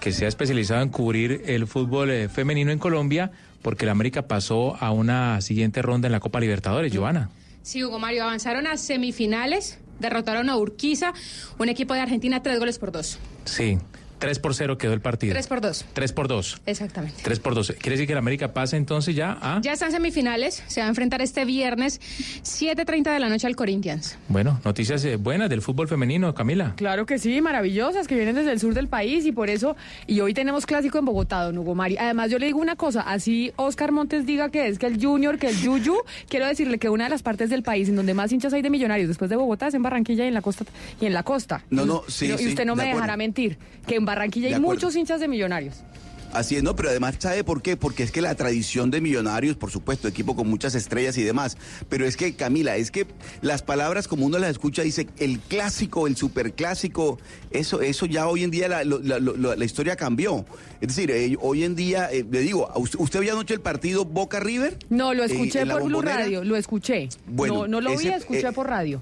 que se ha especializado en cubrir el fútbol eh, femenino en Colombia, porque la América pasó a una siguiente ronda en la Copa Libertadores. Joana. Sí, Hugo Mario, avanzaron a semifinales, derrotaron a Urquiza, un equipo de Argentina, tres goles por dos. Sí, 3 por 0 quedó el partido. 3 por 2. 3 por 2. Exactamente. 3 por 2. ¿Quiere decir que la América pasa entonces ya a...? Ya están semifinales, se va a enfrentar este viernes 7.30 de la noche al Corinthians. Bueno, noticias eh, buenas del fútbol femenino, Camila. Claro que sí, maravillosas, que vienen desde el sur del país y por eso, y hoy tenemos clásico en Bogotá, don Hugo Mari. Además, yo le digo una cosa, así Oscar Montes diga que es que el Junior, que el Yuyu, quiero decirle que una de las partes del país en donde más hinchas hay de millonarios después de Bogotá es en Barranquilla y en la costa. Y en la costa. No, no, sí, y, sí, usted no me dejará mentir, que en Barranquilla hay muchos hinchas de millonarios. Así es, no, pero además, ¿sabe por qué? Porque es que la tradición de Millonarios, por supuesto, equipo con muchas estrellas y demás, pero es que, Camila, es que las palabras como uno las escucha, dice el clásico, el superclásico, eso, eso ya hoy en día la, historia cambió. Es decir, eh, hoy en día, eh, le digo, ¿a usted, ¿usted vio anoche el partido Boca River? No, lo Eh, escuché por Blue. Radio, lo escuché. Bueno, no, no lo vi, ese, escuché eh, por radio.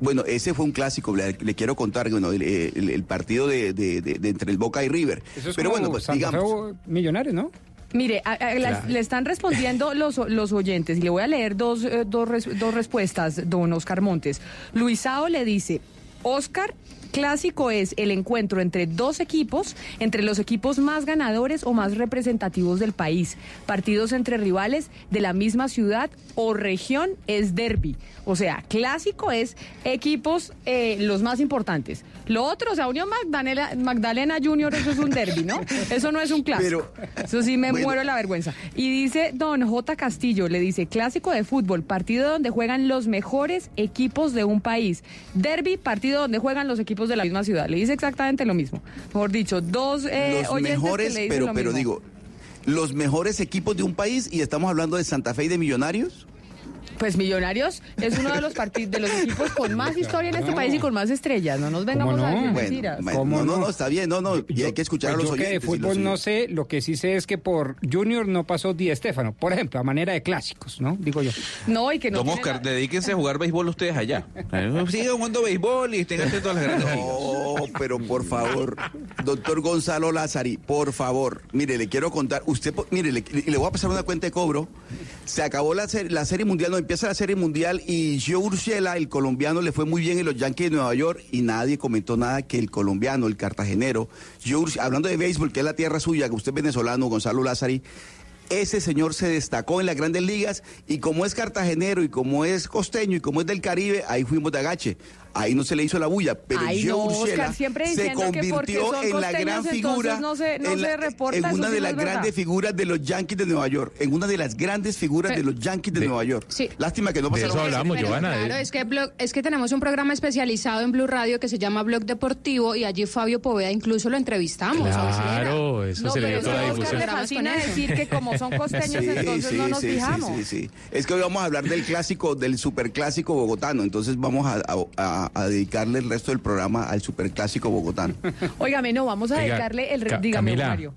Bueno, ese fue un clásico, le, le quiero contar, bueno, el, el- el partido de, de- de- de entre el Boca y River. Eso es pero como bueno, pues Santa digamos. Millonarios, ¿no? Mire, a- a- las- Claro. le están respondiendo los, los oyentes y le voy a leer dos, eh, dos, res- dos respuestas, don Oscar Montes. Luisao le dice, Oscar, clásico es el encuentro entre dos equipos, entre los equipos más ganadores o más representativos del país. Partidos entre rivales de la misma ciudad o región es derby. O sea, clásico es equipos eh, los más importantes. Lo otro, o sea, Unión Magdalena, Magdalena Junior, eso es un derby, ¿no? Eso no es un clásico. eso sí me bueno. muero la vergüenza. Y dice don J. Castillo, le dice, clásico de fútbol, partido donde juegan los mejores equipos de un país. Derby, partido donde juegan los equipos de la misma ciudad. Le dice exactamente lo mismo. Mejor dicho, dos eh, los oyentes que mejores, le dicen pero, lo pero mismo. digo, los mejores equipos de un país y estamos hablando de Santa Fe y de Millonarios. Pues Millonarios es uno de los partidos de los equipos con más historia en este No. país y con más estrellas. No nos vengamos ¿Cómo a no? decir mentiras. bueno, ¿Cómo no, no, no? no, está bien, no, no, y hay que escuchar Pues a los yo que de oyentes. y los fútbol no sé, lo que sí sé es que por Junior no pasó Di Stéfano, por ejemplo, a manera de clásicos, ¿no? Digo yo. No, y que no Don Oscar, la- dedíquense a jugar béisbol ustedes allá. Sigan jugando béisbol y estén atentos a las grandes. No, pero por favor, doctor Gonzalo Lázari, por favor, mire, le quiero contar, usted, po- mire, le, le voy a pasar una cuenta de cobro. Se acabó la, la serie mundial, no empieza la serie mundial y Joe Urshela, el colombiano, le fue muy bien en los Yankees de Nueva York y nadie comentó nada que el colombiano, el cartagenero, Urshela- hablando de béisbol, que es la tierra suya, que usted es venezolano, Gonzalo Lázari, ese señor se destacó en las grandes ligas y como es cartagenero y como es costeño y como es del Caribe, ahí fuimos de agache. Ahí no se le hizo la bulla, pero Ay, Joe no, Urshela Oscar, siempre se diciendo que porque convirtió son en la gran figura, no se- no en, la- se reporta, en eso una sí de las verdad. grandes figuras de los Yankees de Nueva York, en una de las grandes figuras de los Yankees de, Nueva York. Lástima que no De pasaron. eso hablamos, Pero Giovanna. Claro, es que, blog- es que tenemos un programa especializado en Blue Radio que se llama Blog Deportivo y allí Fabio Poveda incluso lo entrevistamos. Claro, eso No, se le dio toda la difusión. fascina decir que como son costeños, Sí, entonces sí, no nos sí, sí, fijamos. sí, sí. Es que hoy vamos a hablar del clásico, del superclásico bogotano, entonces vamos a, a- dedicarle el resto del programa al superclásico bogotano. Óigame, no, vamos a Oiga, dedicarle el... Ca- Dígame, Camila. Mario.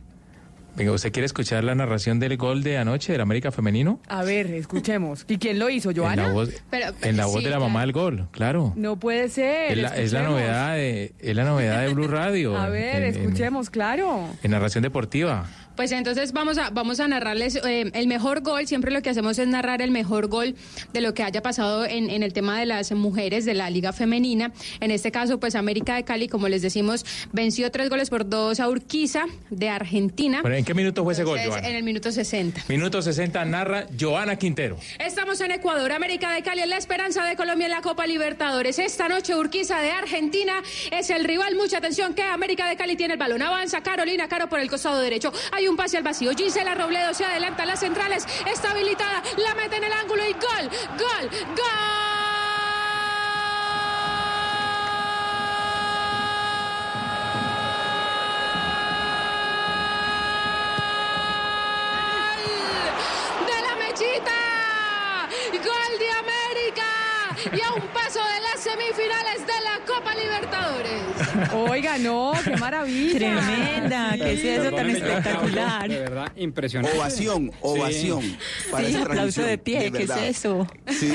Venga, ¿usted quiere escuchar la narración del gol de anoche del América Femenino? A ver, escuchemos. ¿Y quién lo hizo, En la Joana? voz, Pero- en la voz sí, de la claro. mamá del gol, claro. No puede ser. Es la, es la novedad de, es la novedad de Blue Radio. A ver, en- en- escuchemos, claro. en narración deportiva. Pues entonces vamos a, vamos a narrarles eh, el mejor gol. Siempre lo que hacemos es narrar el mejor gol de lo que haya pasado en, en el tema de las mujeres de la Liga Femenina. En este caso, pues América de Cali, como les decimos, venció tres goles por dos a Urquiza de Argentina. ¿En qué minuto fue ese gol, Joana? en el minuto 60. Minuto 60 narra Joana Quintero. Estamos en Ecuador, América de Cali, es la esperanza de Colombia en la Copa Libertadores. Esta noche Urquiza de Argentina es el rival. Mucha atención que América de Cali tiene el balón. Avanza Carolina Caro por el costado derecho. Un pase al vacío. Gisela Robledo se adelanta a las centrales. Está habilitada. La mete en el ángulo y gol, gol, gol. Y a un paso de la semifinal. semifinales de la Copa Libertadores. Oiga, no, qué maravilla. Tremenda, ¿qué es eso tan espectacular? De verdad, impresionante. Ovación, ovación. para Sí, esa aplauso de pie, ¿qué es eso?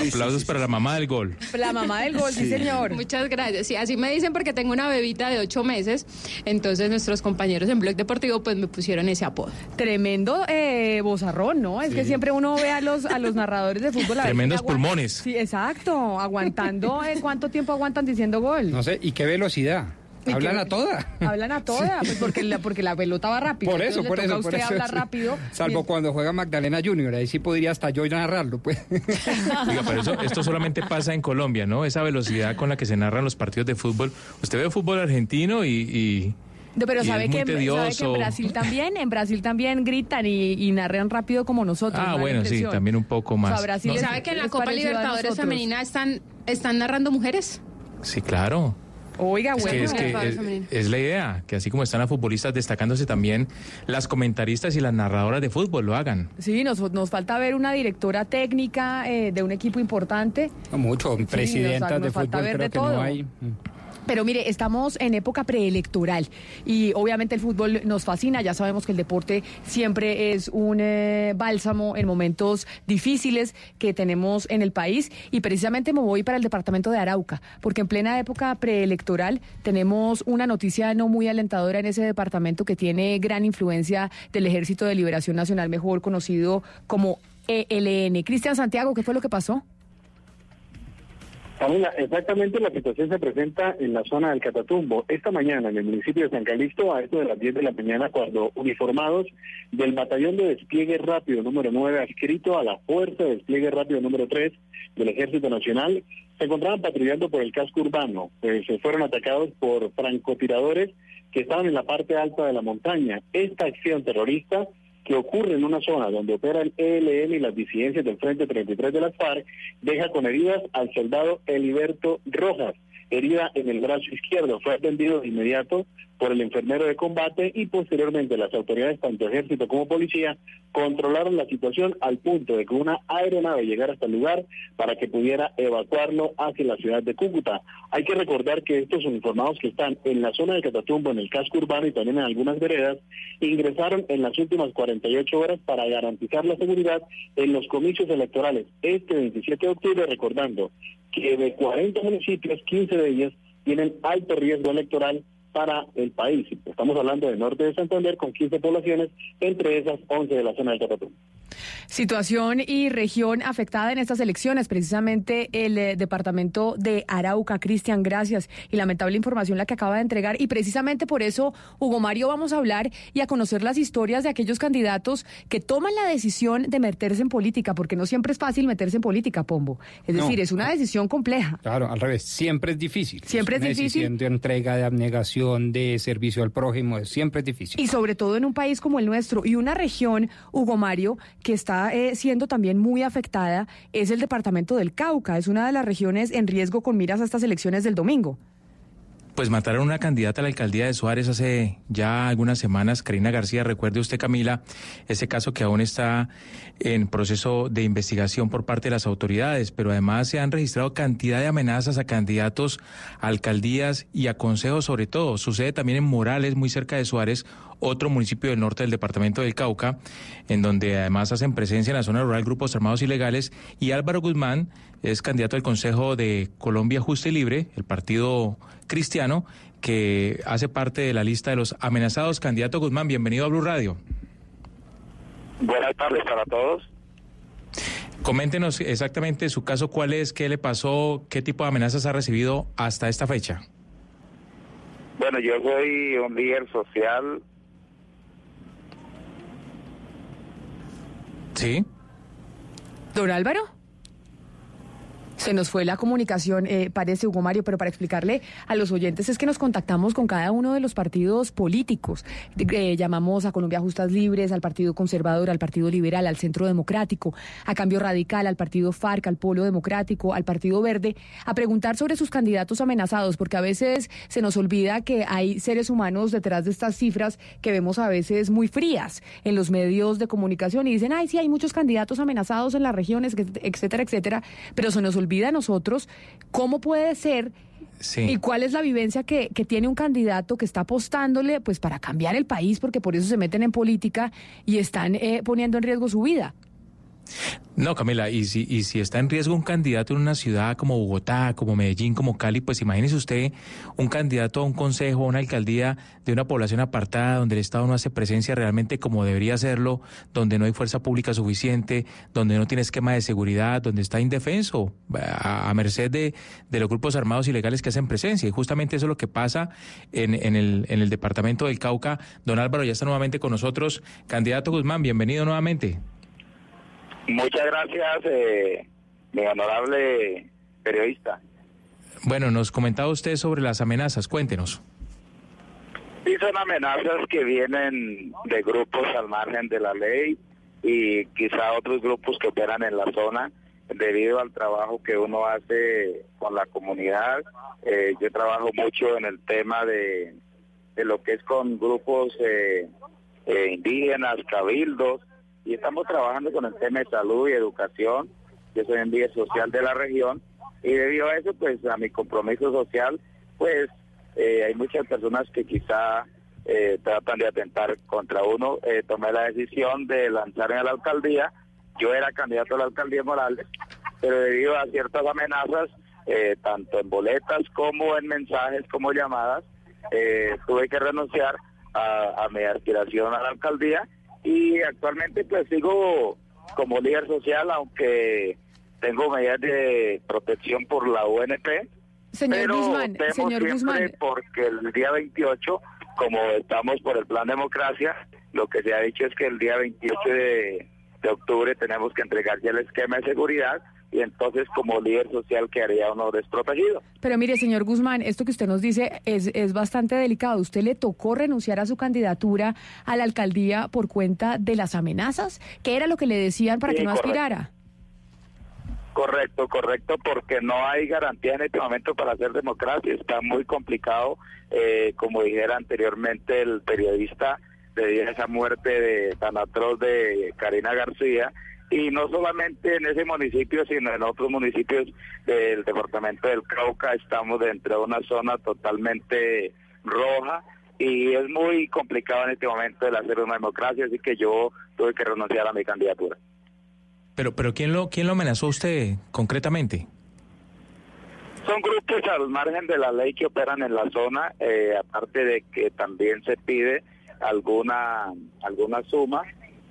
Aplausos para la mamá del gol. La mamá del gol, sí, Sí. señor. Muchas gracias. Sí, así me dicen porque tengo una bebita de ocho meses. Entonces nuestros compañeros en Blog Deportivo pues me pusieron ese apodo. Tremendo eh, bozarrón, ¿no? Es que siempre uno ve a los, a los narradores de fútbol. a ver Tremendos pulmones. Sí, exacto. Aguantando, ¿en cuánto tiempo aguantan diciendo gol? No sé, ¿y qué velocidad? ¿Y Hablan qué? a toda. Hablan a toda, pues porque la, porque la pelota va rápido. Por eso, por eso, por usted eso. hablar sí. rápido. Salvo cuando juega Magdalena Junior, ahí sí podría hasta yo narrarlo, pues. Oiga, pero eso, esto solamente pasa en Colombia, ¿no? Esa velocidad con la que se narran los partidos de fútbol. Usted ve fútbol argentino y... y- No, pero y sabe es que, sabe que en Brasil también, en Brasil también gritan y, y narran rápido como nosotros. Ah, bueno, sí, también un poco O sea, más. Brasil No, es- ¿Sabe que en la Copa Libertadores femenina están, están narrando mujeres? Sí, claro. Oiga, Es bueno. que, es, que Libertadores es- femenina. es la idea, que así como están las futbolistas destacándose también, las comentaristas y las narradoras de fútbol lo hagan. Sí, nos, nos falta ver una directora técnica eh, de un equipo importante. No mucho, nos- presidentas nos de falta fútbol ver creo de que todo. no hay. Pero mire, estamos en época preelectoral y obviamente el fútbol nos fascina. Ya sabemos que el deporte siempre es un eh, bálsamo en momentos difíciles que tenemos en el país. Y precisamente me voy para el departamento de Arauca, porque en plena época preelectoral tenemos una noticia no muy alentadora en ese departamento que tiene gran influencia del Ejército de Liberación Nacional, mejor conocido como ELN. Cristian Santiago, ¿qué fue lo que pasó? Camila, exactamente la situación se presenta en la zona del Catatumbo. Esta mañana en el municipio de San Calixto, a esto de las 10 de la mañana, cuando uniformados del Batallón de Despliegue Rápido número 9, adscrito a la Fuerza de Despliegue Rápido número 3 del Ejército Nacional, se encontraban patrullando por el casco urbano. Eh, se fueron atacados por francotiradores que estaban en la parte alta de la montaña. Esta acción terrorista que ocurre en una zona donde opera el ELN y las disidencias del Frente 33 de las FARC, deja con heridas al soldado Eliberto Rojas, herida en el brazo izquierdo. Fue atendido de inmediato por el enfermero de combate y posteriormente las autoridades, tanto ejército como policía, controlaron la situación al punto de que una aeronave llegara hasta el lugar para que pudiera evacuarlo hacia la ciudad de Cúcuta. Hay que recordar que estos uniformados que están en la zona de Catatumbo, en el casco urbano y también en algunas veredas, ingresaron en las últimas 48 horas para garantizar la seguridad en los comicios electorales este 27 de octubre, recordando que de 40 municipios, 15 de ellos tienen alto riesgo electoral para el país. Estamos hablando del norte de Santander con 15 poblaciones, entre esas 11 de la zona de Catatumbo. Situación y región afectada en estas elecciones, precisamente el eh, departamento de Arauca. Cristian, gracias. Y lamentable información la que acaba de entregar. Y precisamente por eso, Hugo Mario, vamos a hablar y a conocer las historias de aquellos candidatos que toman la decisión de meterse en política, porque no siempre es fácil meterse en política, Pombo. Es No. decir, es una decisión compleja. Claro, al revés, siempre es difícil. Siempre es una difícil. decisión de entrega, de abnegación, de servicio al prójimo, es- siempre es difícil. Y sobre todo en un país como el nuestro y una región, Hugo Mario, que está eh, siendo también muy afectada, es el departamento del Cauca. Es una de las regiones en riesgo con miras a estas elecciones del domingo. Pues mataron a una candidata a la alcaldía de Suárez hace ya algunas semanas, Karina García. Recuerde usted, Camila, ese caso que aún está en proceso de investigación por parte de las autoridades, pero además se han registrado cantidad de amenazas a candidatos, a alcaldías y a consejos sobre todo. Sucede también en Morales, muy cerca de Suárez, otro municipio del norte del departamento del Cauca, en donde además hacen presencia en la zona rural grupos armados ilegales. Y Álvaro Guzmán es candidato al Consejo de Colombia Justa y Libre, el partido cristiano, que hace parte de la lista de los amenazados. Candidato Guzmán, bienvenido a Blue Radio. Buenas tardes para todos. Coméntenos exactamente su caso, cuál es, qué le pasó, qué tipo de amenazas ha recibido hasta esta fecha. Bueno, yo soy un líder social. ¿Sí? Don Álvaro. Se nos fue la comunicación, eh, parece Hugo Mario, pero para explicarle a los oyentes es que nos contactamos con cada uno de los partidos políticos. Eh, llamamos a Colombia Justas Libres, al Partido Conservador, al Partido Liberal, al Centro Democrático, a Cambio Radical, al Partido FARC, al Polo Democrático, al Partido Verde, a preguntar sobre sus candidatos amenazados, porque a veces se nos olvida que hay seres humanos detrás de estas cifras que vemos a veces muy frías en los medios de comunicación y dicen, ay, sí, hay muchos candidatos amenazados en las regiones, etcétera, etcétera, pero se nos olvida vida de nosotros, ¿cómo puede ser Sí. ¿Y cuál es la vivencia que, que tiene un candidato que está apostándole pues para cambiar el país, porque por eso se meten en política y están eh, poniendo en riesgo su vida? No, Camila, y si, y si está en riesgo un candidato en una ciudad como Bogotá, como Medellín, como Cali, pues imagínese usted un candidato a un consejo, a una alcaldía de una población apartada donde el Estado no hace presencia realmente como debería hacerlo, donde no hay fuerza pública suficiente, donde no tiene esquema de seguridad, donde está indefenso, a, merced de, de los grupos armados ilegales que hacen presencia. Y justamente eso es lo que pasa en, el, en el departamento del Cauca. Don Álvaro ya está nuevamente con nosotros. Candidato Guzmán, bienvenido nuevamente. Muchas gracias, eh, mi honorable periodista. Bueno, nos comentaba usted sobre las amenazas, cuéntenos. Sí, son amenazas que vienen de grupos al margen de la ley y quizá otros grupos que operan en la zona debido al trabajo que uno hace con la comunidad. Eh, yo trabajo mucho en el tema de, de lo que es con grupos eh, eh, indígenas, cabildos, y estamos trabajando con el tema de salud y educación. Yo soy en vía social de la región y debido a eso, pues a mi compromiso social, pues eh, hay muchas personas que quizá eh, tratan de atentar contra uno. Eh, tomé la decisión de lanzarme a la alcaldía. Yo era candidato a la alcaldía Morales, pero debido a ciertas amenazas, eh, tanto en boletas como en mensajes, como llamadas, tuve que renunciar a mi aspiración a la alcaldía y actualmente pues sigo como líder social, aunque tengo medidas de protección por la UNP. Señor pero Guzmán, temo señor Guzmán. porque el día 28, como estamos por el plan democracia, lo que se ha dicho es que el día 28 de, de octubre tenemos que entregar ya el esquema de seguridad y entonces como líder social quedaría uno desprotegido. Pero mire, señor Guzmán, esto que usted nos dice es, es bastante delicado. ¿Usted le tocó renunciar a su candidatura a la alcaldía por cuenta de las amenazas? ¿Qué era lo que le decían para Sí, que no correcto. aspirara? Correcto, correcto, porque no hay garantía en este momento para hacer democracia. Está muy complicado, eh, como dijera anteriormente el periodista, debido a esa muerte de tan atroz de Karina García. Y no solamente en ese municipio, sino en otros municipios del departamento del Cauca, estamos dentro de una zona totalmente roja y es muy complicado en este momento el hacer una democracia, así que yo tuve que renunciar a mi candidatura. Pero, pero ¿quién lo, quién lo amenazó a usted concretamente? Son grupos al margen de la ley que operan en la zona, eh, aparte de que también se pide alguna alguna suma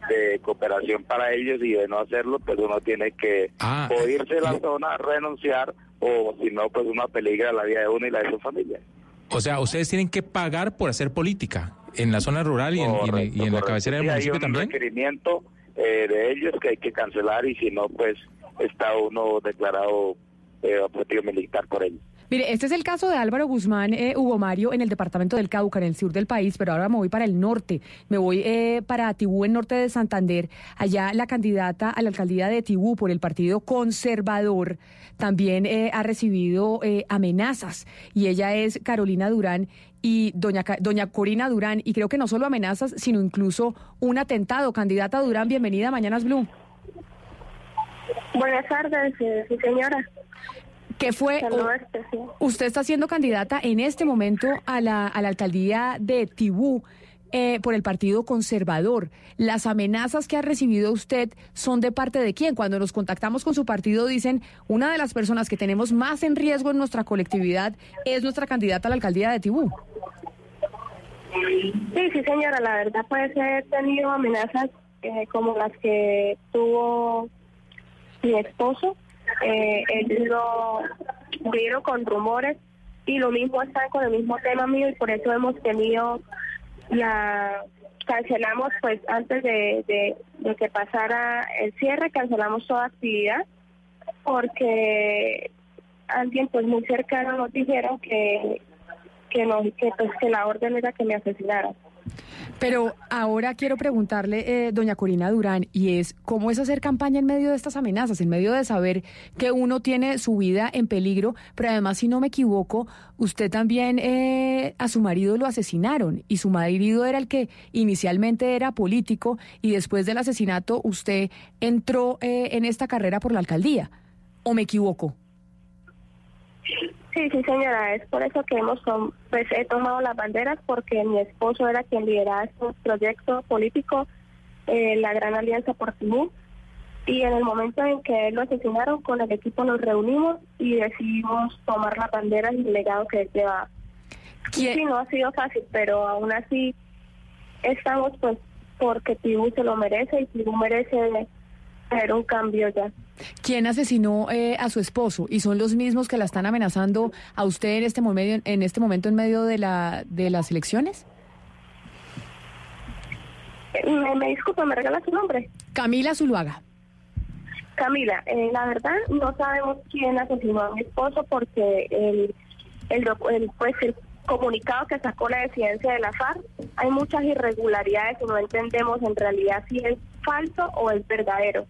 de cooperación para ellos y de no hacerlo, pues uno tiene que Ah, o irse de la zona, renunciar o si no, pues uno peligra la vida de uno y la de su familia. O sea, ustedes tienen que pagar por hacer política en la zona rural y en, y en- y en la cabecera del Sí, hay municipio un también. requerimiento eh, de ellos que hay que cancelar y si no, pues está uno declarado eh, objetivo militar por ellos. Mire, este es el caso de Álvaro Guzmán, eh, Hugo Mario, en el departamento del Cauca, en el sur del país, pero ahora me voy para el norte. Me voy eh, para Tibú, en norte de Santander. Allá la candidata a la alcaldía de Tibú por el Partido Conservador también eh, ha recibido amenazas. Y ella es Carolina Durán y doña, doña Corina Durán. Y creo que no solo amenazas, sino incluso un atentado. Candidata Durán, bienvenida a Mañanas Blue. Buenas tardes, sí, señora. ¿Qué fue? Usted está siendo candidata en este momento a la, a la alcaldía de Tibú eh, por el Partido Conservador. Las amenazas que ha recibido usted son de parte de quién? Cuando nos contactamos con su partido dicen, una de las personas que tenemos más en riesgo en nuestra colectividad es nuestra candidata a la alcaldía de Tibú. Sí, sí, señora, la verdad pues he tenido amenazas eh, como las que tuvo mi esposo. Eh, lo vieron con rumores y lo mismo están con el mismo tema mío y por eso hemos tenido la cancelamos pues antes de que pasara el cierre cancelamos toda actividad porque alguien pues muy cercano nos dijeron que que no que pues que la orden era que me asesinaran Pero ahora quiero preguntarle, eh, doña Corina Durán, y es, ¿cómo es hacer campaña en medio de estas amenazas, en medio de saber que uno tiene su vida en peligro, pero además, si no me equivoco, usted también eh, a su marido lo asesinaron, y su marido era el que inicialmente era político, y después del asesinato usted entró eh, en esta carrera por la alcaldía, ¿o me equivoco? Sí, sí, señora, es por eso que hemos pues, he tomado las banderas porque mi esposo era quien lideraba este proyecto político, eh, la Gran Alianza por Timú, y en el momento en que él lo asesinaron, con el equipo nos reunimos y decidimos tomar las banderas y el legado que él llevaba. Sí, no ha sido fácil, pero aún así estamos pues porque Tibú se lo merece y Tibú merece tener un cambio ya. ¿Quién asesinó eh, a su esposo? ¿Y son los mismos que la están amenazando a usted en este momento, en este momento en medio de, la, de las elecciones? Eh, Me, me disculpa, ¿me regala su nombre? Camila Zuluaga. Camila, eh, la verdad no sabemos quién asesinó a mi esposo porque el, el, el, pues, el comunicado que sacó la disidencia de la FARC, hay muchas irregularidades y no entendemos en realidad si es falso o es verdadero.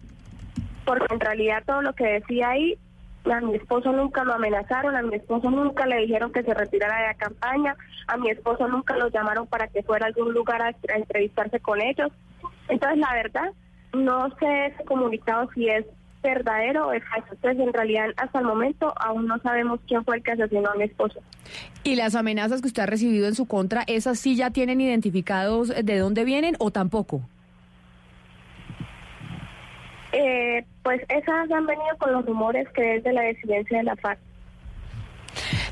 Porque en realidad todo lo que decía ahí, a mi esposo nunca lo amenazaron, a mi esposo nunca le dijeron que se retirara de la campaña, a mi esposo nunca lo llamaron para que fuera a algún lugar a, a entrevistarse con ellos. Entonces, la verdad, no sé ese comunicado si es verdadero o es falso. Entonces, en realidad, hasta el momento aún no sabemos quién fue el que asesinó a mi esposo. ¿Y las amenazas que usted ha recibido en su contra, esas sí ya tienen identificados de dónde vienen o tampoco? Eh, pues esas han venido con los rumores que es de la disidencia de la FARC.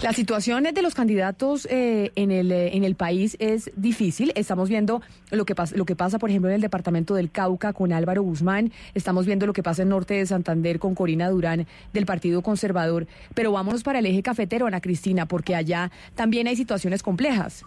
La situación de los candidatos eh, en, el, eh, en el país es difícil. Estamos viendo lo que, pasa, lo que pasa, por ejemplo, en el departamento del Cauca con Álvaro Guzmán. Estamos viendo lo que pasa en Norte de Santander con Corina Durán del Partido Conservador. Pero vámonos para el eje cafetero, Ana Cristina, porque allá también hay situaciones complejas.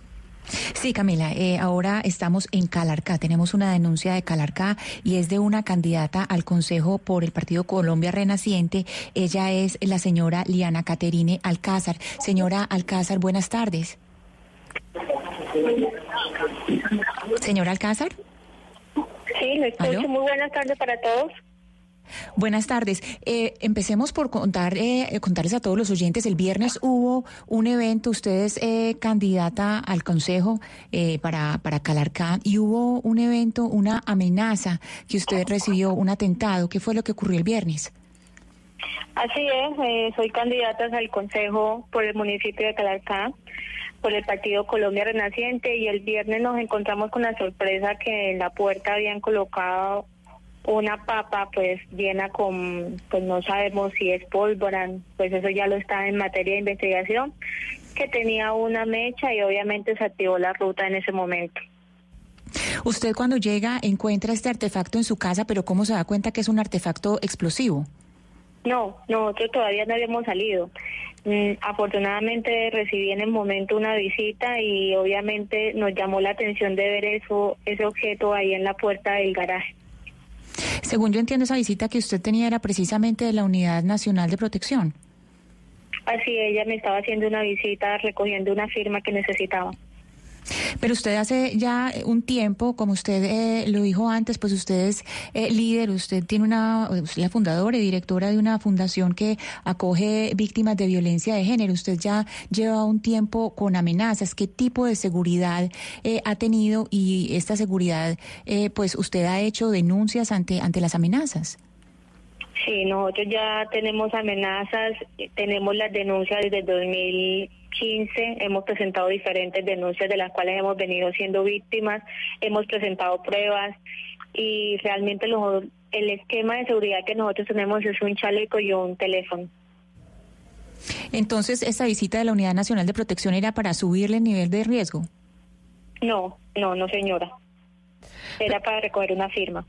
Sí, Camila, eh, ahora estamos en Calarcá. Tenemos una denuncia de Calarcá y es de una candidata al Consejo por el Partido Colombia Renaciente. Ella es la señora Liana Caterine Alcázar. Señora Alcázar, buenas tardes. Señora Alcázar. Sí, le escucho. Muy buenas tardes para todos. Buenas tardes. Eh, empecemos por contar, eh, contarles a todos los oyentes. El viernes hubo un evento, usted es eh, candidata al Consejo eh, para, para Calarcá, y hubo un evento, una amenaza que usted recibió, un atentado. ¿Qué fue lo que ocurrió el viernes? Así es, eh, soy candidata al Consejo por el municipio de Calarcá, por el Partido Colombia Renaciente, y el viernes nos encontramos con la sorpresa que en la puerta habían colocado una papa pues llena con, pues no sabemos si es pólvora, pues eso ya lo está en materia de investigación, que tenía una mecha y obviamente se activó la ruta en ese momento. Usted cuando llega encuentra este artefacto en su casa, pero ¿cómo se da cuenta que es un artefacto explosivo? No, nosotros todavía no habíamos salido. Mm, afortunadamente recibí en el momento una visita y obviamente nos llamó la atención de ver eso, ese objeto ahí en la puerta del garaje. Según yo entiendo, esa visita que usted tenía era precisamente de la Unidad Nacional de Protección. Así ella me estaba haciendo una visita recogiendo una firma que necesitaba. Pero usted hace ya un tiempo, como usted eh, lo dijo antes, pues usted es eh, líder, usted tiene una, es la fundadora y directora de una fundación que acoge víctimas de violencia de género. Usted ya lleva un tiempo con amenazas. ¿Qué tipo de seguridad eh, ha tenido y esta seguridad, eh, pues usted ha hecho denuncias ante ante las amenazas? Sí, nosotros ya tenemos amenazas, eh, tenemos las denuncias desde 2015, hemos presentado diferentes denuncias de las cuales hemos venido siendo víctimas, hemos presentado pruebas y realmente lo- el esquema de seguridad que nosotros tenemos es un chaleco y un teléfono. Entonces, esta visita de la Unidad Nacional de Protección era para subirle el nivel de riesgo. No, no, no señora. Era para recoger una firma.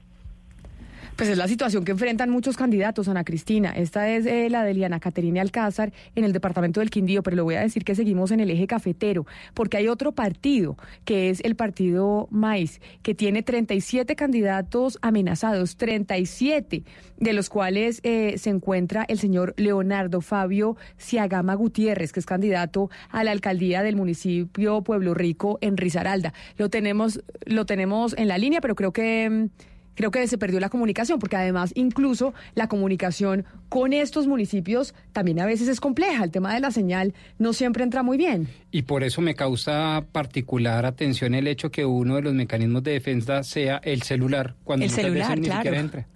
Pues es la situación que enfrentan muchos candidatos, Ana Cristina. Esta es eh, la de Liana Caterina Alcázar en el departamento del Quindío, pero le voy a decir que seguimos en el eje cafetero, porque hay otro partido, que es el partido Maíz, que tiene 37 candidatos amenazados, 37, de los cuales eh, se encuentra el señor Leonardo Fabio Ciagama Gutiérrez, que es candidato a la alcaldía del municipio Pueblo Rico en Risaralda. Lo tenemos, lo tenemos en la línea, pero creo que... mm, creo que se perdió la comunicación, porque además incluso la comunicación con estos municipios también a veces es compleja. El tema de la señal no siempre entra muy bien. Y por eso me causa particular atención el hecho que uno de los mecanismos de defensa sea el celular, cuando El celular, veces ni claro. siquiera entra.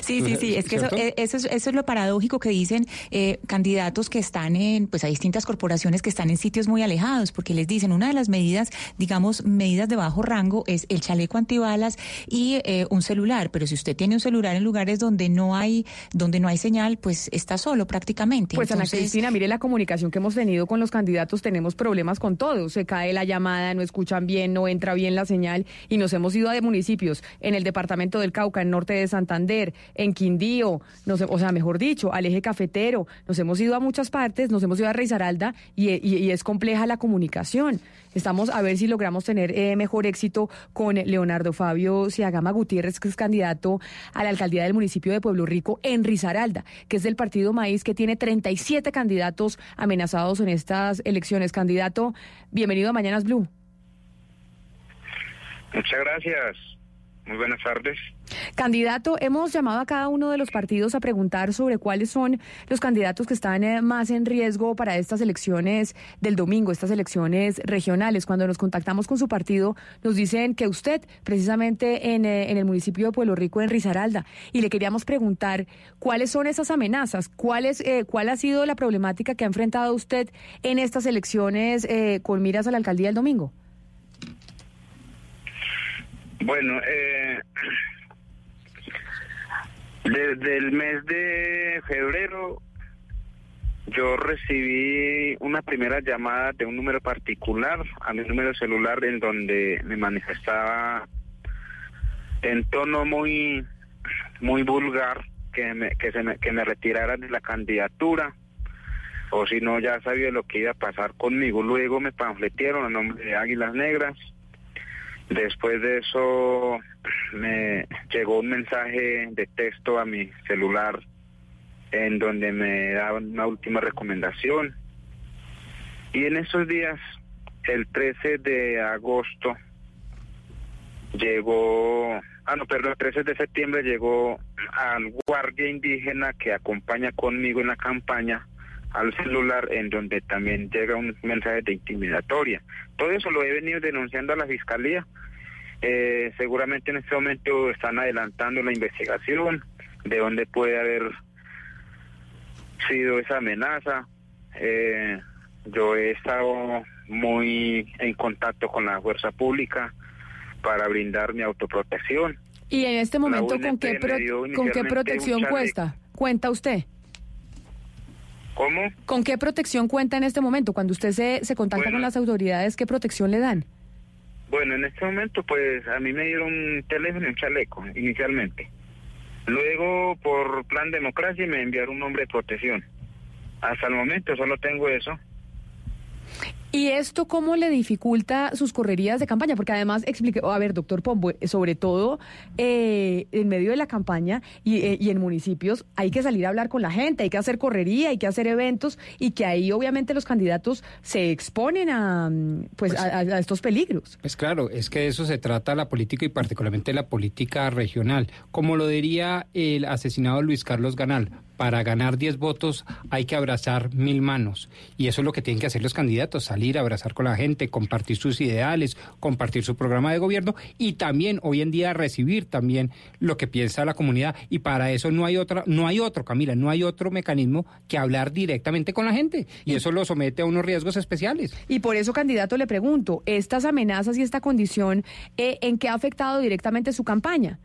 Sí, sí, sí, es que eso, eh, eso, es, eso es lo paradójico que dicen eh, candidatos que están en, pues a distintas corporaciones que están en sitios muy alejados, porque les dicen una de las medidas, digamos, medidas de bajo rango es el chaleco antibalas y eh, un celular, pero si usted tiene un celular en lugares donde no hay, donde no hay señal, pues está solo prácticamente. Pues Ana Cristina, mire la comunicación que hemos tenido con los candidatos, tenemos problemas con todo. Se cae la llamada, no escuchan bien, no entra bien la señal y nos hemos ido a de municipios en el departamento del Cauca, en norte de Santander, en Quindío, o sea, mejor dicho, al eje cafetero. Nos hemos ido a muchas partes, nos hemos ido a Risaralda y, y- es compleja la comunicación. Estamos a ver si logramos tener eh, mejor éxito con Leonardo Fabio Ciagama Gutiérrez, que es candidato a la alcaldía del municipio de Pueblo Rico en Risaralda, que es del partido Maíz, que tiene 37 candidatos amenazados en estas elecciones. Candidato, bienvenido a Mañanas Blue. Muchas gracias. Muy buenas tardes. Candidato, hemos llamado a cada uno de los partidos a preguntar sobre cuáles son los candidatos que están eh, más en riesgo para estas elecciones del domingo, estas elecciones regionales. Cuando nos contactamos con su partido, nos dicen que usted, precisamente en, eh, el municipio de Pueblo Rico, en Risaralda, y le queríamos preguntar cuáles son esas amenazas, cuál, es, eh, cuál ha sido la problemática que ha enfrentado usted en estas elecciones eh, con miras a la alcaldía el domingo. Bueno, eh, desde el mes de febrero yo recibí una primera llamada de un número particular a mi número celular en donde me manifestaba en tono muy muy vulgar que me, que se que me retirara de la candidatura o si no ya sabía lo que iba a pasar conmigo. Luego me panfletearon a nombre de Águilas Negras. Después de eso me llegó un mensaje de texto a mi celular en donde me daban una última recomendación. Y en esos días, el 13 de agosto, llegó, ah no, perdón, el 13 de septiembre llegó al guardia indígena que acompaña conmigo en la campaña al celular en donde también llega un mensaje de intimidatoria. Todo eso lo he venido denunciando a la fiscalía. Eh, seguramente en este momento están adelantando la investigación de dónde puede haber sido esa amenaza. Eh, yo he estado muy en contacto con la fuerza pública para brindar mi autoprotección. Y en este momento, ¿con qué, pro- ¿con qué protección cuesta? Cuenta usted. ¿Cómo? ¿Con qué protección cuenta en este momento? Cuando usted se, se contacta Bueno. con las autoridades, ¿qué protección le dan? Bueno, en este momento, pues a mí me dieron un teléfono y un chaleco inicialmente. Luego, por plan democracia, me enviaron un nombre de protección. Hasta el momento solo tengo eso. ¿Y esto cómo le dificulta sus correrías de campaña? Porque además, explique, a ver, doctor Pombo, eh, sobre todo eh, en medio de la campaña y, eh, y en municipios hay que salir a hablar con la gente, hay que hacer correría, hay que hacer eventos y que ahí obviamente los candidatos se exponen a, mm, pues, a- a estos peligros. Pues claro, es que de eso se trata la política y particularmente la política regional. Como lo diría el asesinado Luis Carlos Ganal, para ganar 10 votos hay que abrazar mil manos. Y eso es lo que tienen que hacer los candidatos, salir a abrazar con la gente, compartir sus ideales, compartir su programa de gobierno y también hoy en día recibir también lo que piensa la comunidad. Y para eso no hay otra, no hay otro, Camila, no hay otro mecanismo que hablar directamente con la gente. Y eso lo somete a unos riesgos especiales. Y por eso, candidato, le pregunto, estas amenazas y esta condición, eh, ¿en qué ha afectado directamente su campaña?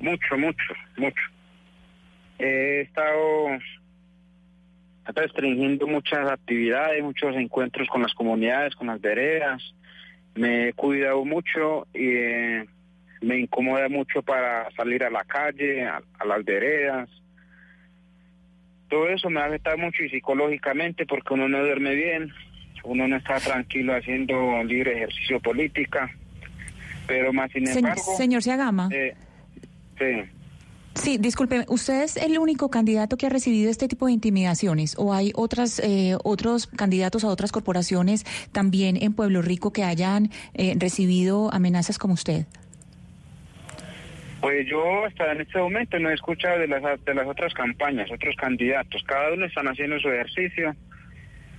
Mucho, mucho, mucho. He estado restringiendo muchas actividades, muchos encuentros con las comunidades, con las veredas. Me he cuidado mucho y eh, me incomoda mucho para salir a la calle, a, a las veredas. Todo eso me ha afectado mucho y psicológicamente porque uno no duerme bien, uno no está tranquilo haciendo libre ejercicio política, pero más sin embargo... señor Seagama. eh, sí. Sí, disculpe, ¿usted es el único candidato que ha recibido este tipo de intimidaciones o hay otras eh, otros candidatos a otras corporaciones también en Pueblo Rico que hayan eh, recibido amenazas como usted? Pues yo hasta en este momento no he escuchado de las, de las otras campañas, otros candidatos. Cada uno están haciendo su ejercicio.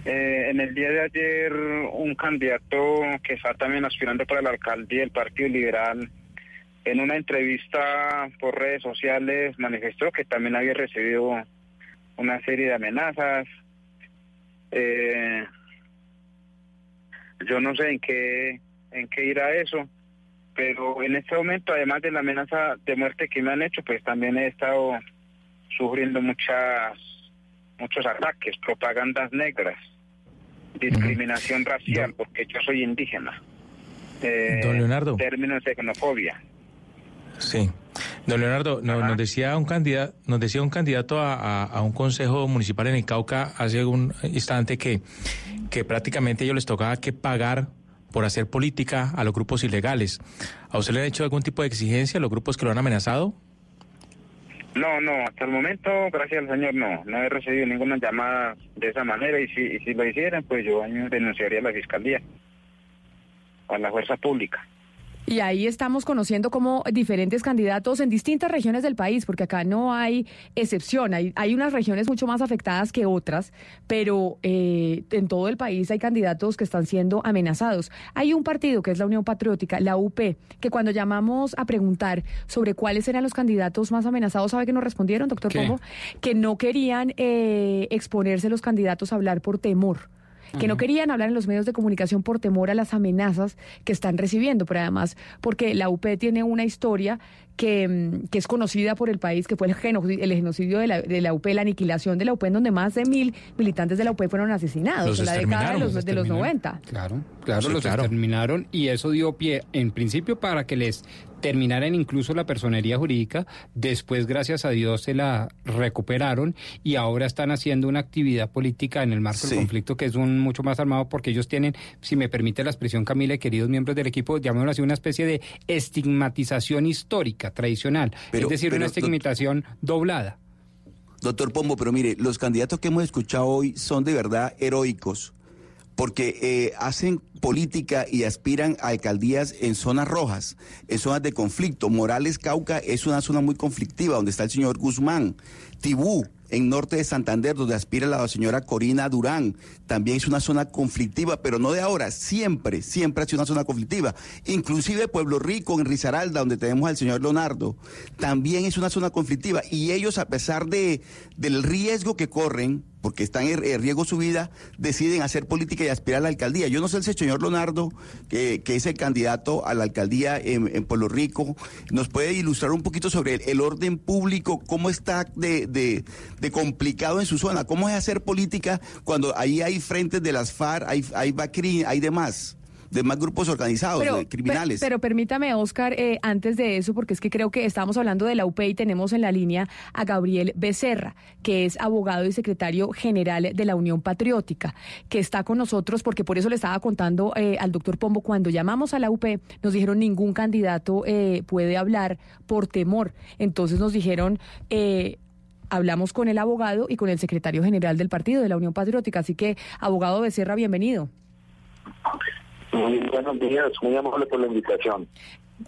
Eh, en el día de ayer un candidato que está también aspirando para la alcaldía del Partido Liberal en una entrevista por redes sociales manifestó que también había recibido una serie de amenazas. Eh, yo no sé en qué en qué irá eso, pero en este momento, además de la amenaza de muerte que me han hecho, pues también he estado sufriendo muchas muchos ataques, propagandas negras, discriminación racial, porque yo soy indígena. Eh, Don Leonardo. Términos de xenofobia. Sí. Don Leonardo, no- nos decía un candidato, nos decía un candidato a, a- a un consejo municipal en el Cauca hace un instante que, que prácticamente ellos les tocaba que pagar por hacer política a los grupos ilegales. ¿A usted le han hecho algún tipo de exigencia a los grupos que lo han amenazado? No, no, hasta el momento, gracias al Señor, no. No he recibido ninguna llamada de esa manera y si, y si lo hicieran, pues yo denunciaría a la Fiscalía o a la Fuerza Pública. Y ahí estamos conociendo como diferentes candidatos en distintas regiones del país, porque acá no hay excepción. Hay, hay unas regiones mucho más afectadas que otras, pero eh, en todo el país hay candidatos que están siendo amenazados. Hay un partido que es la Unión Patriótica, la UP, que cuando llamamos a preguntar sobre cuáles eran los candidatos más amenazados, ¿sabe qué nos respondieron, doctor. Pombo? Que no querían eh, exponerse los candidatos a hablar por temor que no querían hablar en los medios de comunicación por temor a las amenazas que están recibiendo, pero además porque la UP tiene una historia que, mm, que es conocida por el país, que fue el genocidio, el genocidio de la, de la UP, la aniquilación de la UP, en donde más de mil militantes de la UP fueron asesinados Los en la década de los, los de los exterminaron. 90. Claro, claro, Sí, los claro. exterminaron y eso dio pie, en principio, para que les terminaran incluso la personería jurídica. Después, gracias a Dios, se la recuperaron y ahora están haciendo una actividad política en el marco Sí. del conflicto que es un mucho más armado porque ellos tienen, si me permite la expresión, Camila y queridos miembros del equipo, llamémoslo así, una especie de estigmatización histórica, tradicional. Pero- es decir, pero, una estigmatización doblada. Doctor Pombo, pero mire, los candidatos que hemos escuchado hoy son de verdad heroicos, porque eh, hacen política y aspiran a alcaldías en zonas rojas, en zonas de conflicto. Morales Cauca es una zona muy conflictiva, donde está el señor Guzmán. Tibú, en norte de Santander, donde aspira la señora Corina Durán, también es una zona conflictiva, pero no de ahora, siempre, siempre ha sido una zona conflictiva. Inclusive Pueblo Rico, en Risaralda, donde tenemos al señor Leonardo, también es una zona conflictiva. Y ellos, a pesar de, del riesgo que corren, porque están en riesgo su vida, deciden hacer política y aspirar a la alcaldía. Yo no sé si el señor Leonardo, que, que es el candidato a la alcaldía en, en Pueblo Rico, nos puede ilustrar un poquito sobre el, el orden público, cómo está de, de- de complicado en su zona, cómo es hacer política cuando ahí hay frentes de las FARC, hay, hay BACRI, hay demás, demás grupos organizados, de criminales. Pero, permítame, Oscar, eh, antes de eso, porque es que creo que estamos hablando de la UP y tenemos en la línea a Gabriel Becerra, que es abogado y secretario general de la Unión Patriótica, que está con nosotros, porque por eso le estaba contando eh, al doctor Pombo, cuando llamamos a la UP, nos dijeron ningún candidato eh, puede hablar por temor. Entonces nos dijeron... Eh, Hablamos con el abogado y con el secretario general del partido de la Unión Patriótica. Así que, abogado Becerra, bienvenido. Muy buenos días, muy amable por la invitación.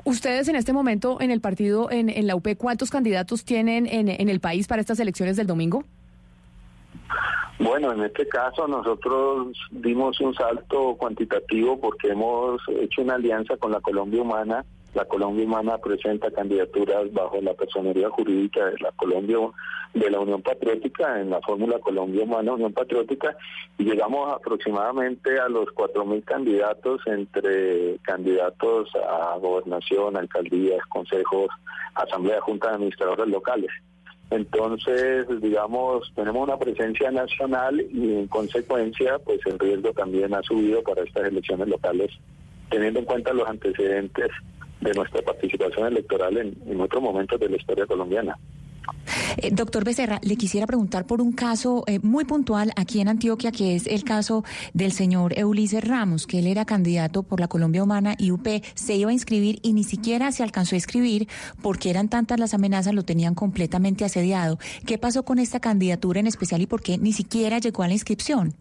Ustedes en este momento en el partido, en, en la UP, ¿cuántos candidatos tienen en, en el país para estas elecciones del domingo? Bueno, en este caso nosotros dimos un salto cuantitativo porque hemos hecho una alianza con la Colombia Humana. La Colombia Humana presenta candidaturas bajo la personería jurídica de la Colombia de la Unión Patriótica en la fórmula Colombia Humana Unión Patriótica y llegamos aproximadamente a los 4.000 candidatos entre candidatos a gobernación, alcaldías, consejos, asamblea, junta de administradores locales. Entonces, digamos, tenemos una presencia nacional y en consecuencia, pues el riesgo también ha subido para estas elecciones locales, teniendo en cuenta los antecedentes de nuestra participación electoral en, en otros momentos de la historia colombiana. Eh, doctor Becerra, le quisiera preguntar por un caso eh, muy puntual aquí en Antioquia, que es el caso del señor Ulises Ramos, que él era candidato por la Colombia Humana y UP, se iba a inscribir y ni siquiera se alcanzó a inscribir porque eran tantas las amenazas, lo tenían completamente asediado. ¿Qué pasó con esta candidatura en especial y por qué ni siquiera llegó a la inscripción?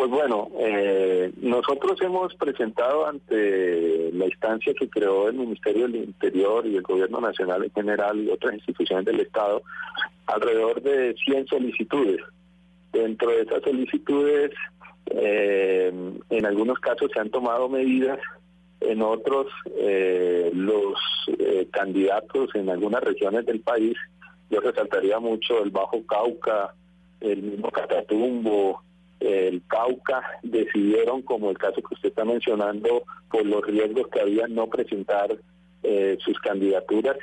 Pues bueno, eh, nosotros hemos presentado ante la instancia que creó el Ministerio del Interior y el Gobierno Nacional en general y otras instituciones del Estado alrededor de 100 solicitudes. Dentro de esas solicitudes, eh, en algunos casos se han tomado medidas, en otros eh, los eh, candidatos en algunas regiones del país, yo resaltaría mucho el Bajo Cauca, el mismo Catatumbo, el Cauca, decidieron, como el caso que usted está mencionando, por los riesgos que había, no presentar eh, sus candidaturas.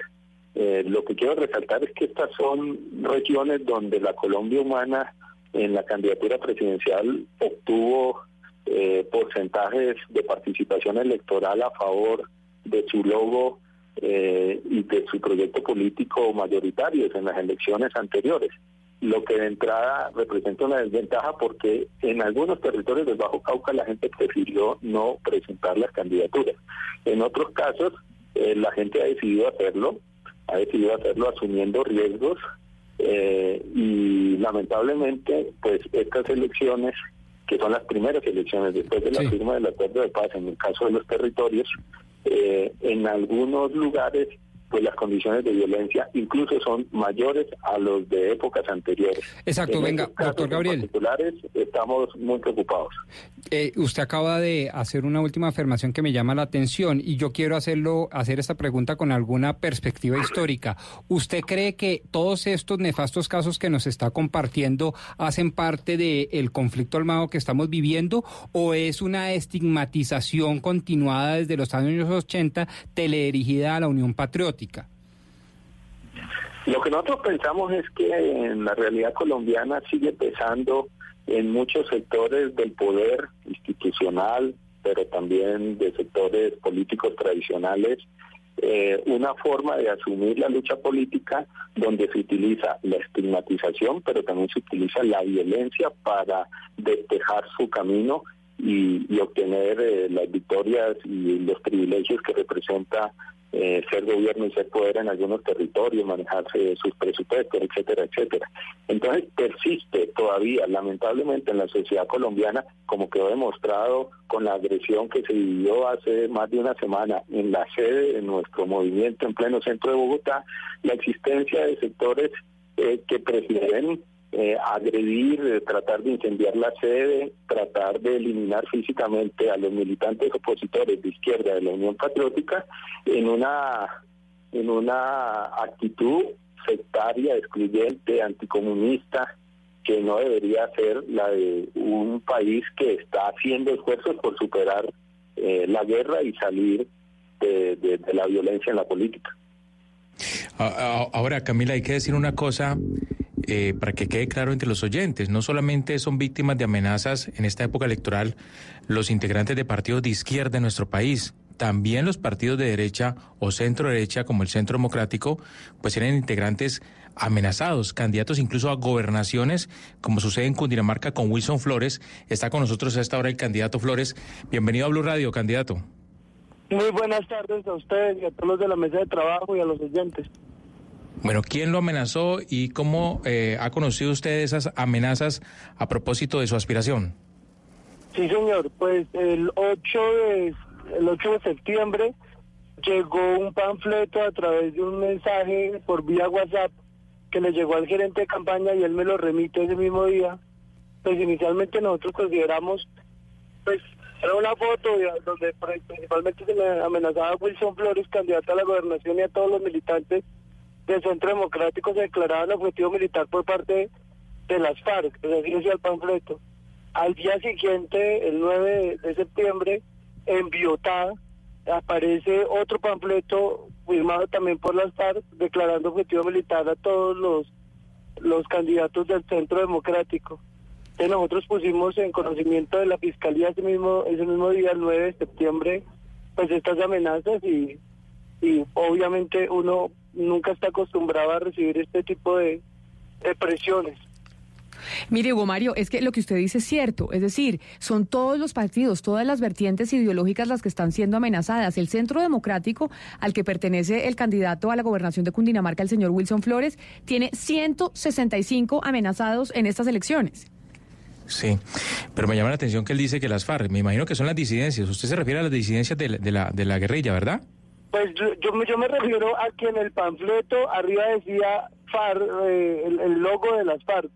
Eh, lo que quiero resaltar es que estas son regiones donde la Colombia Humana en la candidatura presidencial obtuvo eh, porcentajes de participación electoral a favor de su logo y de su proyecto político mayoritarios en las elecciones anteriores, lo que de entrada representa una desventaja porque en algunos territorios del Bajo Cauca la gente prefirió no presentar las candidaturas. En otros casos eh, la gente ha decidido hacerlo, ha decidido hacerlo asumiendo riesgos eh, y lamentablemente pues estas elecciones que son las primeras elecciones después de la firma del acuerdo de paz en el caso de los territorios eh, en algunos lugares pues las condiciones de violencia incluso son mayores a los de épocas anteriores. Exacto, En venga, casos doctor Gabriel. Particulares estamos muy preocupados. Eh, usted acaba de hacer una última afirmación que me llama la atención y yo quiero hacerlo, hacer esta pregunta con alguna perspectiva histórica. ¿Usted cree que todos estos nefastos casos que nos está compartiendo hacen parte del conflicto armado que estamos viviendo o es una estigmatización continuada desde los años 80 teledirigida a la Unión Lo que nosotros pensamos es que en la realidad colombiana sigue pesando en muchos sectores del poder institucional, pero también de sectores políticos tradicionales, eh, una forma de asumir la lucha política donde se utiliza la estigmatización, pero también se utiliza la violencia para despejar su camino y, y obtener eh, las victorias y los privilegios que representa eh, ser gobierno y ser poder en algunos territorios, manejarse sus presupuestos, etcétera, etcétera. Entonces persiste todavía, lamentablemente, en la sociedad colombiana, como quedó demostrado con la agresión que se vivió hace más de una semana en la sede de nuestro movimiento en pleno centro de Bogotá, la existencia de sectores eh, que prefieren eh, agredir, eh, tratar de incendiar la sede, tratar de eliminar físicamente a los militantes opositores de izquierda de la Unión Patriótica en una en una actitud sectaria, excluyente, anticomunista, que no debería ser la de un país que está haciendo esfuerzos por superar eh, la guerra y salir de, de- la violencia en la política. Ahora, Camila, hay que decir una cosa eh, para que quede claro entre los oyentes. No solamente son víctimas de amenazas en esta época electoral los integrantes de partidos de izquierda en nuestro país. También los partidos de derecha o centro derecha, como el Centro Democrático, pues tienen integrantes amenazados, candidatos incluso a gobernaciones, como sucede en Cundinamarca con Wilson Flores. Está con nosotros a esta hora el candidato Flores. Bienvenido a Blue Radio, candidato. Muy buenas tardes a ustedes y a todos los de la mesa de trabajo y a los oyentes. Bueno, ¿quién lo amenazó y cómo eh, ha conocido usted esas amenazas a propósito de su aspiración? Sí, señor, pues el 8 de, el 8 de septiembre llegó un panfleto a través de un mensaje por vía WhatsApp que le llegó al gerente de campaña y él me lo remite ese mismo día. Pues inicialmente nosotros consideramos, pues era una foto de- donde principalmente se me amenazaba a Wilson Flores, candidato a la gobernación y a todos los militantes del Centro Democrático se declaraban objetivo militar por parte de las FARC, es decía el panfleto. Al día siguiente, el 9 de septiembre, en Biotá, aparece otro panfleto firmado también por las FARC, declarando objetivo militar a todos los, los candidatos del Centro Democrático. Nosotros pusimos en conocimiento de la Fiscalía ese mismo, ese mismo día, el 9 de septiembre, pues estas amenazas y, y obviamente uno nunca está acostumbrado a recibir este tipo de, de presiones. Mire, Hugo Mario, es que lo que usted dice es cierto. Es decir, son todos los partidos, todas las vertientes ideológicas las que están siendo amenazadas. El Centro Democrático, al que pertenece el candidato a la gobernación de Cundinamarca, el señor Wilson Flores, tiene 165 amenazados en estas elecciones. Sí, pero me llama la atención que él dice que las FARC, me imagino que son las disidencias. Usted se refiere a las disidencias de la, de la, de la guerrilla, ¿verdad? Pues yo, yo, me- yo me refiero a que en el panfleto arriba decía FARC, eh, el, el logo de las FARC.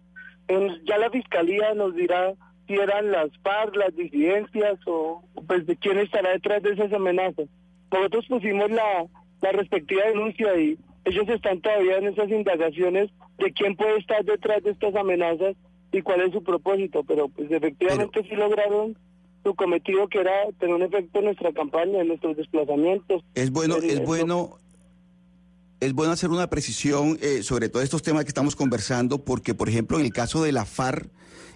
En- ya la fiscalía nos dirá si eran las FARC, las disidencias o pues de quién estará detrás de esas amenazas. Nosotros pusimos la, la respectiva denuncia y ellos están todavía en esas indagaciones de quién puede estar detrás de estas amenazas y cuál es su propósito, pero pues efectivamente sí lograron su cometido que era tener un efecto en nuestra campaña, en nuestros desplazamientos. Es bueno, En- es en- bueno, es bueno hacer una precisión eh, sobre todos estos temas que estamos conversando, porque, por ejemplo, en el caso de la FARC,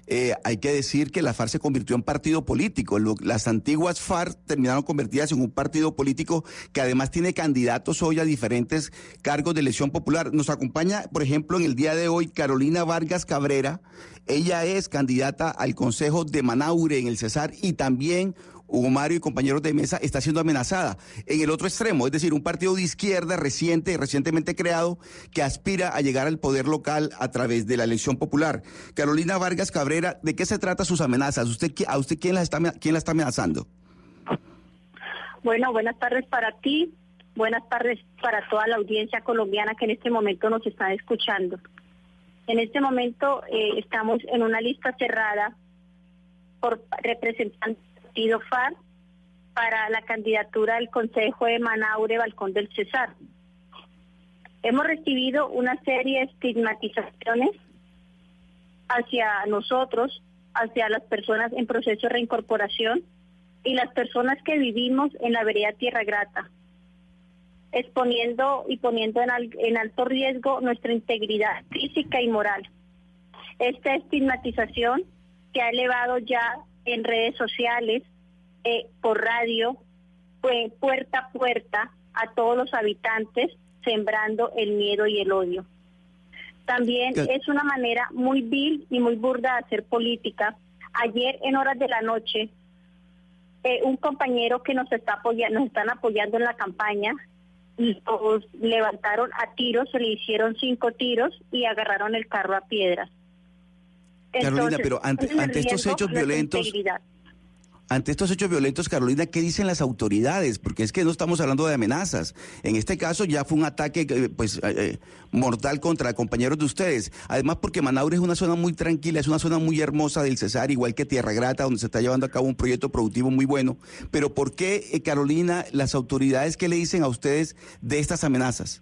eh, hay que decir que la FARC se convirtió en partido político. Las antiguas FARC terminaron convertidas en un partido político que además tiene candidatos hoy a diferentes cargos de elección popular. Nos acompaña, por ejemplo, en el día de hoy Carolina Vargas Cabrera. Ella es candidata al Consejo de Manaure en el Cesar y también Hugo Mario y compañeros de mesa está siendo amenazada. En el otro extremo, es decir, un partido de izquierda reciente, recientemente creado, que aspira a llegar al poder local a través de la elección popular. Carolina Vargas Cabrera, ¿de qué se trata sus amenazas? ¿Usted, qui- ¿A usted quién la está, quién la está amenazando? Bueno, buenas tardes para ti, buenas tardes para toda la audiencia colombiana que en este momento nos está escuchando. En este momento eh, estamos en una lista cerrada por representantes partido FARC para la candidatura al Consejo de Manaure Balcón del Cesar. Hemos recibido una serie de estigmatizaciones hacia nosotros, hacia las personas en proceso de reincorporación y las personas que vivimos en la vereda Tierra Grata, exponiendo y poniendo en, en alto riesgo nuestra integridad física y moral. Esta estigmatización se ha elevado ya en redes sociales, eh, por radio, puerta a puerta a todos los habitantes, sembrando el miedo y el odio. También es una manera muy vil y muy burda de hacer política. Ayer en horas de la noche, eh, un compañero que nos está apoyando, nos están apoyando en la campaña, los levantaron a tiros, se le hicieron cinco tiros y agarraron el carro a piedras. Carolina, Entonces, pero ante- ante estos hechos violentos. Ante estos hechos violentos, Carolina, ¿qué dicen las autoridades? Porque es que no estamos hablando de amenazas. En este caso ya fue un ataque eh, pues, eh, eh, mortal contra compañeros de ustedes. Además, porque Manaure es una zona muy tranquila, es una zona muy hermosa del Cesar, igual que Tierra Grata, donde se está llevando a cabo un proyecto productivo muy bueno. Pero ¿por qué, eh, Carolina, las autoridades, qué le dicen a ustedes de estas amenazas?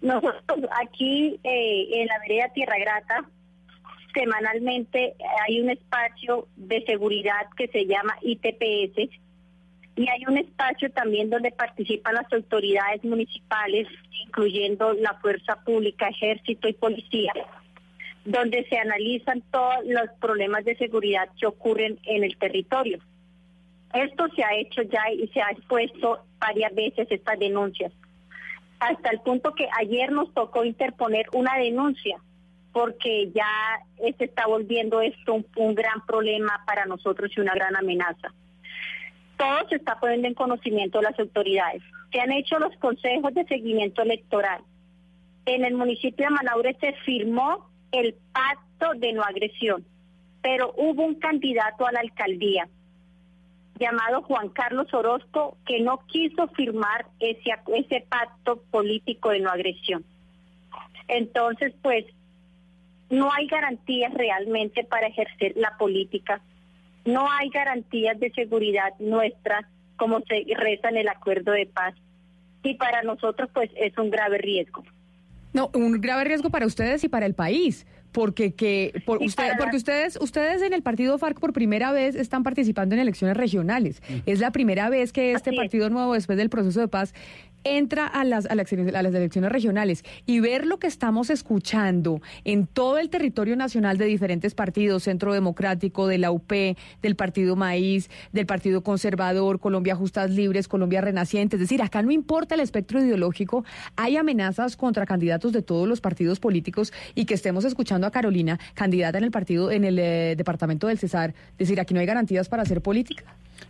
Nosotros aquí eh, en la vereda Tierra Grata, semanalmente hay un espacio de seguridad que se llama ITPS y hay un espacio también donde participan las autoridades municipales, incluyendo la fuerza pública, ejército y policía, donde se analizan todos los problemas de seguridad que ocurren en el territorio. Esto se ha hecho ya y se ha expuesto varias veces estas denuncias hasta el punto que ayer nos tocó interponer una denuncia porque ya se está volviendo esto un, gran problema para nosotros y una gran amenaza. Todo se está poniendo en conocimiento las autoridades. Se han hecho los consejos de seguimiento electoral. En el municipio de Manaure se firmó el pacto de no agresión, pero hubo un candidato a la alcaldía llamado Juan Carlos Orozco, que no quiso firmar ese pacto político de no agresión. Entonces, pues, no hay garantías realmente para ejercer la política. No hay garantías de seguridad nuestras como se reza en el acuerdo de paz. Y para nosotros, pues, es un grave riesgo. No, un grave riesgo para ustedes y para el país, porque que por usted, porque ustedes ustedes en el partido FARC por primera vez están participando en elecciones regionales. Es la primera vez que este partido nuevo después del proceso de paz entra a las, a, las, elecciones- a las elecciones regionales y ver lo que estamos escuchando en todo el territorio nacional de diferentes partidos, Centro Democrático, de la UP, del Partido Maíz, del Partido Conservador, Colombia Justas Libres, Colombia Renaciente, es decir, acá no importa el espectro ideológico, hay amenazas contra candidatos de todos los partidos políticos y que estemos escuchando a Carolina, candidata en el partido, en el eh, departamento del Cesar, decir aquí no hay garantías para hacer política.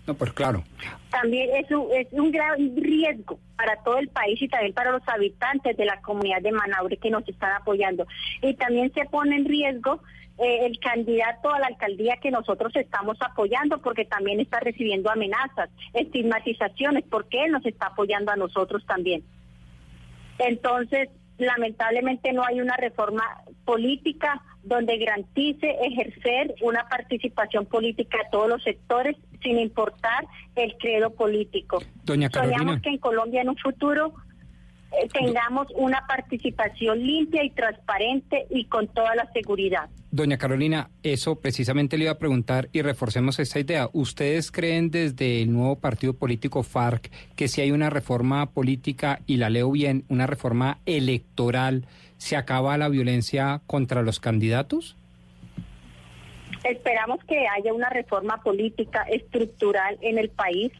No, pues claro. también es un, es un gran riesgo para todo el país y también para los habitantes de la comunidad de Manaure que nos están apoyando. Y también se pone en riesgo eh, el candidato a la alcaldía que nosotros estamos apoyando porque también está recibiendo amenazas, estigmatizaciones, porque él nos está apoyando a nosotros también. Entonces, lamentablemente no hay una reforma política donde garantice ejercer una participación política de todos los sectores sin importar el credo político. Doña Carolina. Soñamos que en Colombia en un futuro eh, tengamos una participación limpia y transparente y con toda la seguridad. Doña Carolina, eso precisamente le iba a preguntar y reforcemos esta idea. ¿Ustedes creen desde el nuevo partido político FARC que si hay una reforma política, y la leo bien, una reforma electoral, se acaba la violencia contra los candidatos? Esperamos que haya una reforma política estructural en el país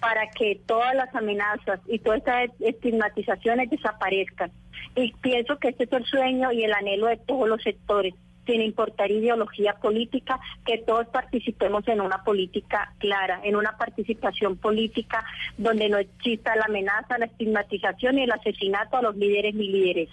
para que todas las amenazas y todas estas estigmatizaciones desaparezcan. Y pienso que este es el sueño y el anhelo de todos los sectores, sin importar ideología política, que todos participemos en una política clara, en una participación política donde no exista la amenaza, la estigmatización y el asesinato a los líderes ni líderes.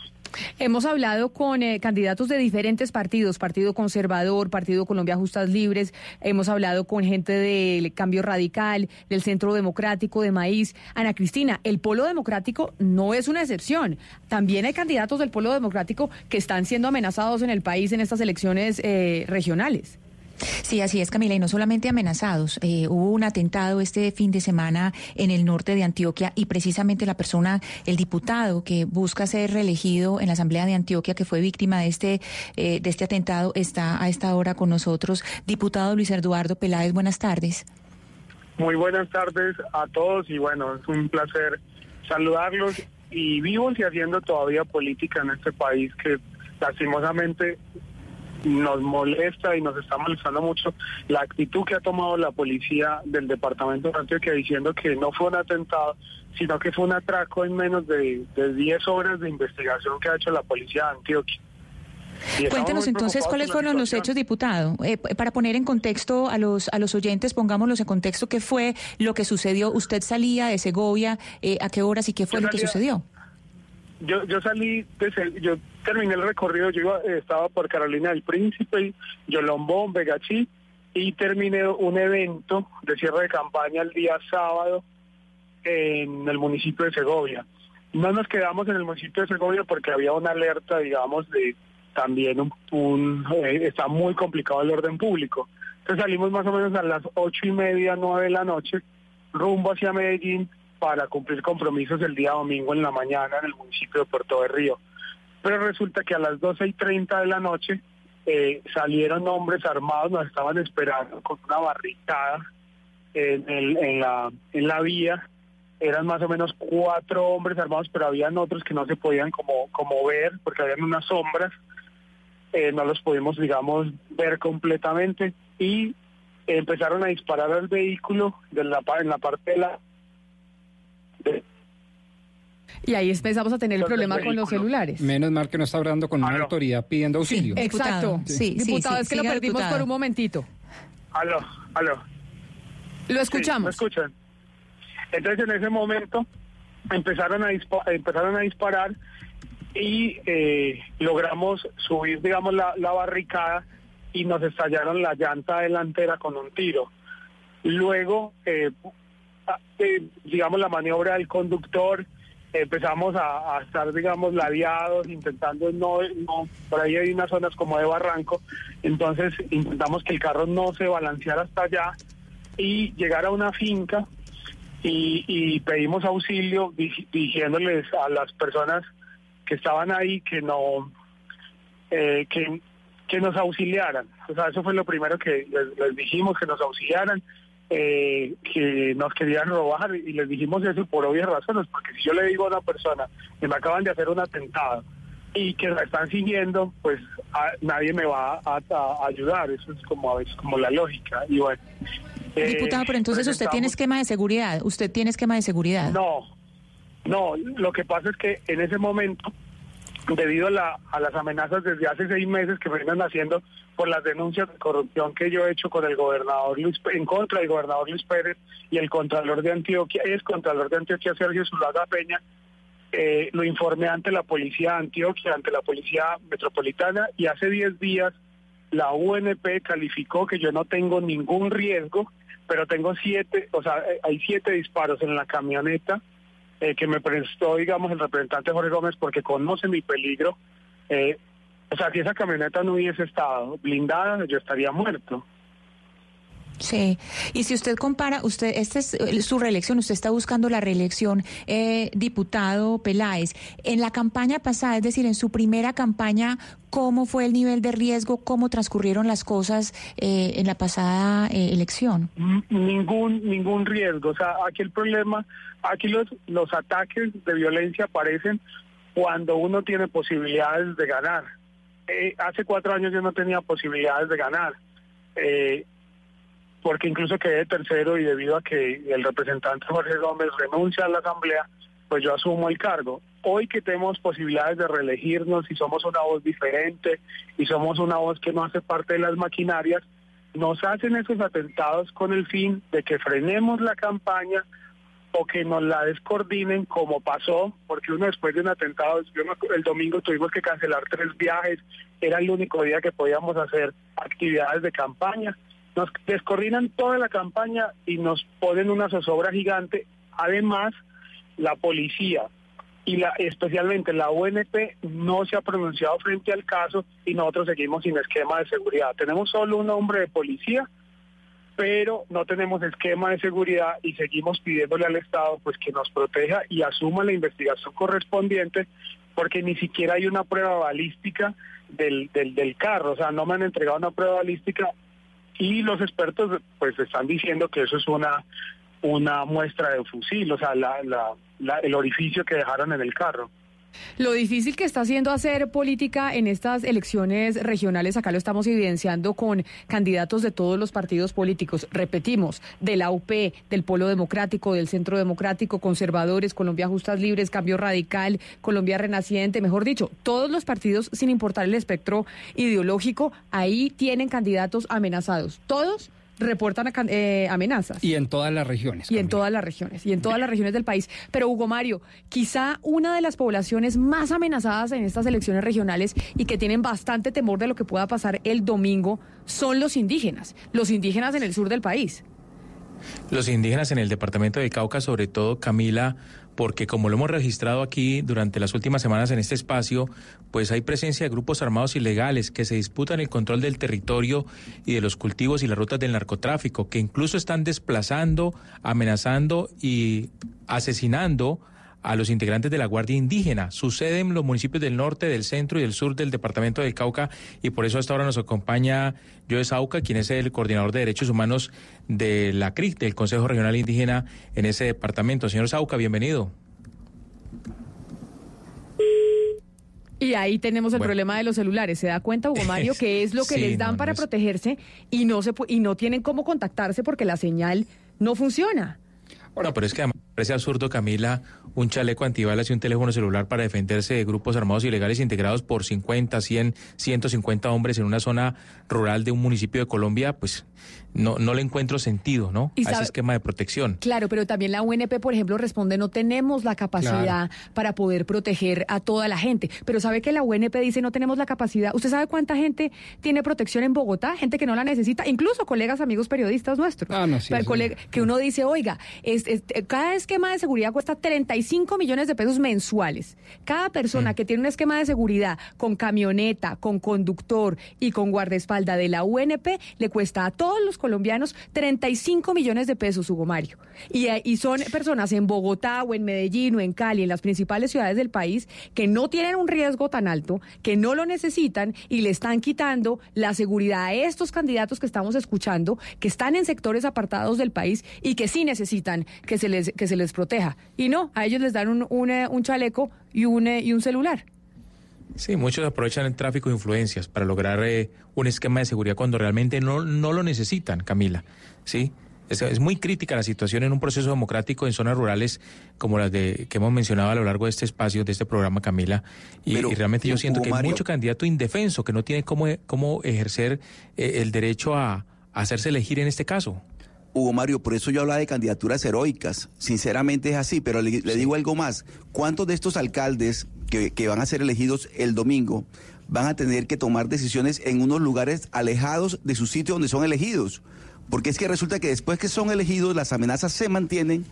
Hemos hablado con eh, candidatos de diferentes partidos, Partido Conservador, Partido Colombia Justas Libres, hemos hablado con gente del Cambio Radical, del Centro Democrático, de Maíz. Ana Cristina, el Polo Democrático no es una excepción. También hay candidatos del Polo Democrático que están siendo amenazados en el país en estas elecciones eh, regionales. Sí, así es, Camila, y no solamente amenazados. Eh, hubo un atentado este fin de semana en el norte de Antioquia y precisamente la persona, el diputado que busca ser reelegido en la Asamblea de Antioquia, que fue víctima de este, eh, de este atentado, está a esta hora con nosotros. Diputado Luis Eduardo Peláez, buenas tardes. Muy buenas tardes a todos y bueno, es un placer saludarlos y vivos y haciendo todavía política en este país que lastimosamente nos molesta y nos está molestando mucho la actitud que ha tomado la policía del departamento de Antioquia diciendo que no fue un atentado, sino que fue un atraco en menos de, de 10 horas de investigación que ha hecho la policía de Antioquia. Cuéntenos entonces cuáles fueron los hechos, diputado. Eh, para poner en contexto a los a los oyentes, pongámoslos en contexto, ¿qué fue lo que sucedió? ¿Usted salía de Segovia? Eh, ¿A qué horas y qué fue lo que sucedió? Yo, yo salí, de Se- yo terminé el recorrido, yo iba, eh, estaba por Carolina del Príncipe, Yolombón, Vegachí, y terminé un evento de cierre de campaña el día sábado en el municipio de Segovia. No nos quedamos en el municipio de Segovia porque había una alerta, digamos, de también un, un, eh, está muy complicado el orden público. Entonces salimos más o menos a las ocho y media, nueve de la noche, rumbo hacia Medellín para cumplir compromisos el día domingo en la mañana en el municipio de Puerto de Río. Pero resulta que a las doce y treinta de la noche eh, salieron hombres armados, nos estaban esperando con una barricada en, el- en, la, en la vía. Eran más o menos cuatro hombres armados, pero habían otros que no se podían como, como ver porque habían unas sombras. Eh, no los pudimos, digamos, ver completamente y empezaron a disparar al vehículo de la, en la parte de la... Y ahí empezamos a tener el problema con los celulares. Menos mal que no está hablando con una autoridad pidiendo auxilio. Exacto. Diputado, es que lo perdimos por un momentito. Aló, aló. Lo escuchamos. ¿Me escuchan? Entonces en ese momento empezaron a, dispa- empezaron a disparar y eh, logramos subir, digamos, la, la barricada y nos estallaron la llanta delantera con un tiro. Luego, eh, eh, digamos, la maniobra del conductor, empezamos a, estar, digamos, ladeados, intentando no, por ahí hay unas zonas como de barranco, entonces intentamos que el carro no se balanceara hasta allá y llegar a una finca y, pedimos auxilio di- diciéndoles a las personas que estaban ahí que no eh, que, nos auxiliaran. O sea eso fue lo primero que les dijimos que nos auxiliaran eh, que nos querían robar y les dijimos eso por obvias razones porque si yo le digo a una persona que me acaban de hacer un atentado y que la están siguiendo pues a- nadie me va a, a ayudar eso es como a veces como la lógica y bueno eh, Diputado, pero entonces usted tiene esquema de seguridad. Usted tiene esquema de seguridad. no, no, lo que pasa es que en ese momento, debido a, la- a las amenazas desde hace seis meses que vienen haciendo por las denuncias de corrupción que yo he hecho con el gobernador Luis, en contra del gobernador Luis Pérez y el contralor de Antioquia, es contralor de Antioquia Sergio Zulaga Peña, eh, lo informé ante la policía de Antioquia, ante la policía metropolitana y hace 10 días la UNP calificó que yo no tengo ningún riesgo, pero tengo siete, o sea, eh, hay siete disparos en la camioneta eh, que me prestó, digamos, el representante Jorge Gómez porque conoce mi peligro. Eh, O sea, si esa camioneta no hubiese estado blindada, yo estaría muerto. Sí, y si usted compara, usted, esta es eh, su reelección, usted está buscando la reelección, eh, diputado Peláez. En la campaña pasada, es decir, en su primera campaña, ¿cómo fue el nivel de riesgo? ¿Cómo transcurrieron las cosas eh, en la pasada eh, elección? Ningún ningún riesgo. O sea, aquí el problema, aquí los, los ataques de violencia aparecen cuando uno tiene posibilidades de ganar. Eh, hace cuatro años yo no tenía posibilidades de ganar. Eh, porque incluso quedé tercero y debido a que el representante Jorge Gómez renuncia a la Asamblea, pues yo asumo el cargo. Hoy que tenemos posibilidades de reelegirnos y somos una voz diferente y somos una voz que no hace parte de las maquinarias, nos hacen esos atentados con el fin de que frenemos la campaña o que nos la descoordinen como pasó, porque uno después de un atentado, yo el domingo tuvimos que cancelar tres viajes, era el único día que podíamos hacer actividades de campaña. Nos descoordinan toda la campaña y nos ponen una zozobra gigante. Además, la policía y especialmente la UNP no se ha pronunciado frente al caso y nosotros seguimos sin esquema de seguridad. Tenemos solo un hombre de policía, pero no tenemos esquema de seguridad y seguimos pidiéndole al Estado pues que nos proteja y asuma la investigación correspondiente porque ni siquiera hay una prueba balística del, del carro, o sea, no me han entregado una prueba balística y los expertos pues están diciendo que eso es una una muestra de fusil, o sea, la, el orificio que dejaron en el carro. Lo difícil que está haciendo hacer política en estas elecciones regionales, acá lo estamos evidenciando con candidatos de todos los partidos políticos, repetimos, de la UP, del Polo Democrático, del Centro Democrático, Conservadores, Colombia Justas Libres, Cambio Radical, Colombia Renaciente, mejor dicho, todos los partidos, sin importar el espectro ideológico, ahí tienen candidatos amenazados. Todos reportan eh, amenazas. Y en todas las regiones. Y en todas las regiones, y en todas las regiones del país. Pero Hugo Mario, quizá una de las poblaciones más amenazadas en estas elecciones regionales y que tienen bastante temor de lo que pueda pasar el domingo son los indígenas, los indígenas en el sur del país. Los indígenas en el departamento de Cauca, sobre todo Camila, porque como lo hemos registrado aquí durante las últimas semanas en este espacio, pues hay presencia de grupos armados ilegales que se disputan el control del territorio y de los cultivos y las rutas del narcotráfico, que incluso están desplazando, amenazando y asesinando a los integrantes de la Guardia Indígena. Sucede en los municipios del norte, del centro y del sur del departamento del Cauca y por eso hasta ahora nos acompaña Joe Sauca, quien es el coordinador de derechos humanos de la CRIC, del Consejo Regional Indígena en ese departamento. Señor Sauca, bienvenido. Y ahí tenemos el Bueno. problema de los celulares. ¿Se da cuenta, Hugo Mario, que es lo que Sí, les dan no, para protegerse y no, se y no tienen cómo contactarse porque la señal no funciona? Bueno, pero es que además parece absurdo, Camila, un chaleco antibalas y un teléfono celular para defenderse de grupos armados ilegales integrados por 50, 100, 150 hombres en una zona rural de un municipio de Colombia, pues no, no le encuentro sentido, ¿no? Y A ese esquema de protección. Claro, pero también la UNP, por ejemplo, responde, no tenemos la capacidad para poder proteger a toda la gente. Pero sabe que la UNP dice, no tenemos la capacidad. ¿Usted sabe cuánta gente tiene protección en Bogotá? Gente que no la necesita, incluso colegas, amigos periodistas nuestros. Ah, no, sí, Pero eso- colega- que uno dice, oiga, es- es- cada esquema de seguridad cuesta 35 millones de pesos mensuales. Cada persona que tiene un esquema de seguridad con camioneta, con conductor y con guardaespaldas de la UNP le cuesta a todos los colombianos 35 millones de pesos, Hugo Mario. Y, eh, y son personas en Bogotá o en Medellín o en Cali, en las principales ciudades del país, que no tienen un riesgo tan alto, que no lo necesitan y le están quitando la seguridad a estos candidatos que estamos escuchando, que están en sectores apartados del país y que sí necesitan que se les, que se les proteja. Y no, a ellos les dan un, un, eh, un chaleco y un, eh, y un celular. Sí, muchos aprovechan el tráfico de influencias para lograr eh, un esquema de seguridad cuando realmente no, no lo necesitan, Camila. Sí, es, es muy crítica la situación en un proceso democrático en zonas rurales como las de que hemos mencionado a lo largo de este espacio, de este programa, Camila. Y, Pero, y realmente yo siento Hugo que hay Mario- mucho candidato indefenso que no tiene cómo, cómo ejercer eh, el derecho a, a hacerse elegir en este caso. Hugo Mario, por eso yo hablaba de candidaturas heroicas. Sinceramente es así, pero le, le digo algo más. ¿Cuántos de estos alcaldes que, que van a ser elegidos el domingo van a tener que tomar decisiones en unos lugares alejados de su sitio donde son elegidos? porque es que resulta que después que son elegidos las amenazas se mantienen,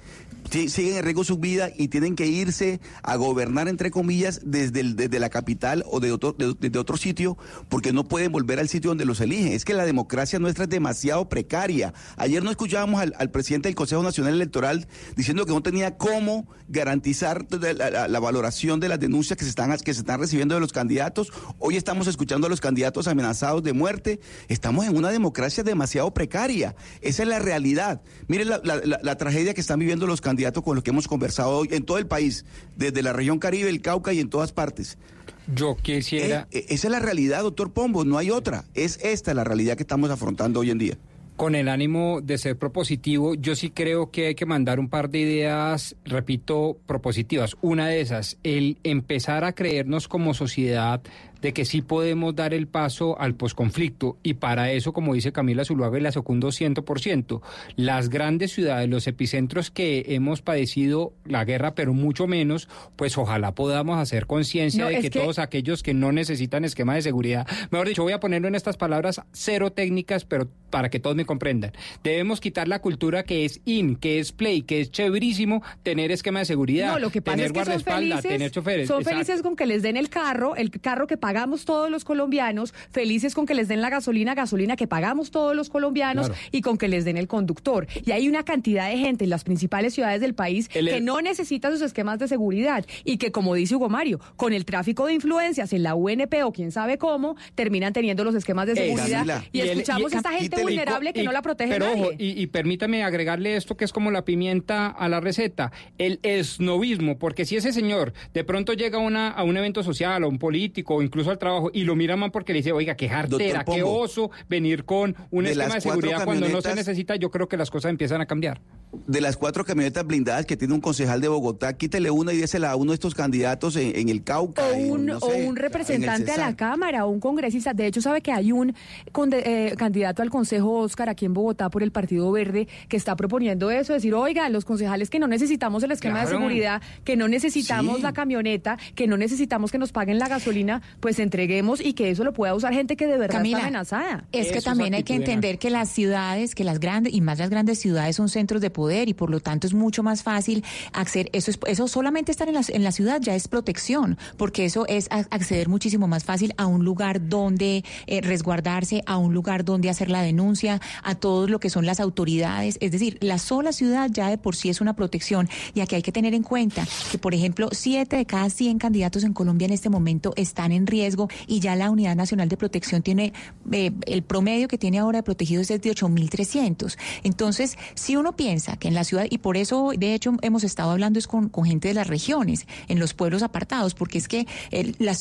siguen en riesgo su vida y tienen que irse a gobernar, entre comillas, desde, desde la capital o desde otro sitio, porque no pueden volver al sitio donde los eligen. Es que la democracia nuestra es demasiado precaria. Ayer no escuchábamos al, presidente del Consejo Nacional Electoral diciendo que no tenía cómo garantizar la, valoración de las denuncias que se, están, que se están recibiendo de los candidatos. Hoy estamos escuchando a los candidatos amenazados de muerte. Estamos en una democracia demasiado precaria. Esa es la realidad. Miren la- la tragedia que están viviendo los candidatos con los que hemos conversado hoy en todo el país, desde la región Caribe, el Cauca y en todas partes. Yo quisiera... Eh, eh, esa es la realidad, doctor Pombo, no hay otra. Es esta la realidad que estamos afrontando hoy en día. Con el ánimo de ser propositivo, yo sí creo que hay que mandar un par de ideas, repito, propositivas. Una de esas, el empezar a creernos como sociedad de que sí podemos dar el paso al posconflicto y para eso, como dice Camila Zuluaga, y la secundo 100%, las grandes ciudades, los epicentros que hemos padecido la guerra, pero mucho menos, pues ojalá podamos hacer conciencia No, de que, que- todos aquellos que no necesitan esquema de seguridad, mejor dicho, voy a ponerlo en estas palabras cero técnicas, pero para que todos me comprendan. Debemos quitar la cultura que es in, que es play, que es chéverísimo tener esquema de seguridad, No, lo que pasa tener es que guardaespaldas, tener choferes. son Exacto. felices con que les den el carro, el carro que pagamos todos los colombianos, felices con que les den la gasolina, gasolina que pagamos todos los colombianos Claro. y con que les den el conductor. Y hay una cantidad de gente en las principales ciudades del país El- que no necesita sus esquemas de seguridad y que, como dice Hugo Mario, con el tráfico de influencias en la UNP o quién sabe cómo, terminan teniendo los esquemas de seguridad Camila. y, escuchamos y- a esta gente y- vulnerable que no la protege Pero nadie. ojo, y, y permítame agregarle esto que es como la pimienta a la receta, el esnovismo, porque si ese señor de pronto llega a, una, a un evento social, a un político o incluso al trabajo y lo mira mal porque le dice, oiga, qué jartera, qué oso venir con un de esquema de seguridad cuando no se necesita, yo creo que las cosas empiezan a cambiar. De las cuatro camionetas blindadas que tiene un concejal de Bogotá, quítele una y désela a uno de estos candidatos en, en el Cauca. o en, un, o representante a la. Cámara o un congresista. De hecho, sabe que hay un conde- eh, candidato al Consejo Oscar aquí en Bogotá por el Partido Verde que está proponiendo eso, decir, oiga, los concejales que no necesitamos el esquema de seguridad, que no necesitamos Sí. la camioneta, que no necesitamos que nos paguen la gasolina, pues entreguemos y que eso lo pueda usar gente que de verdad Camila, está amenazada. Es Eso que es también hay que entender que las ciudades, que las grandes y más las grandes ciudades son centros de poder y por lo tanto es mucho más fácil acceder. Eso es, eso solamente estar en la, en la ciudad ya es protección, porque eso es acceder muchísimo más fácil a un lugar donde eh, resguardarse, a un lugar donde hacer la denuncia, a todo lo que son las autoridades. Es decir, la sola ciudad ya de por sí es una protección y aquí hay que tener en cuenta que, por ejemplo, siete de cada 100 candidatos en Colombia en este momento están en riesgo y ya la Unidad Nacional de Protección tiene eh, el promedio que tiene ahora de protegidos es de 8.300. Entonces, si uno piensa que en la ciudad, y por eso, de hecho, hemos estado hablando es con, gente de las regiones, en los pueblos apartados, porque es que eh, las